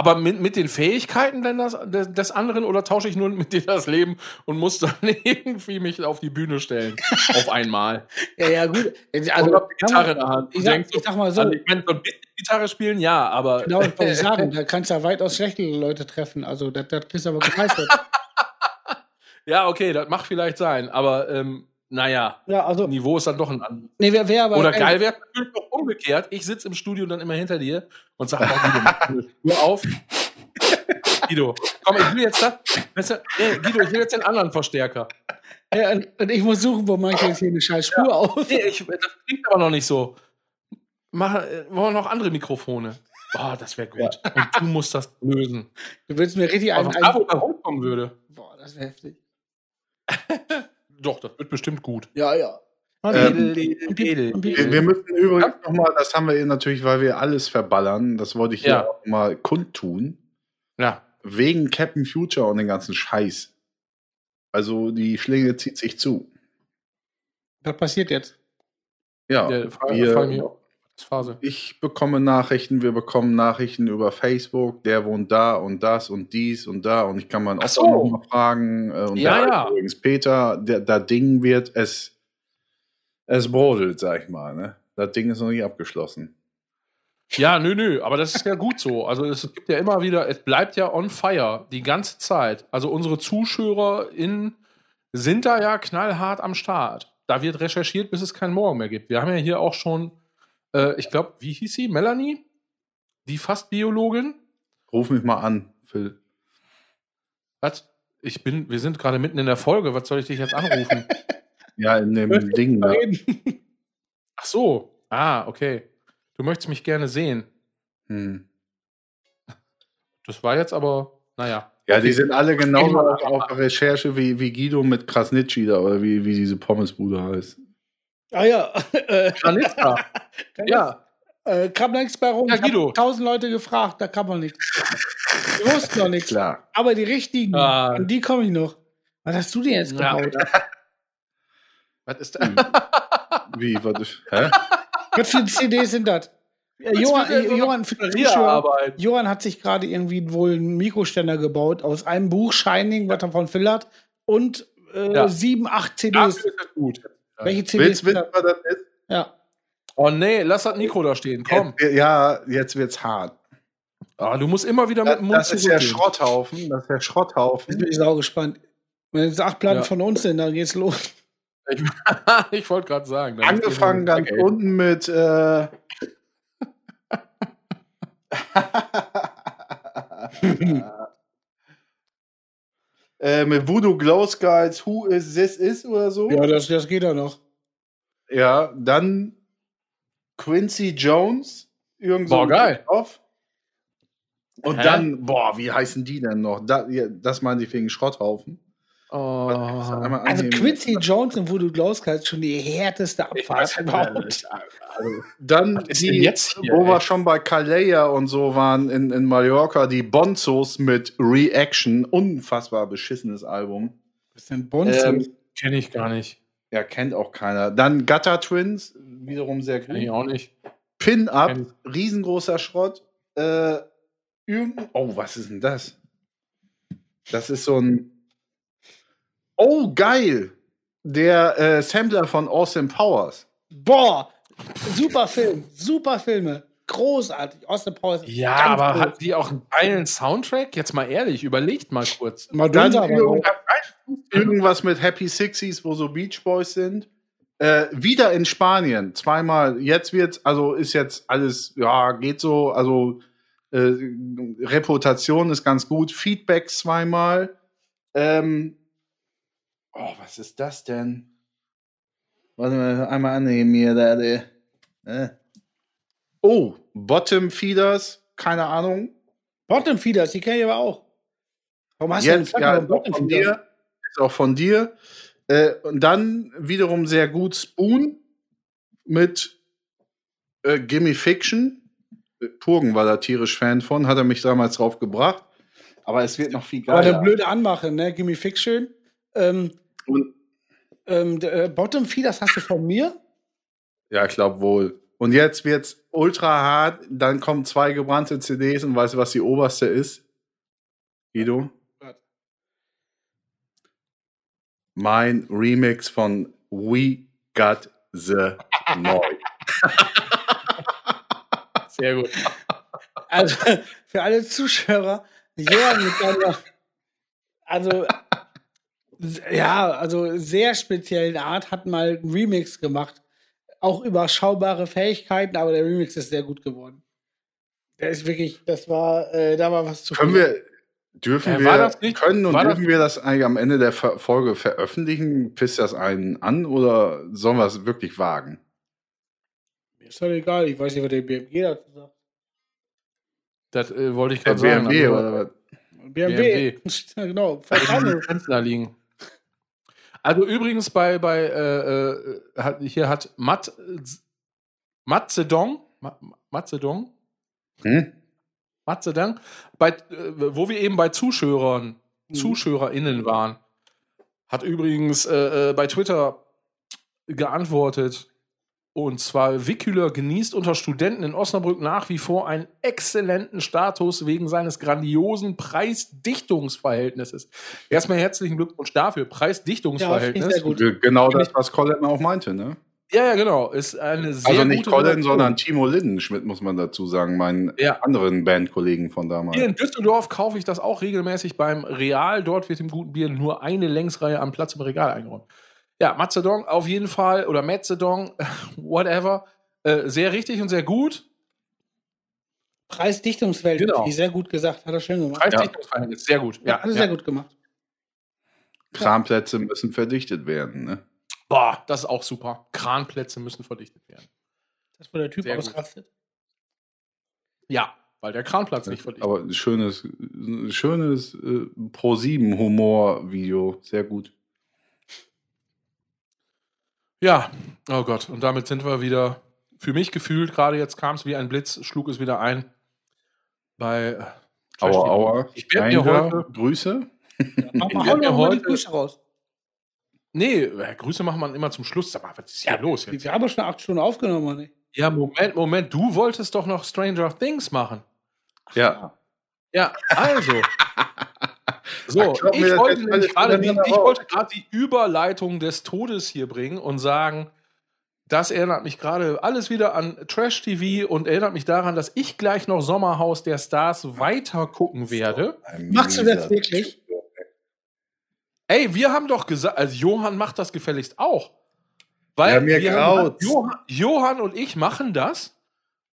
Aber mit, mit den Fähigkeiten denn das, des, des anderen oder tausche ich nur mit dir das Leben und muss dann irgendwie mich auf die Bühne stellen? auf einmal. Ja, ja, gut. Also, die Gitarre in der Hand. ich sag- ich sag mal so. Also ich meine, so ein bisschen Gitarre spielen, ja, aber. Genau, das wollte ich sagen. Da kannst du ja weitaus schlechtere Leute treffen. Also, das, das kriegst du aber gemeistert. ja, okay, das mag vielleicht sein, aber ähm, naja, ja, also, Niveau ist dann doch ein anderes. nee, wer, wer aber. Oder geil wäre natürlich auch umgekehrt. Ich sitze im Studio dann immer hinter dir und sage, oh, Guido, Spur auf. Guido, komm, ich will jetzt das. Weißt du, ey, Guido, ich will jetzt den anderen Verstärker. Ja, und, ich muss suchen, wo mache ich jetzt hier eine scheiß Spur auf. Nee, ich, das klingt aber noch nicht so. Mach, äh, wollen wir noch andere Mikrofone? Boah, das wäre gut. Und du musst das lösen. Du willst mir richtig da, wo einen da rumkommen würde. boah, das wäre heftig. Doch, das wird bestimmt gut. Ja, ja. Ähm, Wir, wir müssen übrigens nochmal, das haben wir hier natürlich, weil wir alles verballern, das wollte ich hier Ja. auch mal kundtun, Ja. wegen Captain Future und den ganzen Scheiß. Also die Schlinge zieht sich zu. Was passiert jetzt? Ja, frag, wir, auch. Phase. ich bekomme Nachrichten, wir bekommen Nachrichten über Facebook, der wohnt da und das und dies und da und ich kann Ach Opa so. mal fragen. Äh, und Ja, ja. übrigens Peter, der, das Ding wird, es, es brodelt, sag ich mal. Ne? Das Ding ist noch nicht abgeschlossen. Ja, nö, nö, aber das ist ja gut so. Also es gibt ja immer wieder, es bleibt ja on fire die ganze Zeit. Also unsere ZuschauerInnen sind da ja knallhart am Start. Da wird recherchiert, bis es keinen Morgen mehr gibt. Wir haben ja hier auch schon, äh, ich glaube, wie hieß sie? Melanie? Die Fastbiologin? Ruf mich mal an, Phil. Was? Ich bin, wir sind gerade mitten in der Folge. Was soll ich dich jetzt anrufen? Ja, in dem Ding da. Ach so. Ah, okay. Du möchtest mich gerne sehen. Hm. Das war jetzt aber, naja. Ja, die sind alle genauso auf, auf der Recherche wie, wie Guido mit Krasnitschi da oder wie, wie diese Pommesbude heißt. Ah ja. Äh, Anita. ja. Äh, kam da nichts bei rum. Ja, Ich hab Guido. tausend Leute gefragt, da kam noch nichts. Ich wusste noch nichts. Klar. Aber die richtigen, Ah. an die komme ich noch. Was hast du denn jetzt Ja. gebaut? Was ist da? Wie, was ist, hä? Was für CDs sind das? Ja, Johann, so Johann, noch für die Zuschauer, Papierarbeit. Johann hat sich gerade irgendwie wohl einen Mikroständer gebaut aus einem Buch Shining, was er von Phil hat, und äh, Ja. sieben, acht CDs. Dafür ist das gut. Welche CDs? Willst du wissen, was das ist? das? Ja. Oh nee, lass das Mikro da stehen. Komm. Jetzt, ja, jetzt wird's hart. Ah, du musst immer wieder mit Das, dem Mund das ist der. Schrotthaufen. Das ist der Jetzt Schrotthaufen. bin ich sau gespannt. Wenn es acht Platten Ja. von uns sind, dann geht's los. Ich, ich wollte gerade sagen. Angefangen ganz irgendein- unten mit äh, äh, mit Voodoo Glow Skies, Who is this is oder so. Ja, das, das geht ja noch. Ja, dann Quincy Jones. Irgend so Boah, ein geil. Drauf. Und Hä? dann, boah, wie heißen die denn noch? Da, das meinen die wegen Schrotthaufen. Oh. Einmal Also. Quincy Jones und Voodoo Glowsky ist schon die härteste Ich Abfahrt nicht, überhaupt. also, Dann, die, jetzt hier, wo ey? wir schon bei Calleja und so waren in, in Mallorca, die Bonzos mit Reaction. Unfassbar beschissenes Album. Was ist denn Bonzo? Ähm, Kenne ich gar nicht. Ja, kennt auch keiner. Dann Gutter Twins, wiederum sehr Kenne ich gut. auch nicht. Pin-Up, Kenn riesengroßer Schrott. Äh, oh, was ist denn das? Das ist so ein. Oh, geil! Der äh, Sampler von Austin Powers. Boah, super Film, super Filme. Großartig. Austin Powers ist Ja, ganz aber groß. hat die auch einen geilen Soundtrack? Jetzt mal ehrlich, überlegt mal kurz. Madonna Dann irgendwas mit Happy Sixies, wo so Beach Boys sind. Äh, wieder in Spanien, zweimal. Jetzt wird's, also ist jetzt alles, ja, geht so, also äh, Reputation ist ganz gut. Feedback zweimal. Ähm, oh, was ist das denn? Warte mal, einmal annehmen hier, da, der. Äh. Oh, Bottom Feeders, keine Ahnung. Bottom Feeders, die kenne ich aber auch. Warum hast Jetzt, du ja, auch von dir. Ist auch von dir. Äh, und dann wiederum sehr gut Spoon mit äh, Gimme Fiction. Äh, Purgen war da tierisch Fan von, hat er mich damals drauf gebracht. Aber es wird noch viel Aber geiler. eine blöde Anmache, ne? Gimme schön. Ähm, Und- ähm, äh, Bottom Feeders hast du von mir? Ja, ich glaube wohl. Und jetzt wird's ultra hart. Dann kommen zwei gebrannte CDs und weißt du, was die oberste ist? Guido? Mein Remix von We Got the Noise. Sehr gut. Also für alle Zuschauer, Johann mit seiner, also ja, also sehr speziellen Art hat mal einen Remix gemacht. Auch überschaubare Fähigkeiten, aber der Remix ist sehr gut geworden. Der ist wirklich, das war, äh, da war was zu Können viel. wir, dürfen Äh, wir, nicht- können und dürfen wir das eigentlich am Ende der Ver Folge veröffentlichen? Pisst das einen an oder sollen wir es wirklich wagen? Mir ist doch egal, ich weiß nicht, was der BMG dazu sagt. Das äh, wollte ich gerade sagen. BMW also, oder was? BMW. Ja, genau. Fast im alle. Liegen. Also übrigens bei, bei äh, äh, hat, hier hat Matt, Matt Zedong, Ma- Matt Zedong, Hm? Matt Zedong, bei, äh, wo wir eben bei Zuschauern, Mhm. ZuschauerInnen waren, hat übrigens äh, äh, bei Twitter geantwortet. Und zwar, Wickhüler genießt unter Studenten in Osnabrück nach wie vor einen exzellenten Status wegen seines grandiosen Preis-Dichtungsverhältnisses. Erstmal herzlichen Glückwunsch dafür. Preis-Dichtungsverhältnis. ich sehr gut. Ge- Genau das, was Colin auch meinte, ne? Ja, ja, genau. Ist eine sehr Also nicht gute Colin, sondern Timo Lindenschmidt, muss man dazu sagen, meinen Ja. anderen Bandkollegen von damals. Hier in Düsseldorf kaufe ich das auch regelmäßig beim Real. Dort wird im guten Bier nur eine Längsreihe am Platz im Regal eingeräumt. Ja, Mazedon auf jeden Fall oder Mazedon, whatever. Äh, sehr richtig und sehr gut. Preisdichtungswelt, Genau. sehr gut gesagt, hat er schön gemacht. Preisdichtungsverhältnis, sehr gut. Ja, hat er sehr gut gemacht. Kramplätze müssen verdichtet werden, ne? Boah, das ist auch super. Kranplätze müssen verdichtet werden. Das, wo der Typ Sehr gut. ausrastet. Ja, weil der Kranplatz nicht verdichtet Aber ein schönes, schönes äh, Pro-7-Humor-Video. Sehr gut. Ja, oh Gott. Und damit sind wir wieder, für mich gefühlt, gerade jetzt kam es wie ein Blitz, schlug es wieder ein. Bei äh, Aua, aua. Ich werd mir heute- Grüße. Mach Ich mal, hau mir doch mal die heute- Grüße raus. Nee, äh, Grüße machen wir immer zum Schluss. Sag mal, was ist hier los jetzt? Wir haben ja schon acht Stunden aufgenommen, oder nicht? Ja, Moment, Moment. Du wolltest doch noch Stranger Things machen. Ja. Ja, also. So, ich wollte gerade die, ich wollte gerade die Überleitung des Todes hier bringen und sagen, das erinnert mich gerade alles wieder an Trash TV und erinnert mich daran, dass ich gleich noch Sommerhaus der Stars weiter gucken werde. Ein Machst du das wirklich? Ey, wir haben doch gesagt, also Johann macht das gefälligst auch. Weil Ja, mir wir haben. Johann, Johann und ich machen das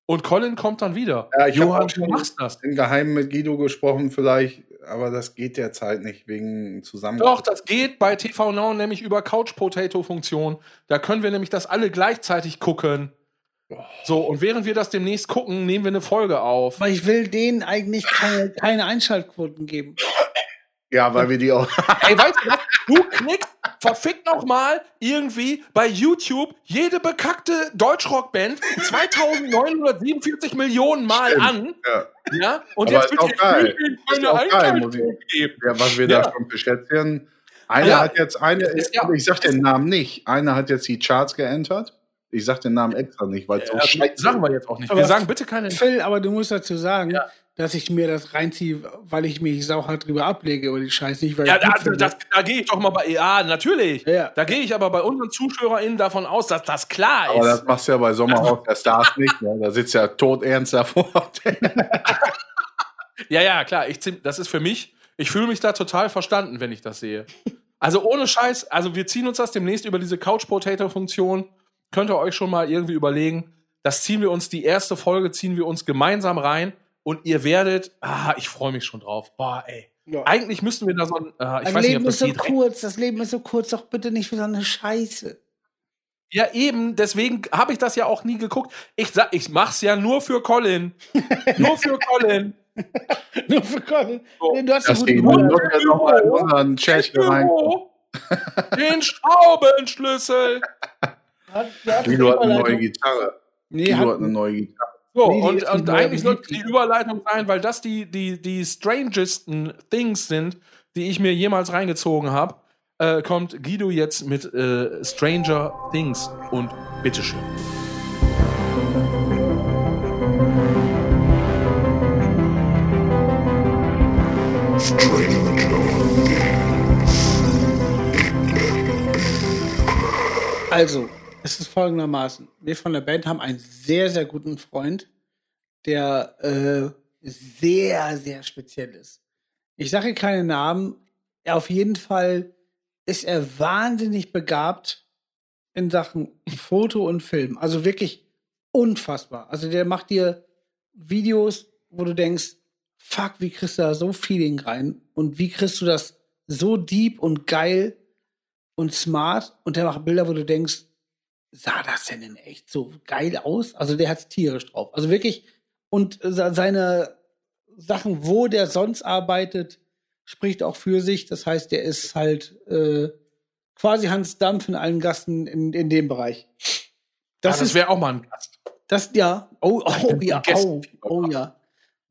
und Colin kommt dann wieder. Ja, ich Johann, du schon- machst das. In Geheim mit Guido gesprochen vielleicht, aber das geht derzeit nicht wegen zusammen. Doch, das geht bei TV Now nämlich über Couch Potato Funktion. Da können wir nämlich das alle gleichzeitig gucken. So, und während wir das demnächst gucken, nehmen wir eine Folge auf. Aber ich will denen eigentlich keine, keine Einschaltquoten geben. Ja, weil wir die auch. Ey, weißt du was? Du klickst verfickt noch mal irgendwie bei YouTube jede bekackte Deutschrockband 2947 Millionen Mal Stimmt. an. Ja, Ja? Und Aber jetzt ist auch wird geil. Ist auch geil, muss ich- ja was wir Ja. da schon für Schätzchen. Einer Ja. hat jetzt eine, ist ja- ich sag den Namen nicht. Einer hat jetzt die Charts geentert. Ich sag den Namen extra nicht, weil es so Ja, scheiße sagen wir jetzt auch nicht. Aber- wir sagen bitte keine. Phil, aber du musst dazu sagen, Ja. Dass ich mir das reinziehe, weil ich mich sauhart drüber ablege über die Scheiße, nicht weil Ja, ich da, das, da gehe ich doch mal bei. Ja, natürlich. Ja. Da gehe ich aber bei unseren ZuschauerInnen davon aus, dass das klar Aber das ist. machst du ja bei Sommerhaus der Stars nicht. Ne? Da sitzt ja todernst davor. Ja, ja, klar. Ich, zieh- das ist für mich. Ich fühle mich da total verstanden, wenn ich das sehe. Also ohne Scheiß. Also wir ziehen uns das demnächst über diese Couch Potato Funktion. Könnt ihr euch schon mal irgendwie überlegen. Das ziehen wir uns, die erste Folge ziehen wir uns gemeinsam rein und ihr werdet, ah, ich freue mich schon drauf. Boah, ey. Ja. Eigentlich müssten wir da so ein, äh, ich Mein weiß nicht, Leben ob ist das so geht. kurz, das Leben ist so kurz, doch bitte nicht für so eine Scheiße. Ja, eben, deswegen habe ich das ja auch nie geguckt. Ich sag, ich mach's ja nur für Colin. nur für Colin. Nur für Colin. So. Nee, Du hast eine Das gute die Überleitung. muss ja noch mal in unseren Chat rein. Den Schraubenschlüssel. Hat- hat eine neue. Gitarre. Nee, hat, hat eine neue Gitarre. So, Nee, und, und eigentlich sollte die. Überleitung sein, weil das die, die, die strangesten Things sind, die ich mir jemals reingezogen habe, äh, kommt Guido jetzt mit äh, Stranger Things und bitteschön. Also, es ist folgendermaßen. Wir von der Band haben einen sehr, sehr guten Freund, der äh, sehr, sehr speziell ist. Ich sage keine Namen. Auf jeden Fall ist er wahnsinnig begabt in Sachen Foto und Film. Also wirklich unfassbar. Also der macht dir Videos, wo du denkst, fuck, wie kriegst du da so Feeling rein? Und wie kriegst du das so deep und geil und smart? Und der macht Bilder, wo du denkst, sah das denn in echt so geil aus? Also der hat's tierisch drauf. Also wirklich, und se- seine Sachen, wo der sonst arbeitet, spricht auch für sich. Das heißt, der ist halt äh, quasi Hans Dampf in allen Gassen in, in dem Bereich. Das, Das, das wäre auch mal ein Gast. das ja. Oh, oh ja, oh, oh ja.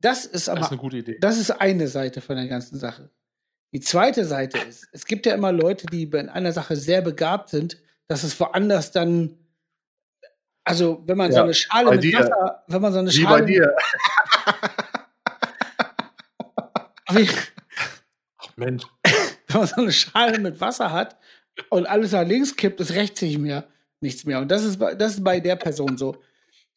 Das ist Das aber ist eine gute Idee. das ist eine Seite von der ganzen Sache. Die zweite Seite ist, es gibt ja immer Leute, die in einer Sache sehr begabt sind, dass es woanders dann, also wenn man so Ja, eine Schale mit dir. Wasser, wenn man so eine Wie Schale, bei dir. Wie, Ach Mensch. wenn man so eine Schale mit Wasser hat und alles nach links kippt, ist rechts nicht mehr, nichts mehr. Und das ist, das ist bei der Person so.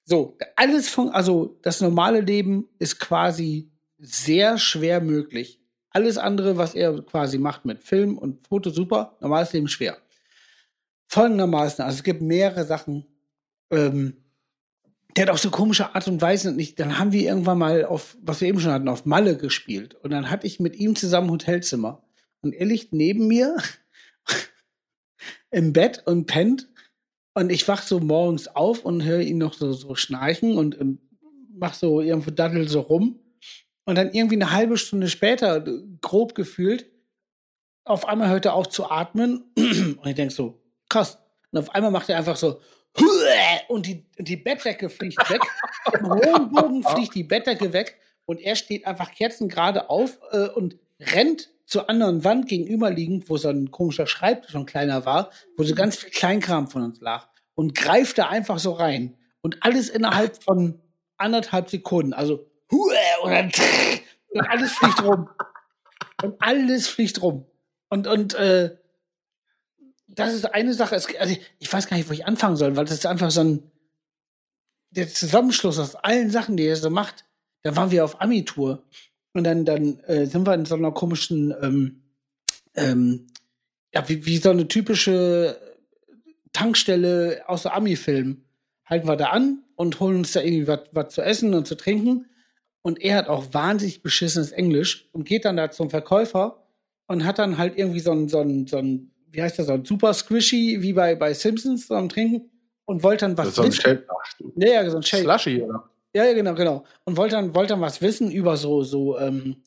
So, alles von, also das normale Leben ist quasi sehr schwer möglich. Alles andere, was er quasi macht mit Film und Foto, super, normales Leben schwer. Folgendermaßen, also es gibt mehrere Sachen. Ähm, der hat auch so komische Art und Weise und nicht. Dann haben wir irgendwann mal auf, was wir eben schon hatten, auf Malle gespielt. Und dann hatte ich mit ihm zusammen Hotelzimmer. Und er liegt neben mir im Bett und pennt. Und ich wach so morgens auf und höre ihn noch so, so schnarchen und, und mach so irgendwo daddel so rum. Und dann irgendwie eine halbe Stunde später, grob gefühlt, auf einmal hört er auf zu atmen. Und ich denk so, krass. Und auf einmal macht er einfach so, und die, die Bettdecke fliegt weg. Im hohen Bogen fliegt die Bettdecke weg. Und er steht einfach kerzengerade auf äh, und rennt zur anderen Wand gegenüberliegend, wo so ein komischer Schreibtisch schon kleiner war, wo so ganz viel Kleinkram von uns lag. Und greift da einfach so rein. Und alles innerhalb von anderthalb Sekunden. Also, und dann und alles fliegt rum. Und alles fliegt rum. Und, und äh, das ist eine Sache. Es, also ich weiß gar nicht, wo ich anfangen soll, weil das ist einfach so ein der Zusammenschluss aus allen Sachen, die er so macht. Da waren wir auf Ami-Tour und dann, dann äh, sind wir in so einer komischen, ähm, ähm, ja, wie, wie so eine typische Tankstelle aus der Ami-Film. Halten wir da an und holen uns da irgendwie was- was zu essen und zu trinken. Und er hat auch wahnsinnig beschissenes Englisch und geht dann da zum Verkäufer und hat dann halt irgendwie so ein, so ein, so ein wie heißt das, so ein super Squishy, wie bei, bei Simpsons, so am Trinken und wollte dann was Das so ein wissen. Ach, du. Ja, ja, so ein Shake. Slushy, oder? Ja, ja, genau, genau. Und wollte dann, wollte dann was wissen über so, so ähm,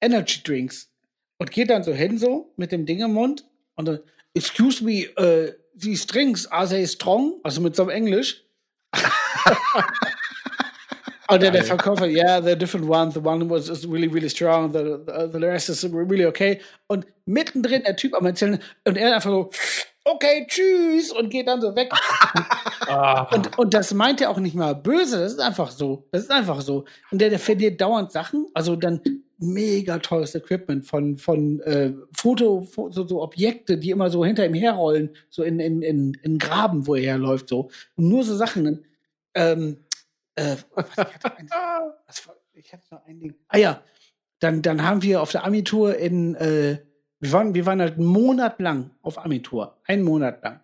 Energy Drinks. Und geht dann so hin, so, mit dem Ding im Mund. Und dann, excuse me, äh, these drinks, are they strong? Also mit so einem Englisch. Und dann der Verkäufer, yeah, they're different ones. The one was is really, really strong. The, the, the rest is really okay. Und mittendrin der Typ am Erzählen. Und er einfach so, okay, tschüss. Und geht dann so weg. Und, und das meint er auch nicht mal böse, das ist einfach so. Das ist einfach so. Und der, der verliert dauernd Sachen, also dann mega teures Equipment von, von äh, Foto, Fo- so, so Objekte, die immer so hinter ihm herrollen, so in, in, in, in Graben, wo er herläuft, so. Und nur so Sachen. Ähm, äh, ich, hatte ein, was, war- ich hatte noch ein Ding. Ah ja, dann, dann haben wir auf der Ami-Tour in, äh, wir waren, wir waren halt einen Monat lang auf Ami-Tour. Einen Monat lang.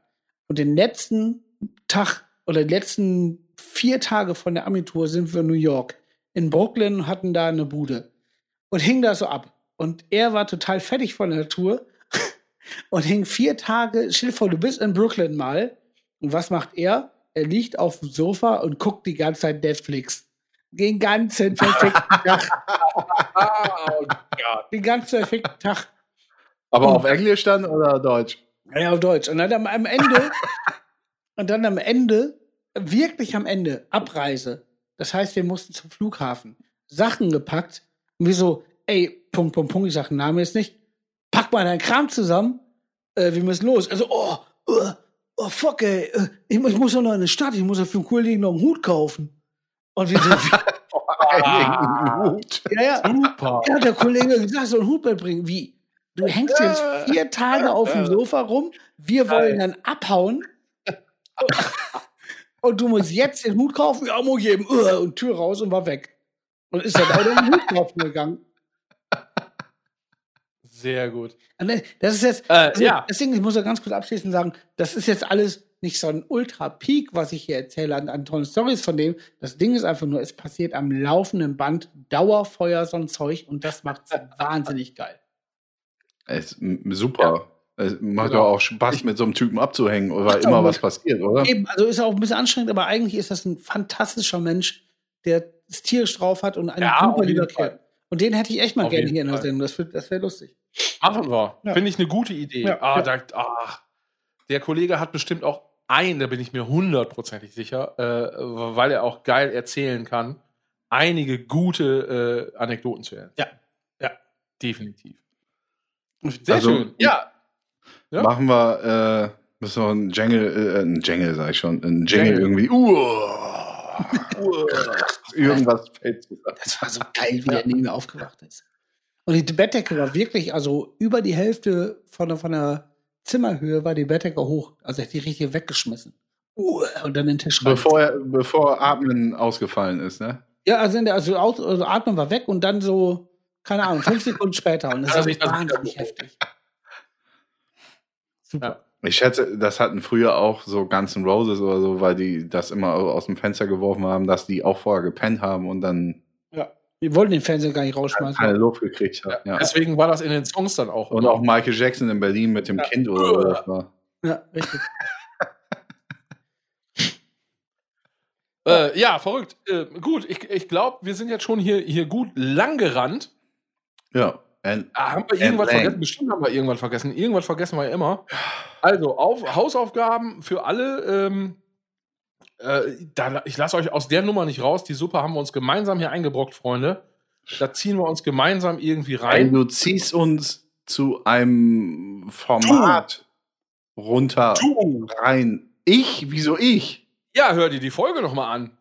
Und den letzten Tag oder die letzten vier Tage von der Ami-Tour sind wir in New York. In Brooklyn hatten da eine Bude. Und hing da so ab. Und er war total fertig von der Tour und hing vier Tage, stell dir vor, du bist in Brooklyn mal. Und was macht er? Er liegt auf dem Sofa und guckt die ganze Zeit Netflix. Den ganzen verfickten Tag. oh Gott. Den ganzen verfickten Tag. Aber auf Englisch dann oder Deutsch? Ja, auf Deutsch. Und dann am, am Ende, und dann am Ende, wirklich am Ende, Abreise. Das heißt, wir mussten zum Flughafen. Sachen gepackt. Und wir so, ey, Punkt, Punkt, Punkt, ich sag den Namen jetzt nicht. Pack mal deinen Kram zusammen. Äh, wir müssen los. Also, oh, oh, oh fuck, ey. äh, Ich, muss- ich muss doch noch in die Stadt. Ich muss ja für einen Kollegen noch einen Hut kaufen. Und wir Einen Hut. ja, ja. Super. Ja, der Kollege gesagt, so einen Hut mitbringen. Wie? Du hängst jetzt vier Tage auf dem Sofa rum, wir wollen dann abhauen. Und du musst jetzt den Hut kaufen, ja, muss geben. Uh, Und Tür raus und war weg. Und ist dann auch den Hut kaufen gegangen. Sehr gut. Das ist jetzt, Äh, also, ja. deswegen, ich muss ja ganz kurz abschließend sagen, das ist jetzt alles nicht so ein Ultra-Peak, was ich hier erzähle an, an tollen Stories von dem. Das Ding ist einfach nur, es passiert am laufenden Band Dauerfeuer, so ein Zeug, und das macht wahnsinnig geil. Es, super. Es macht Genau. doch auch Spaß, mit so einem Typen abzuhängen, weil immer was passiert, oder? Eben, also ist auch ein bisschen anstrengend, aber eigentlich ist das ein fantastischer Mensch, der es tierisch drauf hat und einen Ja, super lieber. Kerl. Und den hätte ich echt mal Auf gerne hier in der. Sendung. Das, das wäre lustig. Machen wir. Ja. Finde ich eine gute Idee. Ja, ah, ja. Da, ah, der Kollege hat bestimmt auch ein, da bin ich mir hundertprozentig sicher, äh, weil er auch geil erzählen kann, einige gute äh, Anekdoten zu erzählen. Ja. Ja. Definitiv. Sehr Also, schön. Ja. Ja. Machen wir, äh, müssen wir einen Jingle, äh, einen Jingle, sag ich schon, einen Jingle irgendwie. Uah. Irgendwas fällt zusammen. Das war so geil, wie der neben mir aufgewacht ist. Und die Bettdecke war wirklich, also über die Hälfte von der, von der Zimmerhöhe war die Bettdecke hoch. Also hätte ich richtig weggeschmissen. Und dann den Tisch rein. Bevor, er- bevor Atmen ausgefallen ist, ne? Ja, also, in der, also, aus, also Atmen war weg und dann so, keine Ahnung, fünf Sekunden später. Und das Also ist ich- das- wahnsinnig heftig. Super. Ja. Ich schätze, das hatten früher auch so Guns N' Roses oder so, weil die das immer aus dem Fenster geworfen haben, dass die auch vorher gepennt haben und dann. Wir wollten den Fernseher gar nicht rausschmeißen. keine Luft gekriegt haben. Ja. Deswegen war das in den Songs dann auch. Und auch Michael Jackson in Berlin mit dem Ja. Kind oder war. Ja, richtig. Äh, ja, verrückt. Äh, gut, ich, ich glaube, wir sind jetzt schon hier, hier gut lang gerannt. Ja. And, Ah, haben wir irgendwas Lang. vergessen? Bestimmt haben wir irgendwas vergessen. Irgendwas vergessen wir ja immer. Also, auf, Hausaufgaben für alle. Ähm, äh, da, ich lasse euch aus der Nummer nicht raus. Die Suppe haben wir uns gemeinsam hier eingebrockt, Freunde. Da ziehen wir uns gemeinsam irgendwie Ey, rein. du ziehst uns zu einem Format runter Du. rein. Ich? Wieso ich? Ja, hör dir die Folge nochmal an.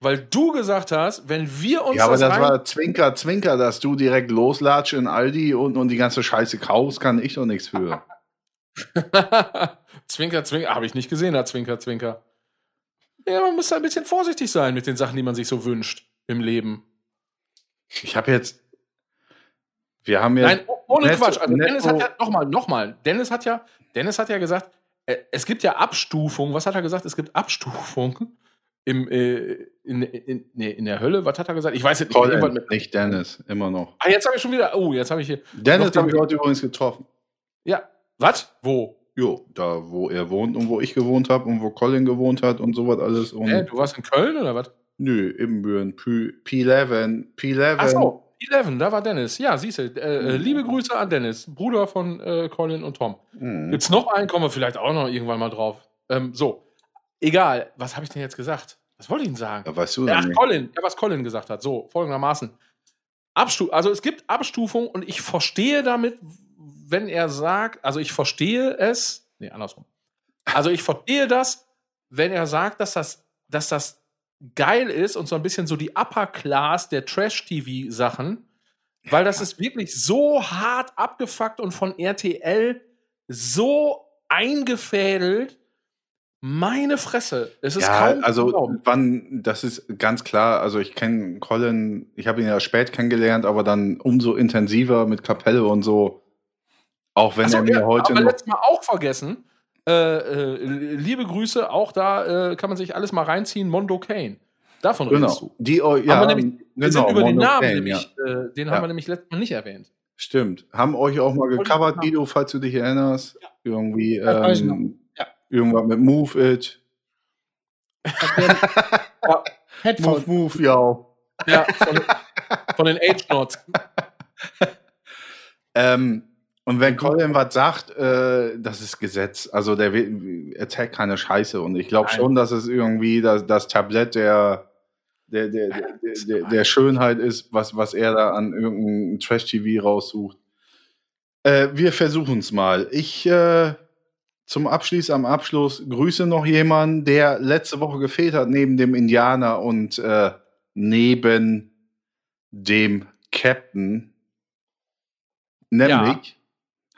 Weil du gesagt hast, wenn wir uns Ja, aber das rein- war Zwinker, Zwinker, dass du direkt loslatscht in Aldi und, und die ganze Scheiße kaufst, kann ich doch nichts für. zwinker, zwinker. Habe ich nicht gesehen, da Zwinker, Zwinker. Ja, man muss da ein bisschen vorsichtig sein mit den Sachen, die man sich so wünscht im Leben. Ich habe jetzt. Wir haben jetzt. Nein, oh- ohne Netto- Quatsch. Also Netto- Dennis hat ja, nochmal, nochmal. Dennis hat ja, Dennis hat ja gesagt, äh, es gibt ja Abstufungen. Was hat er gesagt? Es gibt Abstufungen im, äh, in, in, nee, in der Hölle. Was hat er gesagt? Ich weiß jetzt nicht. Colin, mit- nicht Dennis, immer noch. Ah, jetzt habe ich schon wieder. Oh, jetzt habe ich hier. Dennis habe ich heute übrigens getroffen. Ja. Was? Wo? Jo, da wo er wohnt und wo ich gewohnt habe und wo Colin gewohnt hat und sowas alles. Und Hä, du warst in Köln oder was? nö, Ibbenbüren, P- P11, P11. Ach so, 11, da war Dennis. Ja, siehst du. Äh, äh, Mhm. liebe Grüße an Dennis, Bruder von äh, Colin und Tom. Hm. Gibt's noch einen? Kommen wir vielleicht auch noch irgendwann mal drauf. Ähm, so. Egal. Was habe ich denn jetzt gesagt? Was wollte ich denn sagen? Ja, weißt du Ach, nicht? Colin. Ja, was Colin gesagt hat. So, folgendermaßen. Abstu also es gibt Abstufung und ich verstehe damit, wenn er sagt, also ich verstehe es, nee, andersrum. Also ich verstehe das, wenn er sagt, dass das, dass das geil ist und so ein bisschen so die Upper Class der Trash-TV-Sachen, weil das ist wirklich so hart abgefuckt und von RTL so eingefädelt. Meine Fresse. Es ist Ja, kaum also glauben. wann, das ist ganz klar, also ich kenne Colin, ich habe ihn ja spät kennengelernt, aber dann umso intensiver mit Kapelle und so. Auch wenn so, er mir ja, heute aber noch. letztes Mal auch vergessen. Äh, äh, liebe Grüße, auch da äh, kann man sich alles mal reinziehen. Mondo Kane. Davon redest Genau. du. Die, oh, Haben ja, wir nämlich- Wir sind genau, über den Mono Namen, Kane, nämlich, ja. äh, den Ja. haben wir nämlich letztes Mal nicht erwähnt. Stimmt. Haben euch auch mal gecovert, Guido, falls du dich erinnerst. Irgendwie, ähm, irgendwas mit Move It. Headphone. Move, Move, ja. Ja, von, von den Age Notes. Ähm, und wenn Colin was sagt, äh, das ist Gesetz. Also der erzählt keine Scheiße. Und ich glaube schon, dass es irgendwie das, das Tablett der, der, der, der, der, der, Schönheit ist, was, was er da an irgendeinem Trash-TV raussucht. Äh, wir versuchen es mal. Ich äh, zum Abschluss, am Abschluss grüße noch jemanden, der letzte Woche gefehlt hat, neben dem Indianer und äh, neben dem Captain. Nämlich,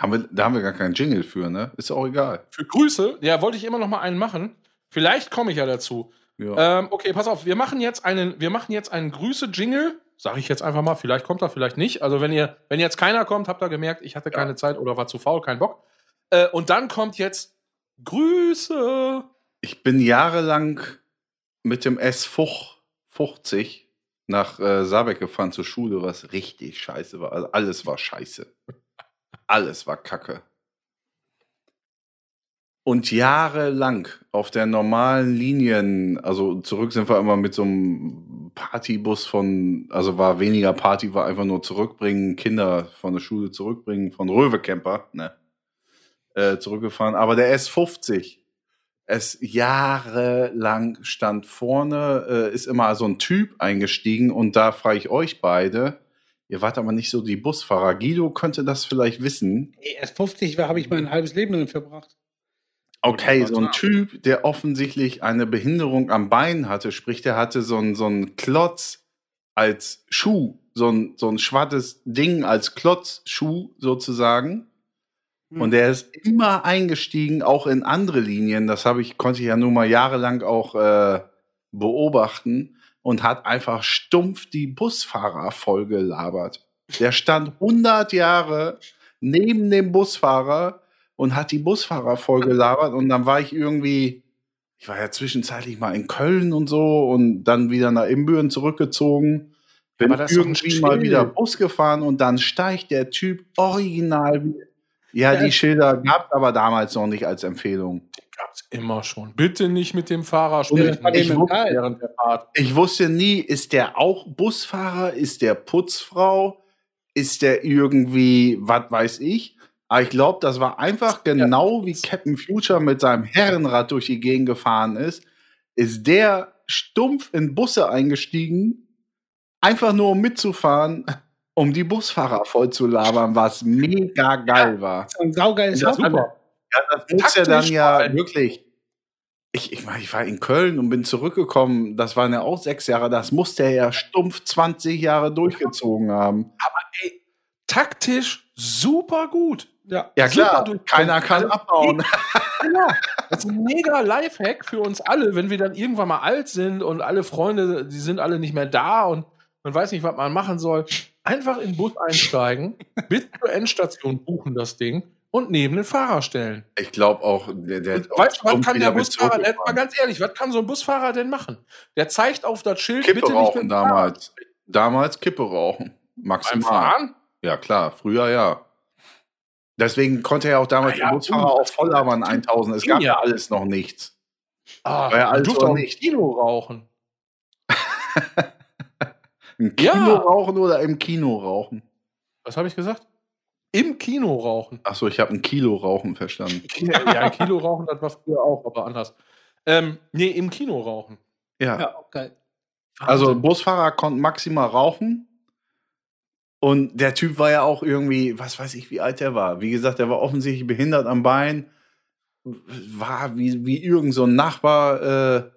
haben wir, da haben wir gar keinen Jingle für, ne? Ist auch egal. Für Grüße, ja, wollte ich immer noch mal einen machen. Vielleicht komme ich ja dazu. Ja. Ähm, okay, pass auf, wir machen jetzt einen, wir machen jetzt einen Grüße-Jingle. Sage ich jetzt einfach mal, vielleicht kommt er, vielleicht nicht. Also wenn ihr, wenn jetzt keiner kommt, habt ihr gemerkt, ich hatte keine Zeit oder war zu faul, kein Bock. Äh, und dann kommt jetzt Grüße. Ich bin jahrelang mit dem S50 nach äh, Saarbeck gefahren zur Schule, was richtig scheiße war. Also alles war scheiße. Alles war kacke. Und jahrelang auf der normalen Linien, also zurück sind wir immer mit so einem Partybus von, also war weniger Party, war einfach nur zurückbringen, Kinder von der Schule zurückbringen, von Röwecamper, ne, äh, zurückgefahren. Aber der S50, es jahrelang stand vorne, äh, ist immer so ein Typ eingestiegen und da frage ich euch beide, ihr wart aber nicht so die Busfahrer. Guido könnte das vielleicht wissen. Erst 50 war, habe ich mein halbes Leben drin verbracht. Okay, so ein Typ, der offensichtlich eine Behinderung am Bein hatte, sprich, der hatte so ein, so ein Klotz als Schuh, so ein, so ein schwattes Ding als Klotzschuh sozusagen. Hm. Und der ist immer eingestiegen, auch in andere Linien. Das habe ich, konnte ich ja nun mal jahrelang auch äh, beobachten und hat einfach stumpf die Busfahrer vollgelabert. Der stand 100 Jahre neben dem Busfahrer und hat die Busfahrer vollgelabert und dann war ich irgendwie, ich war ja zwischenzeitlich mal in Köln und so und dann wieder nach Imbüren zurückgezogen. Bin irgendwie mal wieder Bus gefahren und dann steigt der Typ original. Ja, Ja. die Schilder gab es aber damals noch nicht als Empfehlung. Gab's immer schon. Bitte nicht mit dem Fahrer Ja, sprechen. Ich dem wusste, mental. während der Fahrt. Ich wusste nie, ist der auch Busfahrer? Ist der Putzfrau? Ist der irgendwie, was weiß ich? Aber ich glaube, das war einfach genau wie Captain Future mit seinem Herrenrad durch die Gegend gefahren ist. Ist der stumpf in Busse eingestiegen, einfach nur um mitzufahren, um die Busfahrer voll zu labern, was mega geil war. Ein saugeiles. Super. Ja, das muss ja dann ja wirklich. Ich, ich meine, ich war in Köln und bin zurückgekommen. Das waren ja auch sechs Jahre. Das musste er ja stumpf 20 Jahre durchgezogen haben. Ey, taktisch super gut. Ja. Ja Super klar, keiner kann Alles abbauen. Genau. Das ist ein mega Lifehack für uns alle, wenn wir dann irgendwann mal alt sind und alle Freunde, die sind alle nicht mehr da und man weiß nicht, was man machen soll. Einfach in den Bus einsteigen, bis zur Endstation buchen das Ding und neben den Fahrer stellen. Ich glaube auch, der, der Und weißt du, was kann der Busfahrer, jetzt mal ganz ehrlich, was kann so ein Busfahrer denn machen? Der zeigt auf das Schild, Kippe bitte nicht rauchen mit dem Fahrrad. damals. Damals Kippe rauchen. Beim Maximal. Fahren? Ja, klar, früher ja. Deswegen konnte er auch damals ja, der Busfahrer auch voll labern 1000. Es gab ja alles noch nichts. Ah, War ja du alles durfst oder auch im nicht. Kino rauchen. Im Kino Ja. rauchen oder im Kino rauchen? Was habe ich gesagt? Im Kino rauchen. Achso, ich habe ein Kilo rauchen verstanden. ja, ein Kilo rauchen, das war früher auch, aber anders. Ähm, nee, im Kino rauchen. Ja. Ja, okay. Also. Busfahrer konnten maximal rauchen. Und der Typ war ja auch irgendwie, was weiß ich, wie alt der war. Wie gesagt, der war offensichtlich behindert am Bein. War wie, wie irgend so ein Nachbar. Äh,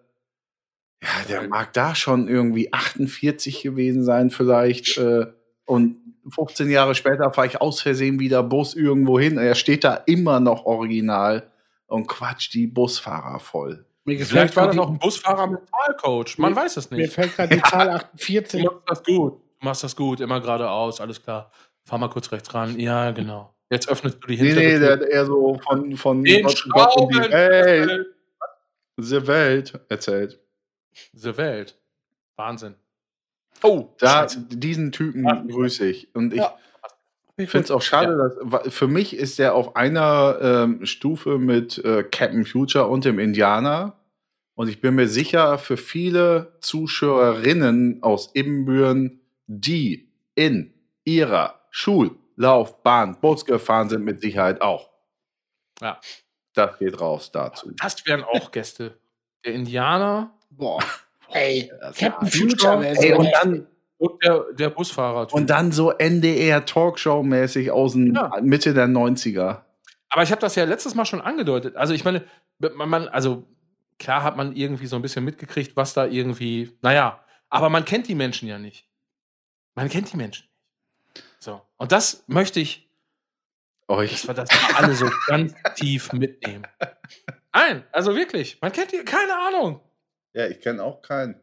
ja, der mag da schon irgendwie 48 gewesen sein, vielleicht. Äh, und 15 Jahre später fahre ich aus Versehen wieder Bus irgendwo hin. Er steht da immer noch original und quatscht die Busfahrer voll. Mir Vielleicht war das die- auch ein Busfahrer Mentalcoach. Man Mir- weiß es Mir nicht. fällt gerade die Zahl Du 48. machst das gut. Du machst das gut. Immer geradeaus, alles klar. Fahr mal kurz rechts ran. Ja, genau. Jetzt öffnest du die Nee, hintere nee, der Tür. hat eher so von, von Den Gott- die Schrauben. Welt, the Welt erzählt. The Welt. Wahnsinn. Oh, Da, Scheiße. diesen Typen Ja. grüße ich. Und ich Ja. finde es auch schade, dass wa- für mich ist der auf einer ähm, Stufe mit äh, Captain Future und dem Indianer. Und ich bin mir sicher, für viele Zuschauerinnen aus Ibbenbüren, die in ihrer Schullaufbahn Bus gefahren sind, mit Sicherheit auch. Ja. Das geht raus dazu. Das wären auch Gäste. Der Indianer Boah. Ey, Das Captain Future Ey, so und dann, und der, der Busfahrer. und dann so NDR Talkshow-mäßig aus den Ja. Mitte der 90er. Aber ich habe das ja letztes Mal schon angedeutet. Also ich meine, man, man, also klar hat man irgendwie so ein bisschen mitgekriegt, was da irgendwie, naja, aber man kennt die Menschen ja nicht. Man kennt die Menschen nicht. So. Und das möchte ich, Euch. dass wir das alle so ganz tief mitnehmen. Nein, also wirklich, man kennt die, keine Ahnung. Ja, ich kenne auch keinen.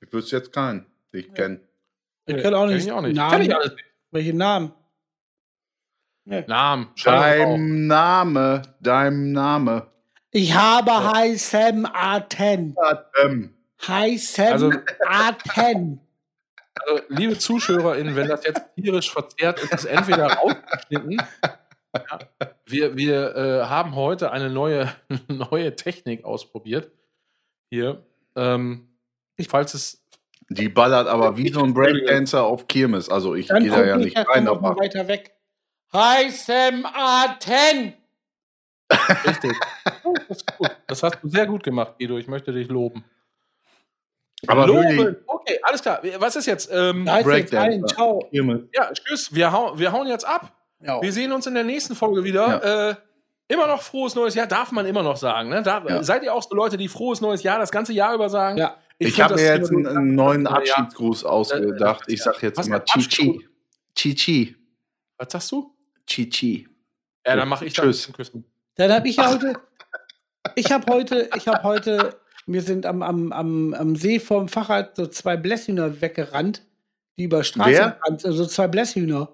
Ich wüsste jetzt keinen, den ich kenne. Ich kenne auch Kenn nicht. ich auch nicht. Namen. Kenn ich alles nicht. Welche Namen? Namen, schreib auf. Dein Name, dein Name. Ich habe heißen Aten. Ähm, Heißen Also- Aten. Also, liebe ZuschauerInnen, wenn das jetzt tierisch verzerrt ist, ist entweder rausgeschnitten. Ja, wir wir äh, haben heute eine neue, neue Technik ausprobiert. Hier. Ähm, falls es. die ballert aber wie so ein Breakdancer auf Kirmes. Also ich gehe da ja nicht ich rein, aber weiter weg. Heißen Aten. Richtig. Oh, das, ist gut. das hast du sehr gut gemacht, Guido. Ich möchte dich loben. aber loben! wirklich Okay, alles klar. Was ist jetzt? Ähm, ein. Ciao. Kirmes. ja, tschüss. Wir, hau wir hauen jetzt ab. Ja. Wir sehen uns in der nächsten Folge wieder. Äh, immer noch frohes neues Jahr, darf man immer noch sagen. Ne? Da, Ja. Seid ihr auch so Leute, die frohes neues Jahr das ganze Jahr über sagen? Ja. Ich, find habe mir jetzt einen, so- einen neuen Ja. Abschiedsgruß ausgedacht. Ich sag jetzt Was mal Chichi. Chichi. Was sagst du? Chichi. Ja, dann mache ich Tschüss. Küssen. Dann habe ich ja heute. Ich habe heute, ich habe heute, wir sind am, am, am, am See vorm Fahrrad so zwei Blässhühner weggerannt, die über Straße Wer? gerannt, also so zwei Blässhühner.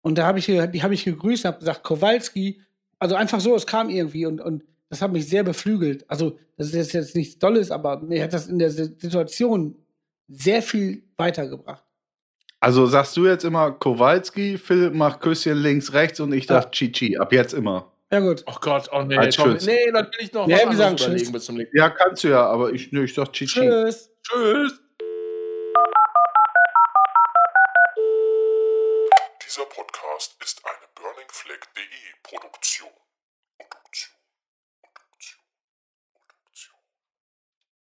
Und da habe ich, die habe ich gegrüßt, habe gesagt, Kowalski, also einfach so, es kam irgendwie und, und das hat mich sehr beflügelt. Also, das ist jetzt nichts Dolles, aber mir hat das in der Si- Situation sehr viel weitergebracht. Also sagst du jetzt immer Kowalski, Philipp macht Küsschen links, rechts und ich Ja. sag Chichi. Ab jetzt immer. Ja, gut. Oh Gott, oh nee, komm, tschüss. nee, dann will ich noch Ja, was wir anderes sagen überlegen tschüss. bis zum nächsten Ja, kannst du ja, aber ich, nö, ich sag Chichi. Tschüss. Tschüss.